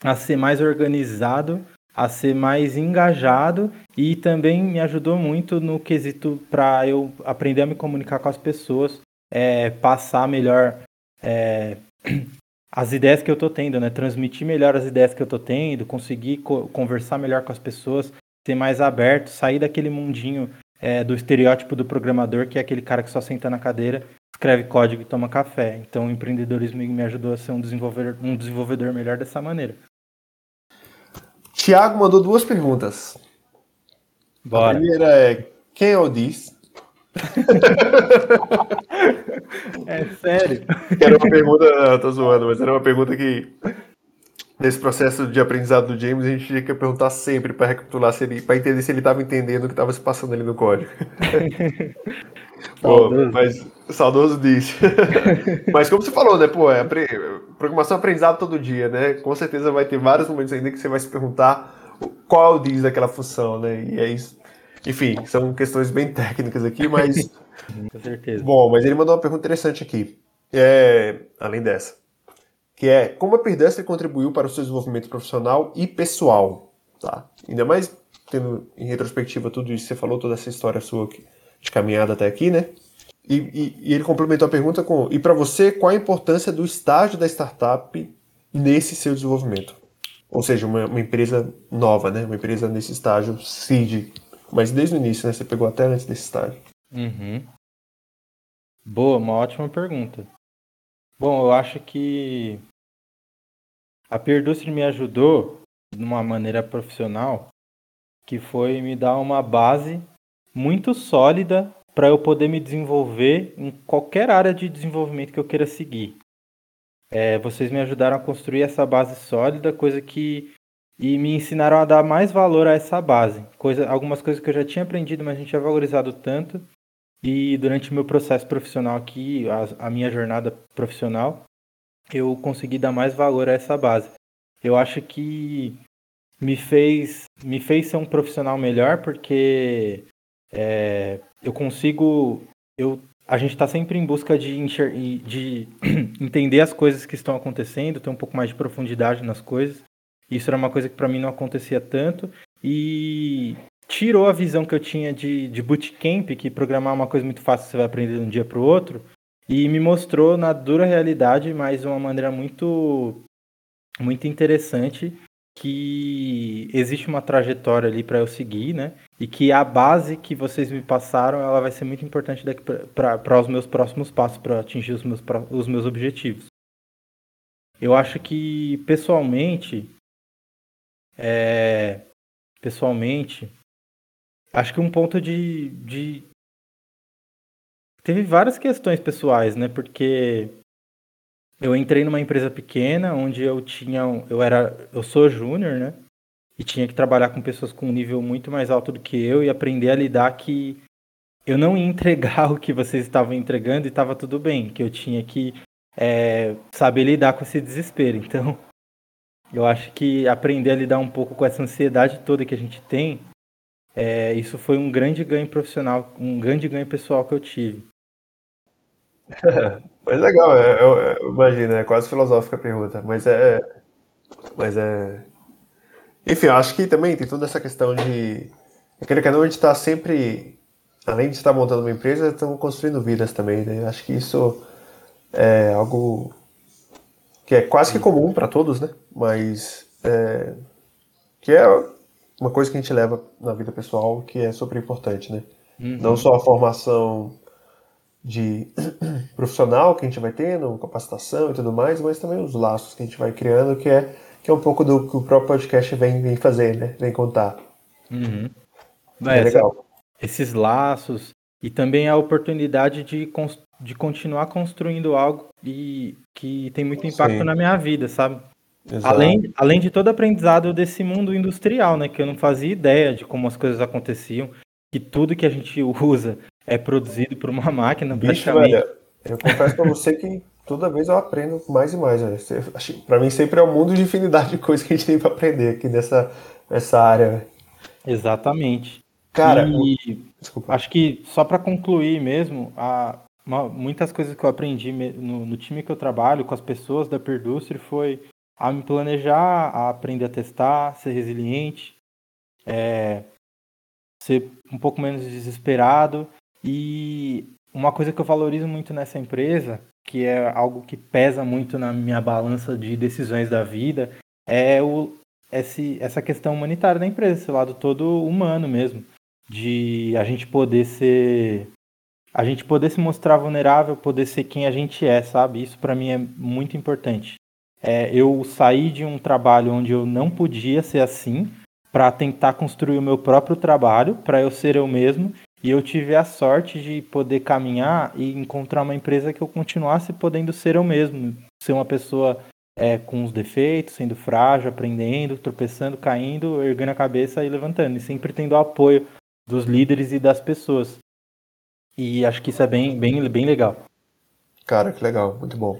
a ser mais organizado, a ser mais engajado e também me ajudou muito no quesito para eu aprender a me comunicar com as pessoas, é, passar melhor é, as ideias que eu estou tendo, né? Transmitir melhor as ideias que eu estou tendo, conseguir co conversar melhor com as pessoas, ser mais aberto, sair daquele mundinho é, do estereótipo do programador, que é aquele cara que só senta na cadeira, escreve código e toma café. Então o empreendedorismo me ajudou a ser um desenvolvedor, um desenvolvedor melhor dessa maneira. Tiago mandou duas perguntas. Bora. A primeira é: quem é o Diz? é sério? Era uma pergunta, não, tô zoando, mas era uma pergunta que nesse processo de aprendizado do James, a gente tinha que perguntar sempre para recapitular se ele, para entender se ele estava entendendo o que estava se passando ali no código. Pô, mas saudoso disso. mas como você falou, né, pô, é programação é aprendizado todo dia, né? Com certeza vai ter vários momentos ainda que você vai se perguntar qual é o diz daquela função, né? E é isso. Enfim, são questões bem técnicas aqui, mas com certeza. Bom, mas ele mandou uma pergunta interessante aqui. É, além dessa que é como a Perdestre contribuiu para o seu desenvolvimento profissional e pessoal, tá? Ainda mais tendo em retrospectiva tudo isso você falou, toda essa história sua de caminhada até aqui, né? E, e, e ele complementou a pergunta com: e para você, qual a importância do estágio da startup nesse seu desenvolvimento? Ou seja, uma, uma empresa nova, né? Uma empresa nesse estágio seed, mas desde o início, né? Você pegou até antes desse estágio. Uhum. Boa, uma ótima pergunta. Bom, eu acho que a Peerdustre me ajudou de uma maneira profissional, que foi me dar uma base muito sólida para eu poder me desenvolver em qualquer área de desenvolvimento que eu queira seguir. É, vocês me ajudaram a construir essa base sólida, coisa que e me ensinaram a dar mais valor a essa base. Coisa, algumas coisas que eu já tinha aprendido, mas gente tinha valorizado tanto. E durante o meu processo profissional aqui, a, a minha jornada profissional, eu consegui dar mais valor a essa base. Eu acho que me fez, me fez ser um profissional melhor porque é, eu consigo. Eu, a gente está sempre em busca de, de entender as coisas que estão acontecendo, ter um pouco mais de profundidade nas coisas. Isso era uma coisa que para mim não acontecia tanto. E tirou a visão que eu tinha de, de bootcamp, que programar é uma coisa muito fácil, você vai aprender de um dia para o outro, e me mostrou na dura realidade, mas de uma maneira muito, muito interessante, que existe uma trajetória ali para eu seguir, né? E que a base que vocês me passaram, ela vai ser muito importante para os meus próximos passos, para atingir os meus, os meus objetivos. Eu acho que pessoalmente, é, pessoalmente, acho que um ponto de, de. Teve várias questões pessoais, né? Porque eu entrei numa empresa pequena onde eu tinha. Eu era. Eu sou júnior, né? E tinha que trabalhar com pessoas com um nível muito mais alto do que eu e aprender a lidar que eu não ia entregar o que vocês estavam entregando e estava tudo bem, que eu tinha que é, saber lidar com esse desespero. Então, eu acho que aprender a lidar um pouco com essa ansiedade toda que a gente tem é, isso foi um grande ganho profissional, um grande ganho pessoal que eu tive. mas legal, é, eu, eu, imagina, é quase filosófica a pergunta, mas é, mas é, enfim, eu acho que também tem toda essa questão de, aquele canal a gente está sempre, além de estar montando uma empresa, estamos construindo vidas também, né? Eu acho que isso é algo que é quase que comum para todos, né? Mas é, que é uma coisa que a gente leva na vida pessoal que é super importante, né? Uhum. Não só a formação de profissional que a gente vai tendo, capacitação e tudo mais, mas também os laços que a gente vai criando, que é, que é um pouco do que o próprio podcast vem, vem fazer, né? Vem contar. Uhum. É, é legal. Esses laços e também a oportunidade de, de continuar construindo algo e que tem muito impacto Sim. na minha vida, sabe? Além, além de todo aprendizado desse mundo industrial, né? Que eu não fazia ideia de como as coisas aconteciam, que tudo que a gente usa é produzido por uma máquina, Bicho, praticamente. eu confesso para você que toda vez eu aprendo mais e mais. Para mim sempre é um mundo de infinidade de coisas que a gente tem para aprender aqui nessa, nessa área. Exatamente. Cara, e, acho que só para concluir mesmo, a, uma, muitas coisas que eu aprendi no, no, time que eu trabalho, com as pessoas da Perdustre, foi a me planejar, a aprender a testar, ser resiliente, é, ser um pouco menos desesperado. E uma coisa que eu valorizo muito nessa empresa, que é algo que pesa muito na minha balança de decisões da vida, é o, esse, essa questão humanitária da empresa, esse lado todo humano mesmo de a gente poder ser a gente poder se mostrar vulnerável, poder ser quem a gente é, sabe? Isso para mim é muito importante. É, eu saí de um trabalho onde eu não podia ser assim para tentar construir o meu próprio trabalho, para eu ser eu mesmo, e eu tive a sorte de poder caminhar e encontrar uma empresa que eu continuasse podendo ser eu mesmo, ser uma pessoa é, com os defeitos, sendo frágil, aprendendo, tropeçando, caindo, erguendo a cabeça e levantando, e sempre tendo apoio dos líderes e das pessoas. E acho que isso é bem, bem, bem legal. Cara, que legal, muito bom.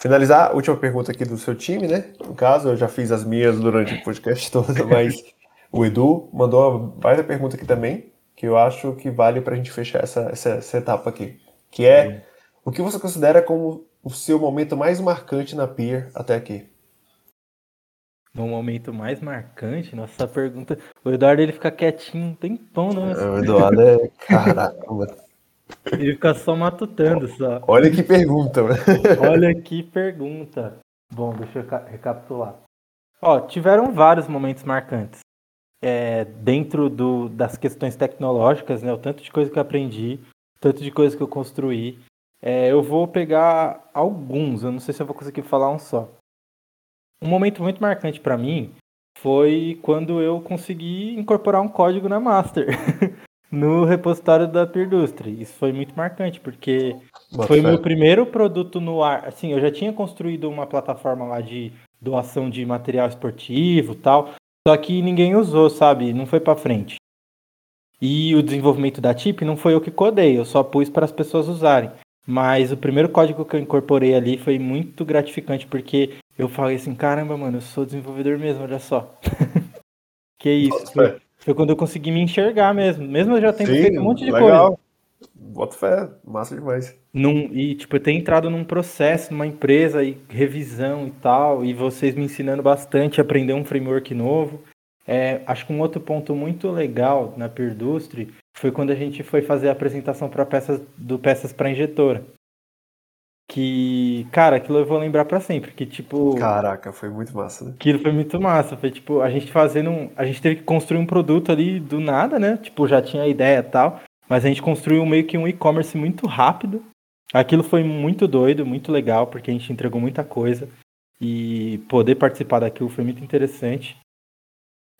Finalizar, última pergunta aqui do seu time, né? No caso, eu já fiz as minhas durante o podcast todo, mas o Edu mandou uma baita pergunta aqui também, que eu acho que vale para a gente fechar essa, essa, essa, etapa aqui. Que é, o que você considera como o seu momento mais marcante na Peer até aqui? no momento mais marcante, nossa pergunta. O Eduardo ele fica quietinho um tempão, né? O Eduardo é. Caraca, mano. Ele fica só matutando só. Olha que pergunta, mano. Olha que pergunta. Bom, deixa eu recapitular. Ó, tiveram vários momentos marcantes. É, dentro do, das questões tecnológicas, né? O tanto de coisa que eu aprendi, tanto de coisa que eu construí. É, eu vou pegar alguns, eu não sei se eu vou conseguir falar um só. Um momento muito marcante para mim foi quando eu consegui incorporar um código na Master no repositório da Peerdustry. Isso foi muito marcante, porque Boa foi o meu primeiro produto no ar. Assim, eu já tinha construído uma plataforma lá de doação de material esportivo tal, só que ninguém usou, sabe? Não foi para frente. E o desenvolvimento da TIP não foi eu que codei, eu só pus para as pessoas usarem. Mas o primeiro código que eu incorporei ali foi muito gratificante, porque eu falei assim, caramba, mano, eu sou desenvolvedor mesmo, olha só. que isso. Foi, foi, quando eu consegui me enxergar mesmo. Mesmo eu já tendo Sim, feito um monte de legal. coisa. Bota fé, massa demais. Num, e, tipo, eu tenho entrado num processo, numa empresa, e revisão e tal, e vocês me ensinando bastante a aprender um framework novo. É, acho que um outro ponto muito legal na Peerdustry foi quando a gente foi fazer a apresentação para peças do peças para injetora. Que, cara, aquilo eu vou lembrar para sempre, que tipo, caraca, foi muito massa, né? Aquilo foi muito massa, foi tipo, a gente fazendo, um, a gente teve que construir um produto ali do nada, né? Tipo, já tinha a ideia e tal, mas a gente construiu meio que um e-commerce muito rápido. Aquilo foi muito doido, muito legal, porque a gente entregou muita coisa e poder participar daquilo foi muito interessante.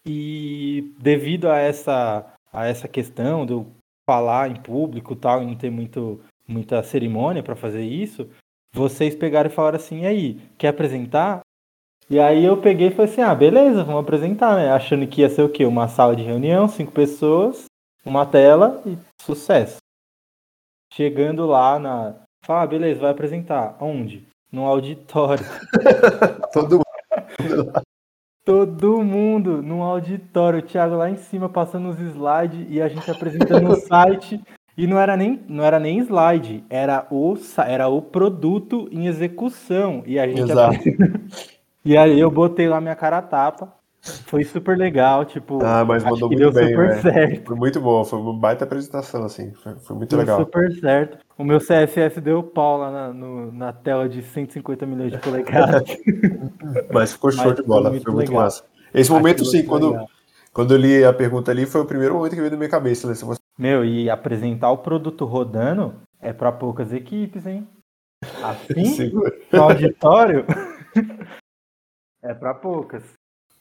E devido a essa a essa questão de eu falar em público tal, e não ter muito, muita cerimônia para fazer isso, vocês pegaram e falaram assim, e aí, quer apresentar? E aí eu peguei e falei assim, ah, beleza, vamos apresentar, né? Achando que ia ser o quê? Uma sala de reunião, cinco pessoas, uma tela e sucesso. Chegando lá na. Fala, ah, beleza, vai apresentar. Onde? No auditório. Todo mundo. Todo mundo no auditório, o Thiago lá em cima passando os slides e a gente apresentando o site. E não era nem, não era nem slide, era o, era o produto em execução. E a gente Exato. E aí eu botei lá minha cara a tapa. Foi super legal, tipo. Ah, mas mandou muito bem, super certo. Foi muito bom, foi uma baita apresentação, assim. Foi, foi muito deu legal. super certo. O meu CSS deu pau lá na, no, na tela de 150 milhões de polegadas. mas ficou show mas de bola, foi muito, foi muito massa. Esse momento, sim, quando, quando eu li a pergunta ali, foi o primeiro momento que veio na minha cabeça. Né? Meu, e apresentar o produto rodando é, para poucas equipes, hein? Assim, no auditório, é para poucas.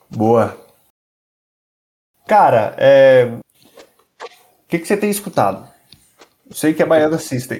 Boa. Cara, é... o que, que você tem escutado? Eu sei que é Baiana System.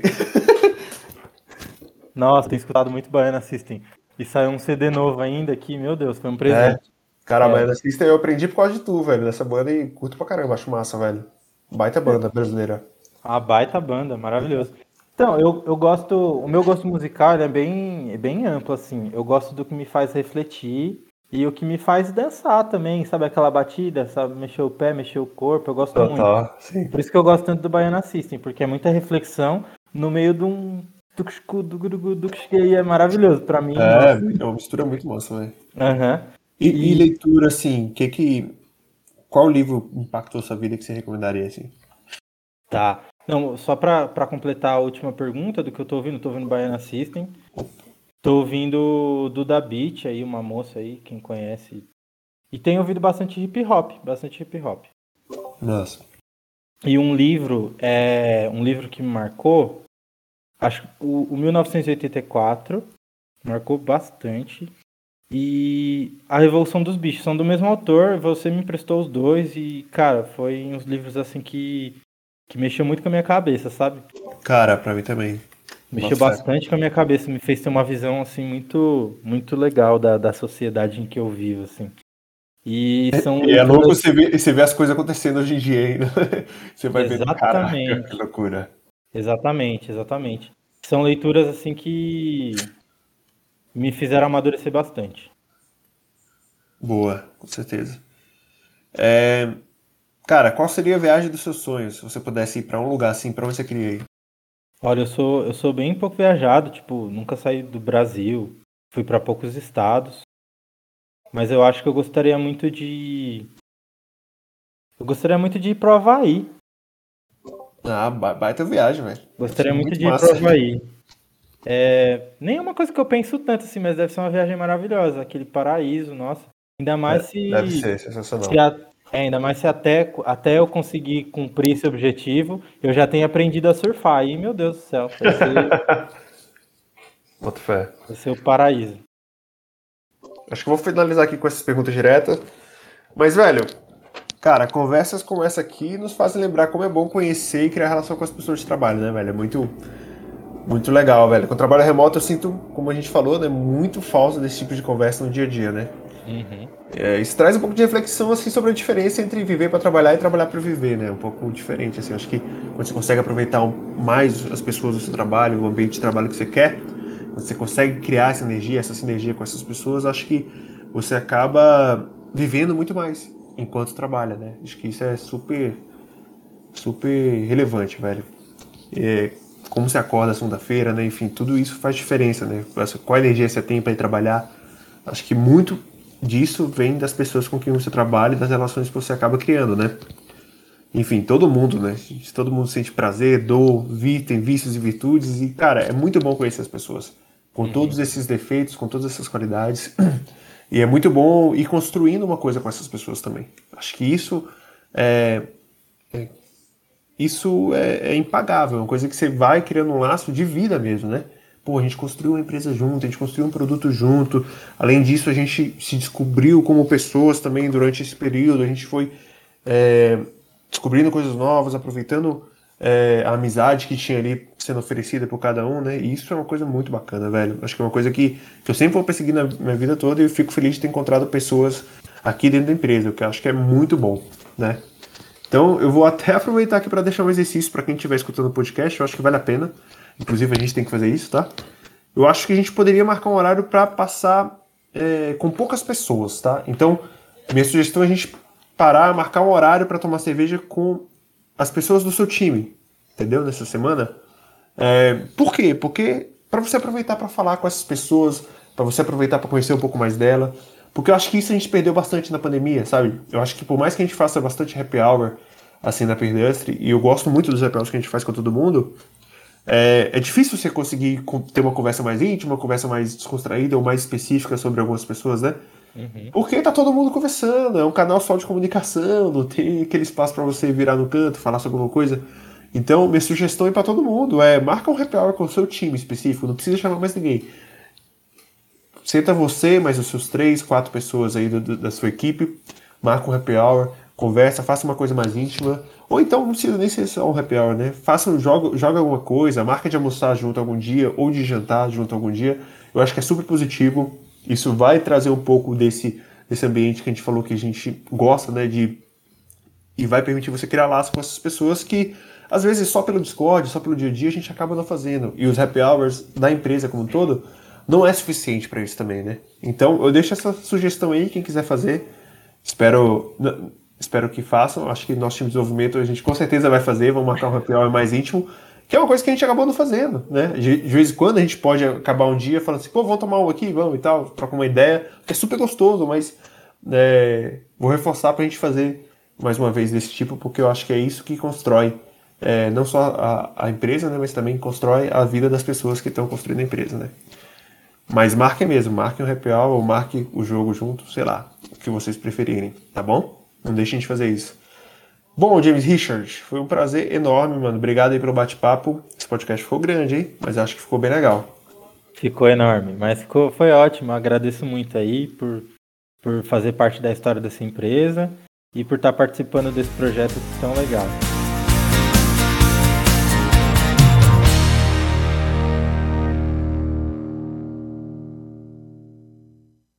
Nossa, tem escutado muito Baiana System. E saiu um CD novo ainda aqui, meu Deus, foi um presente. É. Cara, a é. Baiana System eu aprendi por causa de tu, velho. Dessa banda e curto pra caramba, acho massa, velho. Baita banda brasileira. A baita banda, maravilhoso. Então, eu, eu gosto. O meu gosto musical é bem, é bem amplo, assim. Eu gosto do que me faz refletir e o que me faz dançar também, sabe? Aquela batida, sabe? Mexer o pé, mexer o corpo. Eu gosto Total, muito. Sim. Por isso que eu gosto tanto do Baiana System, porque é muita reflexão no meio de um. Do, do, do, do que é maravilhoso pra mim. É, é uma mistura muito massa, velho. Uhum. E, e, leitura, assim, que que. Qual livro impactou sua vida que você recomendaria, assim? Tá. Não, só para completar a última pergunta do que eu tô ouvindo, tô ouvindo Baiana System. Tô ouvindo Duda Beat aí, uma moça aí, quem conhece. E tenho ouvido bastante hip hop, bastante hip hop. Nossa. E um livro, é um livro que me marcou, acho o, o 1984, marcou bastante e A Revolução dos Bichos. São do mesmo autor, você me emprestou os dois e, cara, foi uns livros assim que, que mexeu muito com a minha cabeça, sabe? Cara, pra mim também. Mexeu Nossa, bastante é. com a minha cabeça, me fez ter uma visão assim muito muito legal da, da sociedade em que eu vivo, assim. E são e é louco você ver, você ver as coisas acontecendo hoje em dia ainda. Você vai exatamente. ver, caraca, que loucura. Exatamente, exatamente. São leituras assim que me fizeram amadurecer bastante. Boa, com certeza. É... Cara, qual seria a viagem dos seus sonhos? Se você pudesse ir para um lugar assim, para onde você queria ir? Olha, eu sou, eu sou bem pouco viajado, tipo, nunca saí do Brasil, fui para poucos estados. Mas eu acho que eu gostaria muito de. Eu gostaria muito de ir pro Havaí. Ah, baita viagem, velho. Gostaria muito, muito de ir pro Havaí. É, nem é uma coisa que eu penso tanto assim, mas deve ser uma viagem maravilhosa, aquele paraíso, nossa. Ainda mais é, se. Deve ser sensacional. Se a, é, ainda mais se até, até eu conseguir cumprir esse objetivo, eu já tenho aprendido a surfar. E, meu Deus do céu, vai ser. Fé. Vai ser o paraíso. Acho que vou finalizar aqui com essas perguntas diretas. Mas, velho, cara, conversas como essa aqui nos fazem lembrar como é bom conhecer e criar relação com as pessoas de trabalho, né, velho? É muito muito legal, velho. Com o trabalho remoto eu sinto, como a gente falou, né, muito falta desse tipo de conversa no dia a dia, né? Uhum. É, isso traz um pouco de reflexão assim sobre a diferença entre viver para trabalhar e trabalhar para viver, né? Um pouco diferente assim. Acho que quando você consegue aproveitar mais as pessoas do seu trabalho, o ambiente de trabalho que você quer, quando você consegue criar essa energia, essa sinergia com essas pessoas, acho que você acaba vivendo muito mais enquanto trabalha, né? Acho que isso é super super relevante, velho. É, como você acorda segunda-feira, né? Enfim, tudo isso faz diferença, né? Qual energia você tem para ir trabalhar. Acho que muito disso vem das pessoas com quem você trabalha e das relações que você acaba criando, né? Enfim, todo mundo, né? Todo mundo sente prazer, dor, vi, tem vícios e virtudes e, cara, é muito bom conhecer as pessoas com uhum. todos esses defeitos, com todas essas qualidades. E é muito bom ir construindo uma coisa com essas pessoas também. Acho que isso é, é isso é, é, impagável, é uma coisa que você vai criando um laço de vida mesmo, né? Pô, a gente construiu uma empresa junto, a gente construiu um produto junto. Além disso, a gente se descobriu como pessoas também durante esse período. A gente foi é, descobrindo coisas novas, aproveitando é, a amizade que tinha ali sendo oferecida por cada um, né? E isso é uma coisa muito bacana, velho. Acho que é uma coisa que, que eu sempre vou perseguir na minha vida toda e eu fico feliz de ter encontrado pessoas aqui dentro da empresa, o que eu acho que é muito bom, né? Então, eu vou até aproveitar aqui para deixar um exercício para quem estiver escutando o podcast, eu acho que vale a pena. Inclusive, a gente tem que fazer isso, tá? Eu acho que a gente poderia marcar um horário para passar é, com poucas pessoas, tá? Então, minha sugestão é a gente parar, marcar um horário para tomar cerveja com as pessoas do seu time, entendeu? Nessa semana. É, por quê? Porque para você aproveitar para falar com essas pessoas, para você aproveitar para conhecer um pouco mais dela, porque eu acho que isso a gente perdeu bastante na pandemia, sabe? Eu acho que por mais que a gente faça bastante happy hour, assim, na Perdustre, e eu gosto muito dos happy hours que a gente faz com todo mundo, é, é, difícil você conseguir ter uma conversa mais íntima, uma conversa mais descontraída ou mais específica sobre algumas pessoas, né? Uhum. Porque tá todo mundo conversando, é um canal só de comunicação, não tem aquele espaço para você virar no canto, falar sobre alguma coisa. Então, minha sugestão é para todo mundo é marca um happy hour com o seu time específico, não precisa chamar mais ninguém. Senta você, mais os seus três, quatro pessoas aí do, do, da sua equipe, marca um happy hour, conversa, faça uma coisa mais íntima. Ou então não precisa nem ser só um happy hour, né? Faça, joga, joga alguma coisa, marca de almoçar junto algum dia, ou de jantar junto algum dia. Eu acho que é super positivo. Isso vai trazer um pouco desse, desse ambiente que a gente falou que a gente gosta, né? De, e vai permitir você criar laços com essas pessoas que às vezes só pelo Discord, só pelo dia a dia a gente acaba não fazendo. E os happy hours da empresa como um todo não é suficiente para isso também, né? Então eu deixo essa sugestão aí, quem quiser fazer. Espero, espero que façam. Acho que nosso time de desenvolvimento a gente com certeza vai fazer. Vamos marcar um happy hour mais íntimo, que é uma coisa que a gente acabou não fazendo, né? De, de vez em quando a gente pode acabar um dia falando assim, pô, vamos tomar um aqui, vamos e tal, trocar uma ideia, que é super gostoso, mas é, vou reforçar para a gente fazer mais uma vez desse tipo, porque eu acho que é isso que constrói é, não só a, a, empresa, né, mas também constrói a vida das pessoas que estão construindo a empresa, né? Mas marquem mesmo, marquem o happy hour ou marquem o jogo junto, sei lá, o que vocês preferirem, tá bom? Não deixem de fazer isso. Bom, James Richard, foi um prazer enorme, mano. Obrigado aí pelo bate-papo. Esse podcast ficou grande, hein? Mas acho que ficou bem legal. Ficou enorme, mas ficou, foi ótimo. agradeço muito aí por, por fazer parte da história dessa empresa e por estar participando desse projeto tão legal.